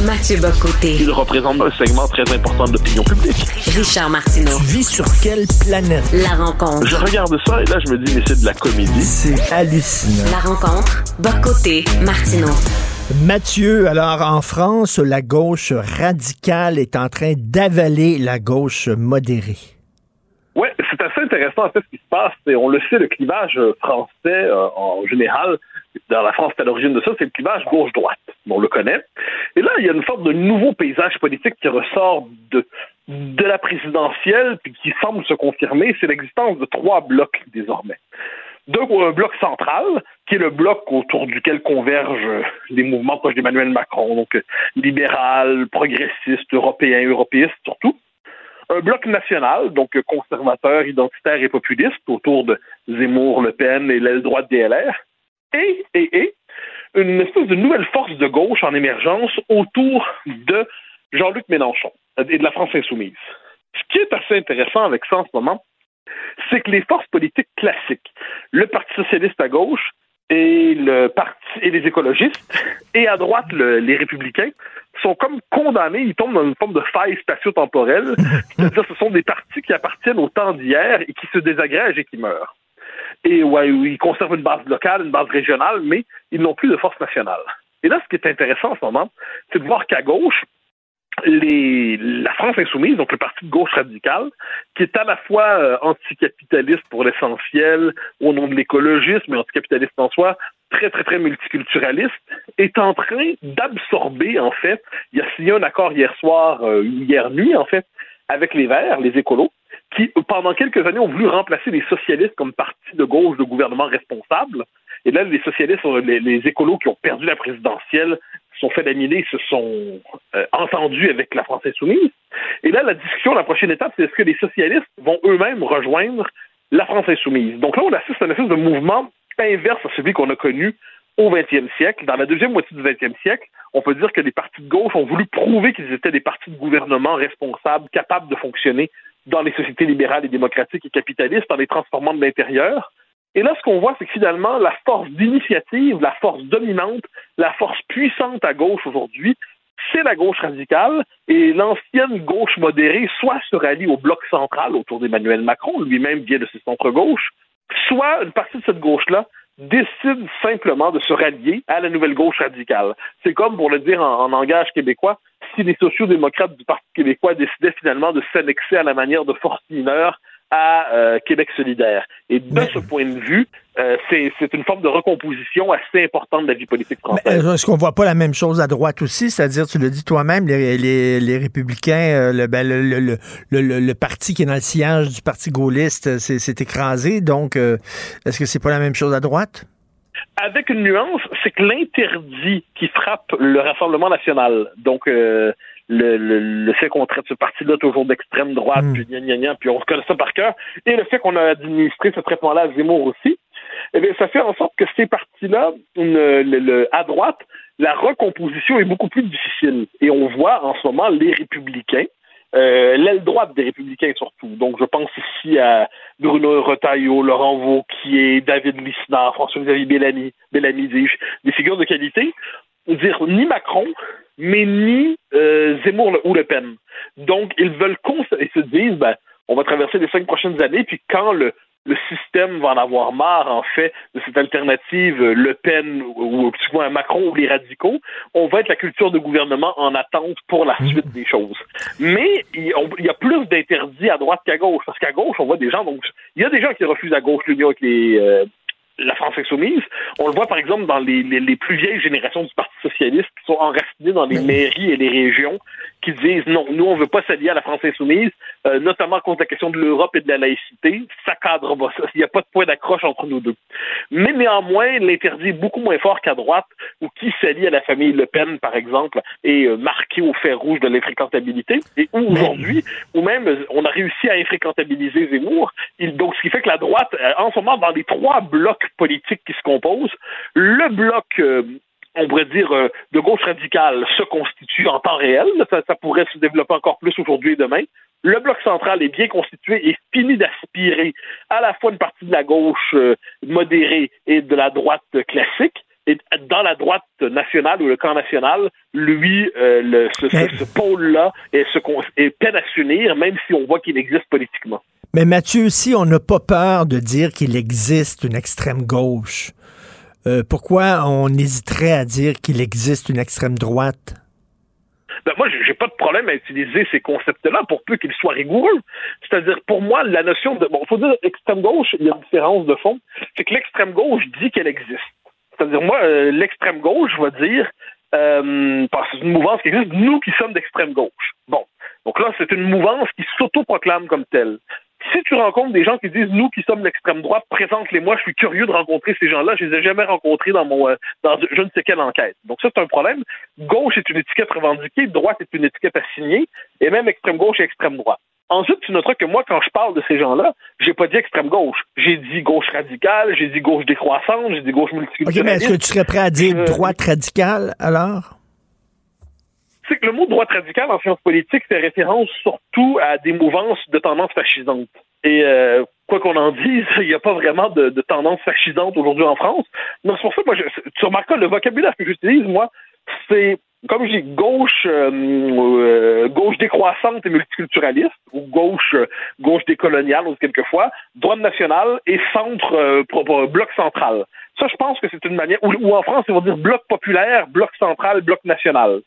Mathieu Bocoté. Il représente un segment très important de l'opinion publique. Richard Martineau. Tu vis sur quelle planète? La rencontre. Je regarde ça et là, je me dis, mais c'est de la comédie. C'est hallucinant. La rencontre. Bocoté. Martineau. Mathieu, alors en France, la gauche radicale est en train d'avaler la gauche modérée. Oui, c'est assez intéressant en fait ce qui se passe. On le sait, le clivage euh, français euh, en général, dans la France, c'est à l'origine de ça, c'est le clivage gauche-droite. On le connaît. Et là, il y a une sorte de nouveau paysage politique qui ressort de, de la présidentielle, puis qui semble se confirmer, c'est l'existence de trois blocs désormais. Donc, un bloc central, qui est le bloc autour duquel convergent les mouvements proches d'Emmanuel Macron, donc euh, libéral, progressiste, européen, européiste surtout un bloc national, donc conservateur, identitaire et populiste, autour de Zemmour, Le Pen et l'aile droite des LR, et, et, et une espèce de nouvelle force de gauche en émergence autour de Jean-Luc Mélenchon et de la France insoumise. Ce qui est assez intéressant avec ça en ce moment, c'est que les forces politiques classiques, le Parti socialiste à gauche et le parti et les écologistes, et à droite le- les républicains, sont comme condamnés, ils tombent dans une forme de faille spatio-temporelle, c'est-à-dire ce sont des partis qui appartiennent au temps d'hier et qui se désagrègent et qui meurent. Et ouais, ils conservent une base locale, une base régionale, mais ils n'ont plus de force nationale. Et là, ce qui est intéressant en ce moment, c'est de voir qu'à gauche, les, la France insoumise, donc le parti de gauche radicale, qui est à la fois euh, anticapitaliste pour l'essentiel, au nom de l'écologisme, mais anticapitaliste en soi, très, très, très multiculturaliste, est en train d'absorber, en fait, il a signé un accord hier soir, euh, hier nuit, en fait, avec les Verts, les écolos, qui, pendant quelques années, ont voulu remplacer les socialistes comme parti de gauche de gouvernement responsable. Et là, les socialistes, euh, les, les écolos qui ont perdu la présidentielle, sont fait laminer, se sont euh, entendus avec la France insoumise. Et là, la discussion, la prochaine étape, c'est est-ce que les socialistes vont eux-mêmes rejoindre la France insoumise. Donc là, on assiste à une espèce de mouvement inverse à celui qu'on a connu au 20e siècle. Dans la deuxième moitié du 20e siècle, on peut dire que les partis de gauche ont voulu prouver qu'ils étaient des partis de gouvernement responsables, capables de fonctionner dans les sociétés libérales et démocratiques et capitalistes en les transformant de l'intérieur. Et là, ce qu'on voit, c'est que finalement, la force d'initiative, la force dominante, la force puissante à gauche aujourd'hui, c'est la gauche radicale et l'ancienne gauche modérée soit se rallie au bloc central autour d'Emmanuel Macron, lui-même vient de ce centre-gauche, soit une partie de cette gauche-là décide simplement de se rallier à la nouvelle gauche radicale. C'est comme, pour le dire en, langage québécois, si les sociaux-démocrates du Parti québécois décidaient finalement de s'annexer à la manière de force mineure à euh, Québec solidaire. Et de ce point de vue, euh, c'est c'est une forme de recomposition assez importante de la vie politique française. Euh, Est-ce qu'on voit pas la même chose à droite aussi? C'est-à-dire, tu le dis toi-même, les, les, les républicains, euh, le, ben, le, le, le, parti qui est dans le sillage du parti gaulliste, euh, c'est écrasé. Donc, euh, est-ce que c'est pas la même chose à droite? Avec une nuance, c'est que l'interdit qui frappe le Rassemblement national, donc euh, le, le, le fait qu'on traite ce parti-là toujours d'extrême droite, puis gna gna gna, puis on reconnaît ça par cœur, et le fait qu'on a administré ce traitement-là à Zemmour aussi, eh bien, ça fait en sorte que ces partis-là, à droite, la recomposition est beaucoup plus difficile. Et on voit en ce moment les républicains, euh, l'aile droite des républicains surtout. Donc, je pense ici à Bruno Retailleau, Laurent Vauquier, David Lisnard, François-Xavier Bellamy, Bellamy, des figures de qualité, dire ni Macron, mais ni euh, Zemmour ou Le Pen. Donc, ils veulent ils se disent, ben, on va traverser les cinq prochaines années, puis quand le, le système va en avoir marre, en fait, de cette alternative euh, Le Pen ou, ou souvent Macron ou les radicaux, on va être la culture de gouvernement en attente pour la suite des choses. Mais il y a plus d'interdits à droite qu'à gauche, parce qu'à gauche, on voit des gens, donc il y a des gens qui refusent à gauche l'union avec les, euh, la France insoumise. On le voit par exemple dans les, les, les plus vieilles générations du Parti socialiste qui sont enracinées dans les mairies et les régions qui disent non, nous on veut pas s'allier à la France insoumise, euh, notamment de la question de l'Europe et de la laïcité. Ça cadre pas ça. Il n'y a pas de point d'accroche entre nous deux. Mais néanmoins, l'interdit est beaucoup moins fort qu'à droite, où qui s'allie à la famille Le Pen, par exemple, est euh, marqué au fer rouge de l'infréquentabilité, et où aujourd'hui, ou même euh, on a réussi à infréquentabiliser Zemmour. Il- donc, ce qui fait que la droite, euh, en ce moment, dans les trois blocs politiques qui se composent, le bloc euh, on pourrait dire, euh, de gauche radicale se constitue en temps réel. Ça, ça pourrait se développer encore plus aujourd'hui et demain. Le bloc central est bien constitué et finit d'aspirer à la fois une partie de la gauche euh, modérée et de la droite classique. Et dans la droite nationale ou le camp national, lui, euh, le- ce, ce- ce pôle-là est, est peine à s'unir, même si on voit qu'il existe politiquement. Mais Mathieu, si on n'a pas peur de dire qu'il existe une extrême gauche, euh, pourquoi on hésiterait à dire qu'il existe une extrême droite? Ben, moi, j'ai pas de problème à utiliser ces concepts-là pour peu qu'ils soient rigoureux. C'est-à-dire, pour moi, la notion de... Bon, faut dire extrême gauche, il y a une différence de fond. C'est que l'extrême gauche dit qu'elle existe. C'est-à-dire, moi, euh, l'extrême gauche, vais dire, euh, parce que c'est une mouvance qui existe, nous qui sommes d'extrême gauche. Bon. Donc là, c'est une mouvance qui s'autoproclame comme telle. Si tu rencontres des gens qui disent nous qui sommes l'extrême droite, présente-les-moi, je suis curieux de rencontrer ces gens-là, je les ai jamais rencontrés dans mon euh, dans je ne sais quelle enquête. Donc ça c'est un problème. Gauche est une étiquette revendiquée, droite est une étiquette assignée, et même extrême gauche et extrême droite. Ensuite, tu noteras que moi, quand je parle de ces gens-là, j'ai pas dit extrême gauche. J'ai dit gauche radicale, j'ai dit gauche décroissante, j'ai dit gauche OK, multiculturaliste. mais est-ce que tu serais prêt à dire droite radicale, alors? C'est que le mot droite radicale en sciences politiques fait référence surtout à des mouvances de tendance fascisante. Et euh, quoi qu'on en dise, il n'y a pas vraiment de, de tendance fascisante aujourd'hui en France. Donc c'est pour ça que moi, je, tu remarqueras, le vocabulaire que j'utilise, moi, c'est, comme je dis, gauche, euh, euh, gauche décroissante et multiculturaliste, ou gauche, euh, gauche décoloniale, ou quelquefois, droite nationale et centre, euh, bloc central. Ça, je pense que c'est une manière, ou, ou en France, ils vont dire bloc populaire, bloc central, bloc national.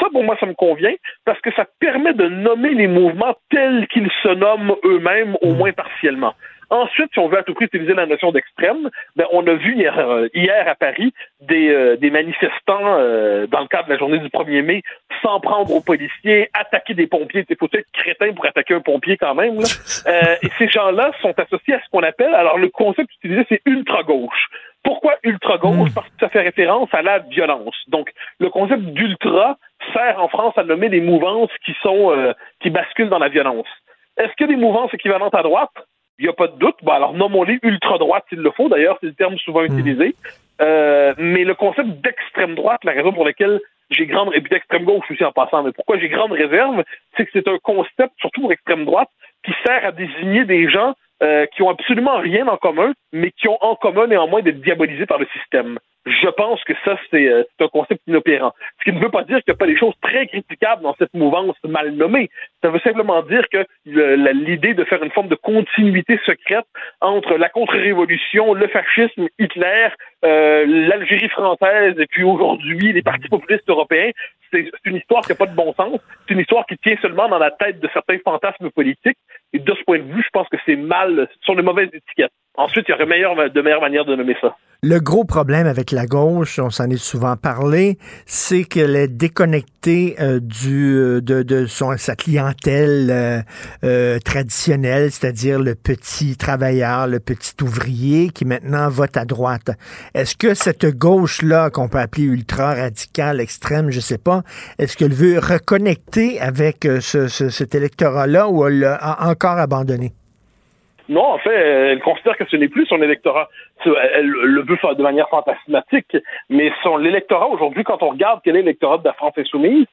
Ça, pour moi, ça me convient parce que ça permet de nommer les mouvements tels qu'ils se nomment eux-mêmes, au moins partiellement. Ensuite, si on veut à tout prix utiliser la notion d'extrême, ben, on a vu hier, euh, hier à Paris des, euh, des manifestants, euh, dans le cadre de la journée du 1er mai, s'en prendre aux policiers, attaquer des pompiers. Il faut être crétin pour attaquer un pompier quand même. Là. Euh, et ces gens-là sont associés à ce qu'on appelle, alors le concept utilisé, c'est ultra-gauche. Pourquoi ultra-gauche? Parce que ça fait référence à la violence. Donc, le concept d'ultra sert en France à nommer les mouvances qui sont euh, qui basculent dans la violence. Est-ce a des mouvances équivalentes à droite? Il n'y a pas de doute. Bon, alors nommons-les ultra-droite s'il le faut. D'ailleurs, c'est le terme souvent utilisé. Euh, mais le concept d'extrême droite, la raison pour laquelle j'ai grande et puis d'extrême gauche aussi en passant, mais pourquoi j'ai grande réserve, c'est que c'est un concept, surtout pour extrême droite, qui sert à désigner des gens euh, qui ont absolument rien en commun, mais qui ont en commun néanmoins d'être diabolisés par le système. Je pense que ça, c'est euh, un concept inopérant. Ce qui ne veut pas dire qu'il n'y a pas des choses très critiquables dans cette mouvance mal nommée. Ça veut simplement dire que l'idée de faire une forme de continuité secrète entre la contre-révolution, le fascisme, Hitler, euh, l'Algérie française et puis aujourd'hui les partis populistes européens, c'est c'est une histoire qui n'a pas de bon sens. C'est une histoire qui tient seulement dans la tête de certains fantasmes politiques. Et de ce point de vue, je pense que c'est mal, ce sont de mauvaises étiquettes. Ensuite, il y aurait de meilleures manières de nommer ça. Le gros problème avec la gauche, on s'en est souvent parlé, c'est qu'elle est déconnectée euh, du euh, de, de son, sa clientèle euh, euh, traditionnelle, c'est-à-dire le petit travailleur, le petit ouvrier qui maintenant vote à droite. Est-ce que cette gauche-là, qu'on peut appeler ultra-radicale, extrême, je sais pas, est-ce qu'elle veut reconnecter avec euh, ce, ce- cet électorat-là ou elle l'a encore abandonné? Non, en fait, elle considère que ce n'est plus son électorat. Elle le veut de manière fantasmatique, mais son l'électorat aujourd'hui, quand on regarde quel est l'électorat de la France insoumise,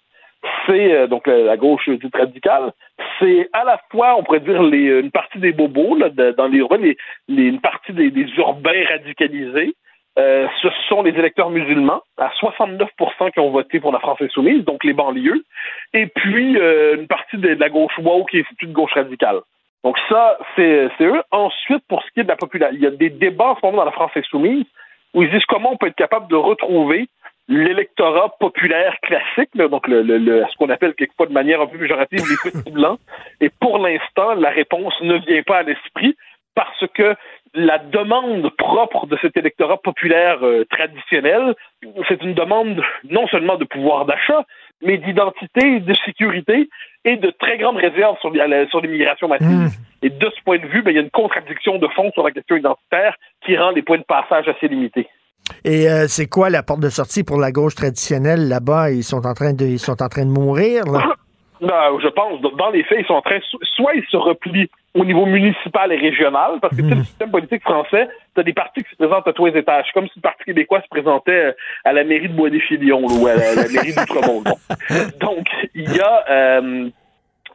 c'est euh, donc la, la gauche dite radicale, c'est à la fois, on pourrait dire, une partie des bobos là, dans les urbains, une partie des, urbains radicalisés. Euh, ce sont les électeurs musulmans, à 69% qui ont voté pour la France insoumise, donc les banlieues, et puis euh, une partie de, la gauche woke qui est une gauche radicale. Donc ça, c'est eux. Ensuite, pour ce qui est de la population, il y a des débats en ce moment dans la France insoumise où ils disent comment on peut être capable de retrouver l'électorat populaire classique, là, donc le, le- le- ce qu'on appelle quelquefois de manière un peu péjorative les petits blancs. Et pour l'instant, la réponse ne vient pas à l'esprit parce que la demande propre de cet électorat populaire euh, traditionnel, c'est une demande non seulement de pouvoir d'achat, mais d'identité, de sécurité et de très grandes réserves sur, la- sur l'immigration massive. Et de ce point de vue, ben, il y a une contradiction de fond sur la question identitaire qui rend les points de passage assez limités. Et euh, c'est quoi la porte de sortie pour la gauche traditionnelle là-bas? Ils sont en train de, ils sont en train de mourir, là? Non, je pense, dans les faits, ils sont en train, so- soit ils se replient au niveau municipal et régional, parce que sais, le système politique français, tu as des partis qui se présentent à tous les étages, comme si le Parti québécois se présentait euh, à la mairie de Bois-des-Filions là, ou à la, la mairie d'Outremont. Donc, il y a... euh,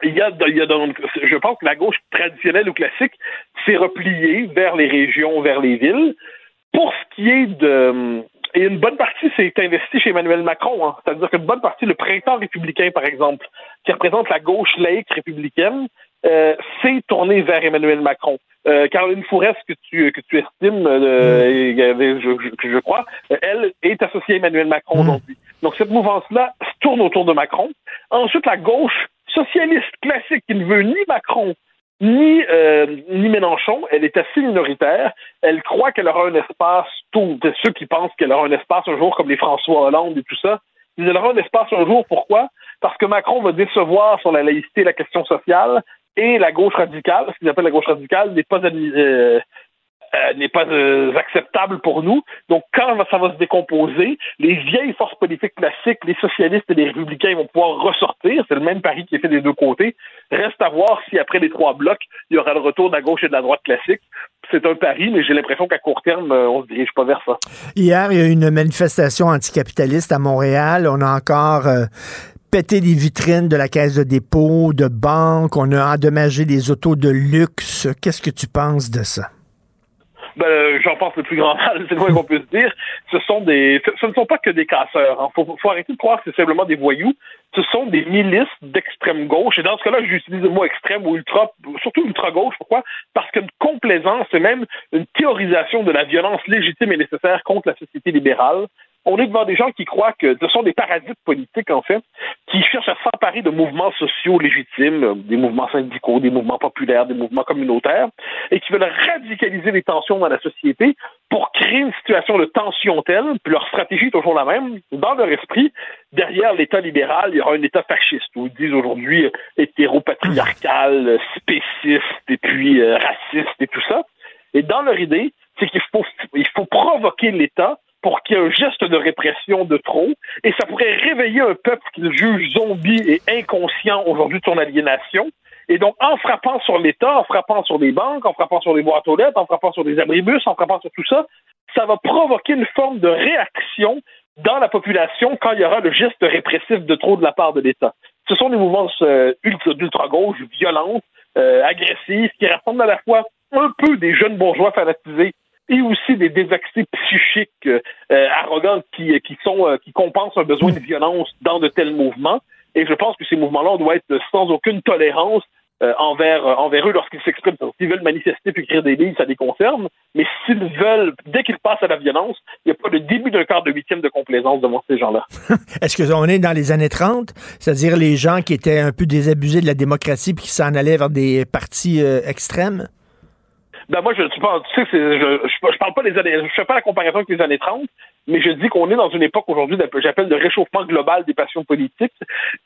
il y, a, il y a je pense que la gauche traditionnelle ou classique s'est repliée vers les régions, vers les villes. Pour ce qui est de... Et une bonne partie s'est investie chez Emmanuel Macron. hein. C'est-à-dire qu'une bonne partie, le printemps républicain, par exemple, qui représente la gauche laïque républicaine, euh, s'est tourné vers Emmanuel Macron. Euh, Caroline Fourest, que tu, que tu estimes, euh, et, euh, je, je, je crois, euh, elle est associée à Emmanuel Macron aujourd'hui. Donc cette mouvance-là se tourne autour de Macron. Ensuite, la gauche socialiste classique qui ne veut ni Macron ni, euh, ni Mélenchon, elle est assez minoritaire. Elle croit qu'elle aura un espace, tous ceux qui pensent qu'elle aura un espace un jour comme les François Hollande et tout ça, mais elle aura un espace un jour. Pourquoi? Parce que Macron va décevoir sur la laïcité et la question sociale et la gauche radicale, ce qu'ils appellent la gauche radicale, n'est pas euh, euh, pas euh, acceptable pour nous. Donc, quand ça va se décomposer, les vieilles forces politiques classiques, les socialistes et les républicains vont pouvoir ressortir. C'est le même pari qui est fait des deux côtés. Reste à voir si après les trois blocs, il y aura le retour de la gauche et de la droite classique. C'est un pari, mais j'ai l'impression qu'à court terme, euh, on se dirige pas vers ça. Hier, il y a eu une manifestation anticapitaliste à Montréal. On a encore euh, pété les vitrines de la caisse de dépôt, de banque. On a endommagé des autos de luxe. Qu'est-ce que tu penses de ça? Ben, j'en pense le plus grand mal, c'est le moins qu'on peut se dire. Ce sont des, ce, ne sont pas que des casseurs. Il faut, arrêter de croire que c'est simplement des voyous. Ce sont des milices d'extrême gauche. Et dans ce cas-là, j'utilise le mot extrême ou ultra, surtout ultra gauche. Pourquoi? Parce qu'une complaisance, c'est même une théorisation de la violence légitime et nécessaire contre la société libérale. On est devant des gens qui croient que ce sont des parasites politiques, en fait, qui cherchent à s'emparer de mouvements sociaux légitimes, des mouvements syndicaux, des mouvements populaires, des mouvements communautaires, et qui veulent radicaliser les tensions dans la société pour créer une situation de tension telle, puis leur stratégie est toujours la même. Dans leur esprit, derrière l'État libéral, il y aura un État fasciste, où ils disent aujourd'hui euh, hétéropatriarcal, euh, spéciste, et puis euh, raciste et tout ça. Et dans leur idée, c'est qu'il il faut provoquer l'État pour qu'il y ait un geste de répression de trop, et ça pourrait réveiller un peuple qu'il juge zombie et inconscient aujourd'hui de son aliénation. Et donc, en frappant sur l'État, en frappant sur les banques, en frappant sur les boîtes aux lettres, en frappant sur des abribus, en frappant sur tout ça, ça va provoquer une forme de réaction dans la population quand il y aura le geste répressif de trop de la part de l'État. Ce sont des mouvements euh, ultra, d'ultra-gauche, violentes, euh, agressives, qui rassemblent à la fois un peu des jeunes bourgeois fanatisés et aussi des désaxés psychiques euh, arrogants qui, qui sont euh, qui compensent un besoin de violence dans de tels mouvements. Et je pense que ces mouvements-là doivent être sans aucune tolérance euh, envers, euh, envers eux lorsqu'ils s'expriment. S'ils veulent manifester puis écrire des livres, ça les concerne. Mais s'ils veulent, dès qu'ils passent à la violence, il n'y a pas le début d'un quart de huitième de complaisance devant ces gens-là. Est-ce qu'on est dans les années 30, c'est-à-dire les gens qui étaient un peu désabusés de la démocratie puis qui s'en allaient vers des partis euh, extrêmes? Ben moi, je, tu, penses, tu sais, c'est- je, je, je parle pas des années, je fais pas la comparaison avec les années 30, mais je dis qu'on est dans une époque aujourd'hui, d'un peu- j'appelle de réchauffement global des passions politiques.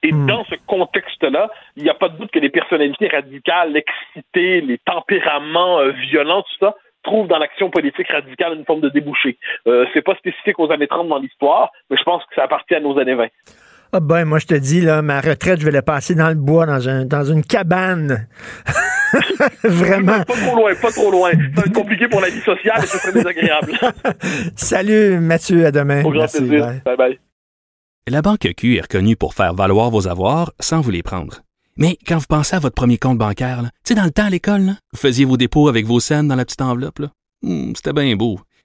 Et dans ce contexte-là, il n'y a pas de doute que les personnalités radicales, l'excité, les tempéraments euh, violents, tout ça, trouvent dans l'action politique radicale une forme de débouché. Euh, c'est pas spécifique aux années 30 dans l'histoire, mais je pense que ça appartient à nos années 20. Ah ben, moi, je te dis, là, ma retraite, je vais la passer dans le bois, dans, un, dans une cabane. Vraiment. Pas trop loin, pas trop loin. Ça va être compliqué pour la vie sociale et ce serait désagréable. Salut, Mathieu, à demain. Au grand Merci, plaisir. bye. Bye bye. La Banque Q est reconnue pour faire valoir vos avoirs sans vous les prendre. Mais quand vous pensez à votre premier compte bancaire, là, tu sais, dans le temps à l'école, là, vous faisiez vos dépôts avec vos scènes dans la petite enveloppe. là. Hmm, C'était bien beau.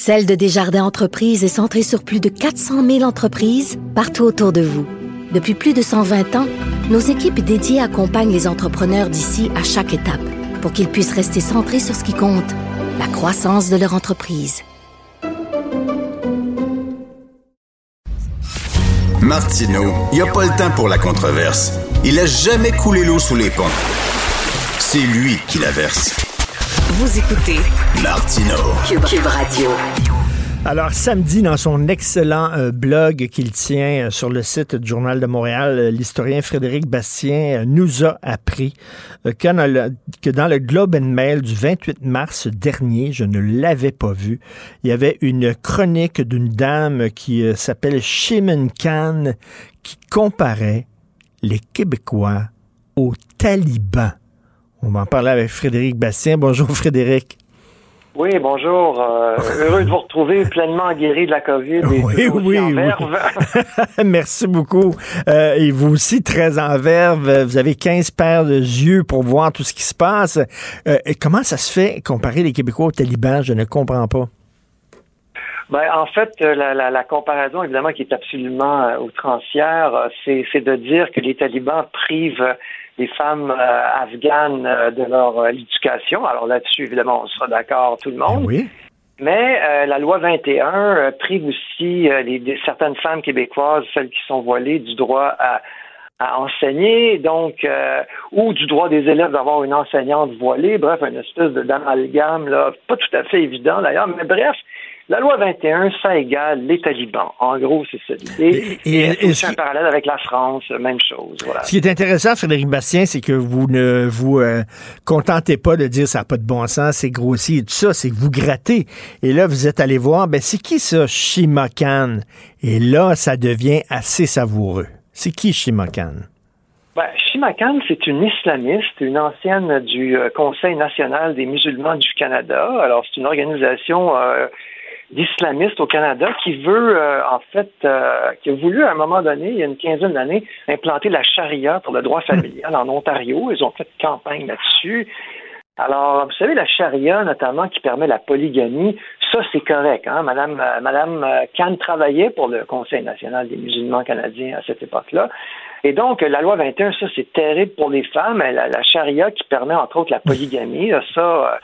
Celle de Desjardins Entreprises est centrée sur plus de 400 000 entreprises partout autour de vous. Depuis plus de 120 ans, nos équipes dédiées accompagnent les entrepreneurs d'ici à chaque étape pour qu'ils puissent rester centrés sur ce qui compte, la croissance de leur entreprise. Martineau, il n'y a pas le temps pour la controverse. Il a jamais coulé l'eau sous les ponts. C'est lui qui la verse. Vous écoutez Martineau. Cube, Cube Radio. Alors, samedi, dans son excellent euh, blog qu'il tient euh, sur le site du Journal de Montréal, euh, l'historien Frédéric Bastien euh, nous a appris euh, que dans le- que dans le Globe and Mail du 28 mars dernier, je ne l'avais pas vu, il y avait une chronique d'une dame qui euh, s'appelle Shimon Khan qui comparait les Québécois aux talibans. On va en parler avec Frédéric Bastien. Bonjour Frédéric. Oui, bonjour. Euh, heureux de vous retrouver pleinement guéri de la COVID et Oui, oui, en oui. verve. Merci beaucoup. Euh, et vous aussi, très en verve. Vous avez 15 paires de yeux pour voir tout ce qui se passe. Euh, et comment ça se fait comparer les Québécois aux talibans? Je ne comprends pas. Ben, en fait, la, la, la comparaison, évidemment, qui est absolument outrancière, c'est, de dire que les talibans privent les femmes euh, afghanes euh, de leur euh, éducation. Alors là-dessus, évidemment, on sera d'accord tout le monde. oui. Mais euh, la loi 21 euh, prive aussi euh, les, des- certaines femmes québécoises, celles qui sont voilées, du droit à, à enseigner, donc ou du droit des élèves d'avoir une enseignante voilée. Bref, une espèce d'amalgame là, pas tout à fait évident d'ailleurs. Mais bref, la loi 21, ça égale les talibans. En gros, c'est ça l'idée. Et- Et, et- un parallèle avec la France, même chose. Voilà. Ce qui est intéressant, Frédéric Bastien, c'est que vous ne vous euh, contentez pas de dire ça n'a pas de bon sens, c'est grossier et tout ça, c'est que vous grattez. Et là, vous êtes allé voir, ben c'est qui ça, Shimakan? Et là, ça devient assez savoureux. C'est qui Shimakan? Ben, Shimakan, c'est une islamiste, une ancienne du euh, Conseil national des musulmans du Canada. Alors, c'est une organisation euh, d'islamistes au Canada qui veut, euh, en fait, euh, qui a voulu, à un moment donné, il y a une quinzaine d'années, implanter la charia pour le droit familial en Ontario. Ils ont fait campagne là-dessus. Alors, vous savez, la charia, notamment, qui permet la polygamie, ça, c'est correct. Hein? Madame, euh, Madame euh, Khan travaillait pour le Conseil national des musulmans canadiens à cette époque-là. Et donc, la loi 21, ça, c'est terrible pour les femmes. La, la charia qui permet, entre autres, la polygamie, ça, euh,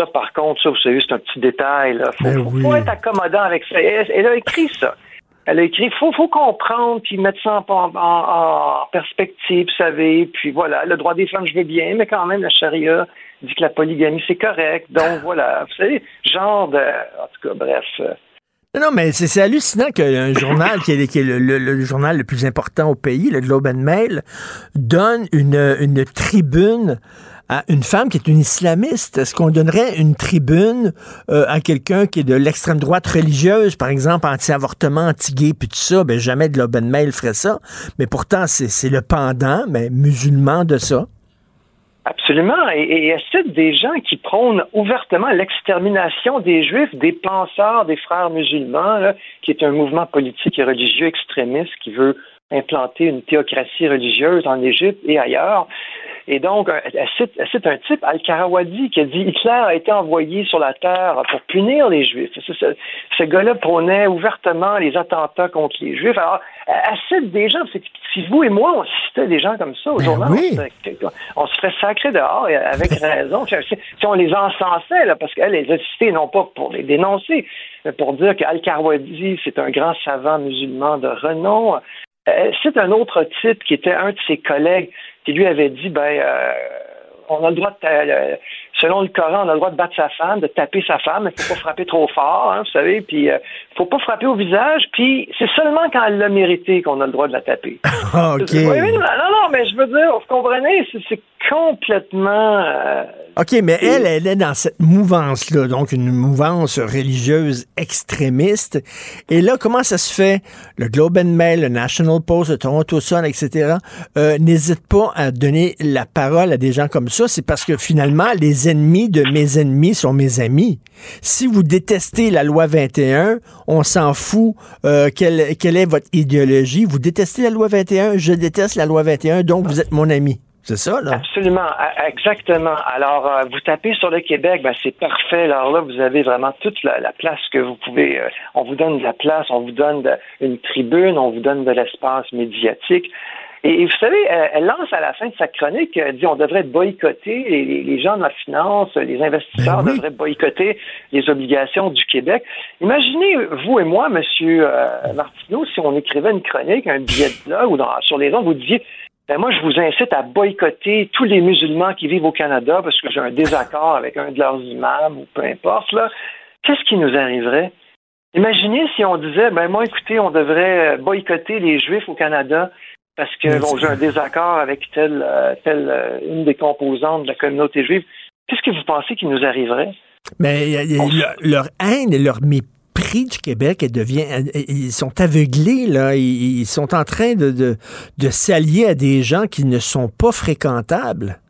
ça, par contre, ça, vous savez, c'est un petit détail. Il faut, Ben faut- oui. être accommodant avec ça. Elle, elle a écrit ça. Elle a écrit, faut, faut comprendre, puis mettre ça en, en- en perspective, vous savez. Puis voilà, le droit des femmes, je veux bien, mais quand même, la charia dit que la polygamie, c'est correct. Donc voilà, vous savez, genre de... En tout cas, bref... Non, mais c'est c'est hallucinant qu'un journal qui est, qui est le, le- le journal le plus important au pays, le Globe and Mail, donne une, une tribune à une femme qui est une islamiste? Est-ce qu'on donnerait une tribune euh, à quelqu'un qui est de l'extrême droite religieuse, par exemple anti-avortement, anti-gay, puis tout ça? Ben, jamais de l'open mail ferait ça. Mais pourtant, c'est le pendant, mais musulman de ça. Absolument. Et, et cite des gens qui prônent ouvertement l'extermination des Juifs, des penseurs, des frères musulmans, qui est un mouvement politique et religieux extrémiste qui veut implanter une théocratie religieuse en Égypte et ailleurs. Et donc, elle cite, un type, Al-Karawadi, qui a dit Hitler a été envoyé sur la terre pour punir les Juifs. Ce, ce gars-là prônait ouvertement les attentats contre les Juifs. Alors, elle cite des gens. Si vous et moi, on citait des gens comme ça aujourd'hui, ben on, se ferait sacrer dehors, avec raison. si, on les encensait, là, parce qu'elle les a cités non pas pour les dénoncer, mais pour dire qu'Al-Karawadi, c'est un grand savant musulman de renom. C'est un autre type qui était un de ses collègues qui lui avait dit ben euh, on a le droit de euh, selon le Coran, on a le droit de battre sa femme, de taper sa femme, mais il faut pas frapper trop fort, hein, vous savez, puis il euh, faut pas frapper au visage, puis c'est seulement quand elle l'a mérité qu'on a le droit de la taper. OK. non, non, mais je veux dire, vous comprenez, c'est complètement OK, mais elle, elle est dans cette mouvance-là, donc une mouvance religieuse extrémiste. Et là, comment ça se fait? Le Globe and Mail, le National Post, le Toronto Sun, etc., euh, n'hésite pas à donner la parole à des gens comme ça. C'est parce que finalement, les ennemis de mes ennemis sont mes amis. Si vous détestez la loi 21, on s'en fout euh, quelle, quelle est votre idéologie. Vous détestez la loi 21, je déteste la loi 21, donc vous êtes mon ami. C'est ça, là? Absolument, exactement. Alors, euh, vous tapez sur le Québec, ben, c'est parfait. Alors là, vous avez vraiment toute la, place que vous pouvez. Euh, on vous donne de la place, on vous donne une tribune, on vous donne de l'espace médiatique. Et, vous savez, elle, lance à la fin de sa chronique, elle dit on devrait boycotter, les, gens de la finance, les investisseurs ben devraient boycotter les obligations du Québec. Imaginez, vous et moi, Monsieur euh, Martineau, si on écrivait une chronique, un billet de blog ou dans, sur les ondes, vous disiez ben moi, je vous incite à boycotter tous les musulmans qui vivent au Canada parce que j'ai un désaccord avec un de leurs imams ou peu importe. Là. Qu'est-ce qui nous arriverait? Imaginez si on disait, ben moi, écoutez, on devrait boycotter les Juifs au Canada parce que bon, j'ai un désaccord avec telle, euh, telle euh, une des composantes de la communauté juive. Qu'est-ce que vous pensez qui nous arriverait? Mais leur haine et leur mépris du Québec devient, ils sont aveuglés, là. Ils, sont en train de, de, s'allier à des gens qui ne sont pas fréquentables.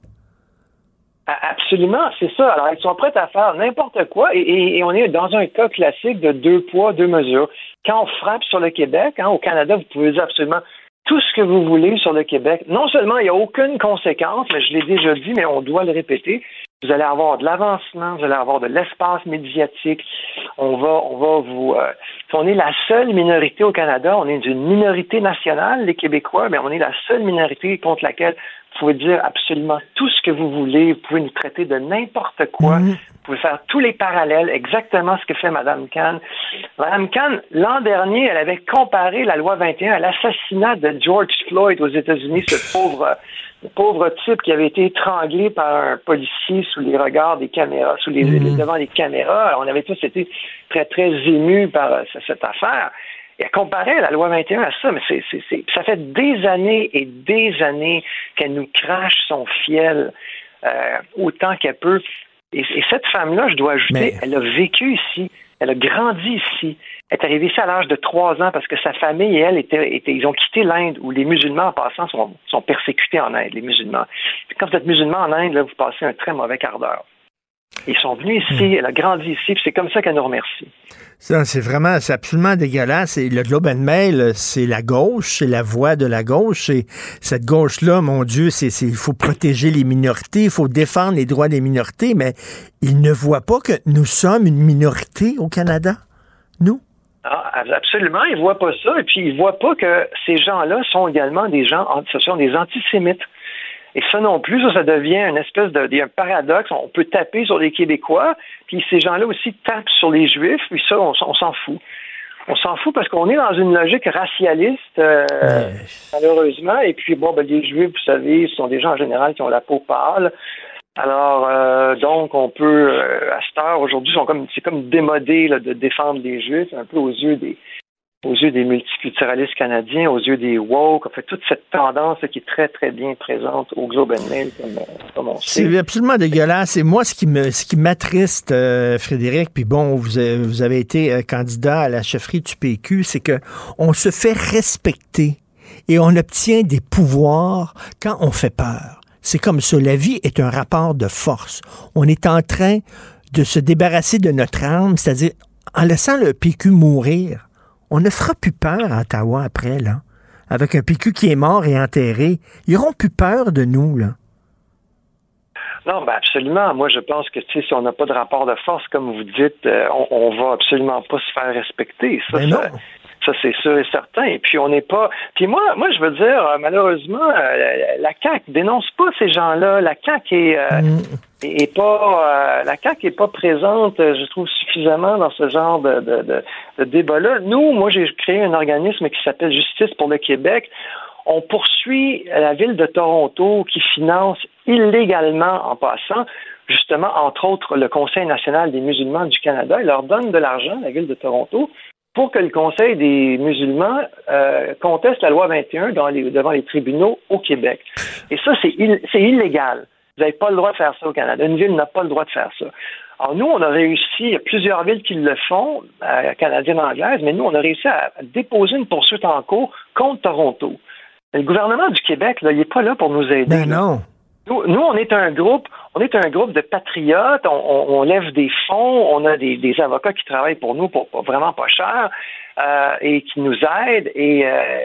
Absolument, c'est ça. Alors, ils sont prêts à faire n'importe quoi et, on est dans un cas classique de deux poids, deux mesures. Quand on frappe sur le Québec, hein, au Canada, vous pouvez dire absolument tout ce que vous voulez sur le Québec. Non seulement il n'y a aucune conséquence, mais je l'ai déjà dit, mais on doit le répéter. Vous allez avoir de l'avancement, vous allez avoir de l'espace médiatique. On va, on va vous. Euh, on est la seule minorité au Canada. On est d'une minorité nationale, les Québécois, mais on est la seule minorité contre laquelle vous pouvez dire absolument tout ce que vous voulez. Vous pouvez nous traiter de n'importe quoi. Mhm. Vous pouvez faire tous les parallèles, exactement ce que fait Mme Kahn. Mme Kahn, l'an dernier, elle avait comparé la loi 21 à l'assassinat de George Floyd aux États-Unis, ce pauvre pauvre type qui avait été étranglé par un policier sous les regards des caméras, sous les, mhm. devant les caméras. On avait tous été très, très émus par euh, cette affaire. Et à comparer la loi 21 à ça, mais c'est, ça fait des années et des années qu'elle nous crache son fiel euh, autant qu'elle peut. Et, cette femme-là, je dois ajouter, elle a vécu ici, elle a grandi ici, elle est arrivée ici à l'âge de trois ans parce que sa famille et elle étaient, ils ont quitté l'Inde où les musulmans en passant sont, sont persécutés en Inde, les musulmans. quand vous êtes musulman en Inde, là, vous passez un très mauvais quart d'heure. Ils sont venus ici, hmm. elle a grandi ici, puis c'est comme ça qu'elle nous remercie. Ça, c'est vraiment, c'est absolument dégueulasse. Et le Globe and Mail, c'est la gauche, c'est la voix de la gauche. Et cette gauche-là, mon Dieu, c'est, il faut protéger les minorités, il faut défendre les droits des minorités, mais ils ne voient pas que nous sommes une minorité au Canada. Nous? Ah, absolument, ils ne voient pas ça. Et puis, ils ne voient pas que ces gens-là sont également des gens, ce sont des antisémites. Et ça non plus, ça, ça devient une espèce de, un paradoxe. On peut taper sur les Québécois, puis ces gens-là aussi tapent sur les Juifs, puis ça, on, s'en fout. On s'en fout parce qu'on est dans une logique racialiste, euh, malheureusement. Et puis, bon, ben, les Juifs, vous savez, ce sont des gens en général qui ont la peau pâle. Alors, euh, donc, on peut, euh, à cette heure, aujourd'hui, c'est comme démodé de défendre les Juifs, un peu aux yeux des, aux yeux des multiculturalistes canadiens, aux yeux des woke, en fait, toute cette tendance qui est très, très bien présente au Globe and Mail, comme, on sait. C'est absolument dégueulasse. Et moi, ce qui m'attriste, euh, Frédéric, puis bon, vous avez, vous avez été euh, candidat à la chefferie du PQ, c'est que on se fait respecter et on obtient des pouvoirs quand on fait peur. C'est comme ça. La vie est un rapport de force. On est en train de se débarrasser de notre âme, c'est-à-dire en laissant le PQ mourir. On ne fera plus peur à Ottawa après, là. Avec un PQ qui est mort et enterré. Ils n'auront plus peur de nous, là. Non, ben absolument. Moi, je pense que si on n'a pas de rapport de force, comme vous dites, euh, on, on va absolument pas se faire respecter. Ça, Mais ça. Ça, c'est sûr et certain. Et puis on n'est pas. Puis moi, moi, je veux dire, euh, malheureusement, euh, la CAC dénonce pas ces gens-là. La CAC est, euh, est- est pas. euh, la CAC est pas présente, je trouve, suffisamment dans ce genre de, de, de, de débat-là. Nous, moi, j'ai créé un organisme qui s'appelle Justice pour le Québec. On poursuit la ville de Toronto qui finance illégalement, en passant, justement, entre autres, le Conseil national des musulmans du Canada. Il leur donne de l'argent, la ville de Toronto, pour que le Conseil des musulmans euh, conteste la loi 21 dans les- devant les tribunaux au Québec. Et ça, c'est ill- c'est illégal. Vous n'avez pas le droit de faire ça au Canada. Une ville n'a pas le droit de faire ça. Alors nous, on a réussi, il y a plusieurs villes qui le font, euh, canadiennes, anglaises, mais nous, on a réussi à déposer une poursuite en cours contre Toronto. Le gouvernement du Québec, là, il n'est pas là pour nous aider. Ben non. Nous, on est un groupe, on est un groupe de patriotes. On, lève des fonds, on a des, avocats qui travaillent pour nous pour vraiment pas cher euh, et qui nous aident. Et euh,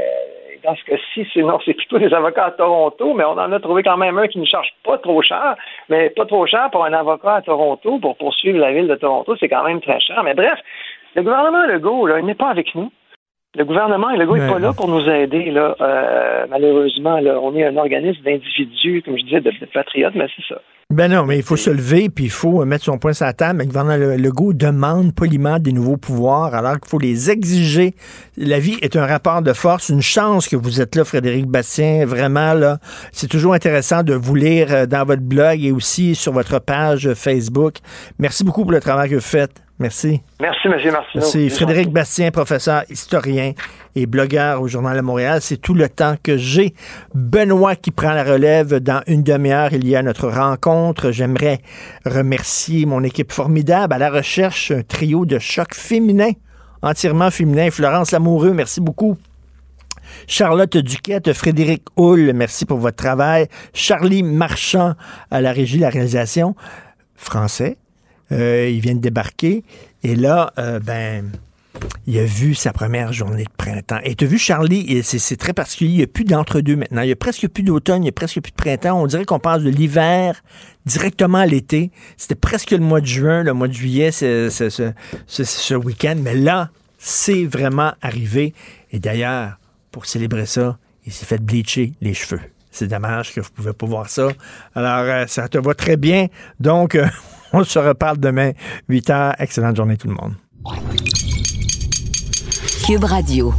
dans ce cas-ci, c'est non, c'est plutôt des avocats à Toronto, mais on en a trouvé quand même un qui ne charge pas trop cher, mais pas trop cher pour un avocat à Toronto pour poursuivre la ville de Toronto, c'est quand même très cher. Mais bref, le gouvernement Legault, là, il n'est pas avec nous. Le gouvernement Legault n'est Ouais, pas là pour nous aider, là. Euh, malheureusement, là, on est un organisme d'individus, comme je disais, de, de patriotes, mais c'est ça. Ben non, mais il faut se lever, puis il faut euh, mettre son point sur la table. Le gouvernement Le- Legault demande poliment des nouveaux pouvoirs, alors qu'il faut les exiger. La vie est un rapport de force. Une chance que vous êtes là, Frédéric Bastien. Vraiment, là, c'est toujours intéressant de vous lire euh, dans votre blog et aussi sur votre page Facebook. Merci beaucoup pour le travail que vous faites. Merci. Merci, M. Martineau. Merci. Frédéric Bastien, professeur, historien et blogueur au Journal de Montréal. C'est tout le temps que j'ai. Benoît qui prend la relève dans une demi-heure. Il y a notre rencontre. J'aimerais remercier mon équipe formidable à la recherche, un trio de choc féminin, entièrement féminin. Florence Lamoureux, merci beaucoup. Charlotte Duquette, Frédéric Hull, merci pour votre travail. Charlie Marchand à la régie, la réalisation. Français. Euh, il vient de débarquer. Et là, euh, ben, il a vu sa première journée de printemps. Et tu as vu, Charlie, c'est très particulier, il n'y a plus d'entre-deux maintenant. Il n'y a presque plus d'automne, il n'y a presque plus de printemps. On dirait qu'on passe de l'hiver directement à l'été. C'était presque le mois de juin, le mois de juillet, ce, ce- ce week-end. Mais là, c'est vraiment arrivé. Et d'ailleurs, pour célébrer ça, il s'est fait bleacher les cheveux. C'est dommage que vous ne pouvez pas voir ça. Alors, euh, ça te va très bien. Donc, on se reparle demain, 8 heures. Excellente journée tout le monde. Cube Radio.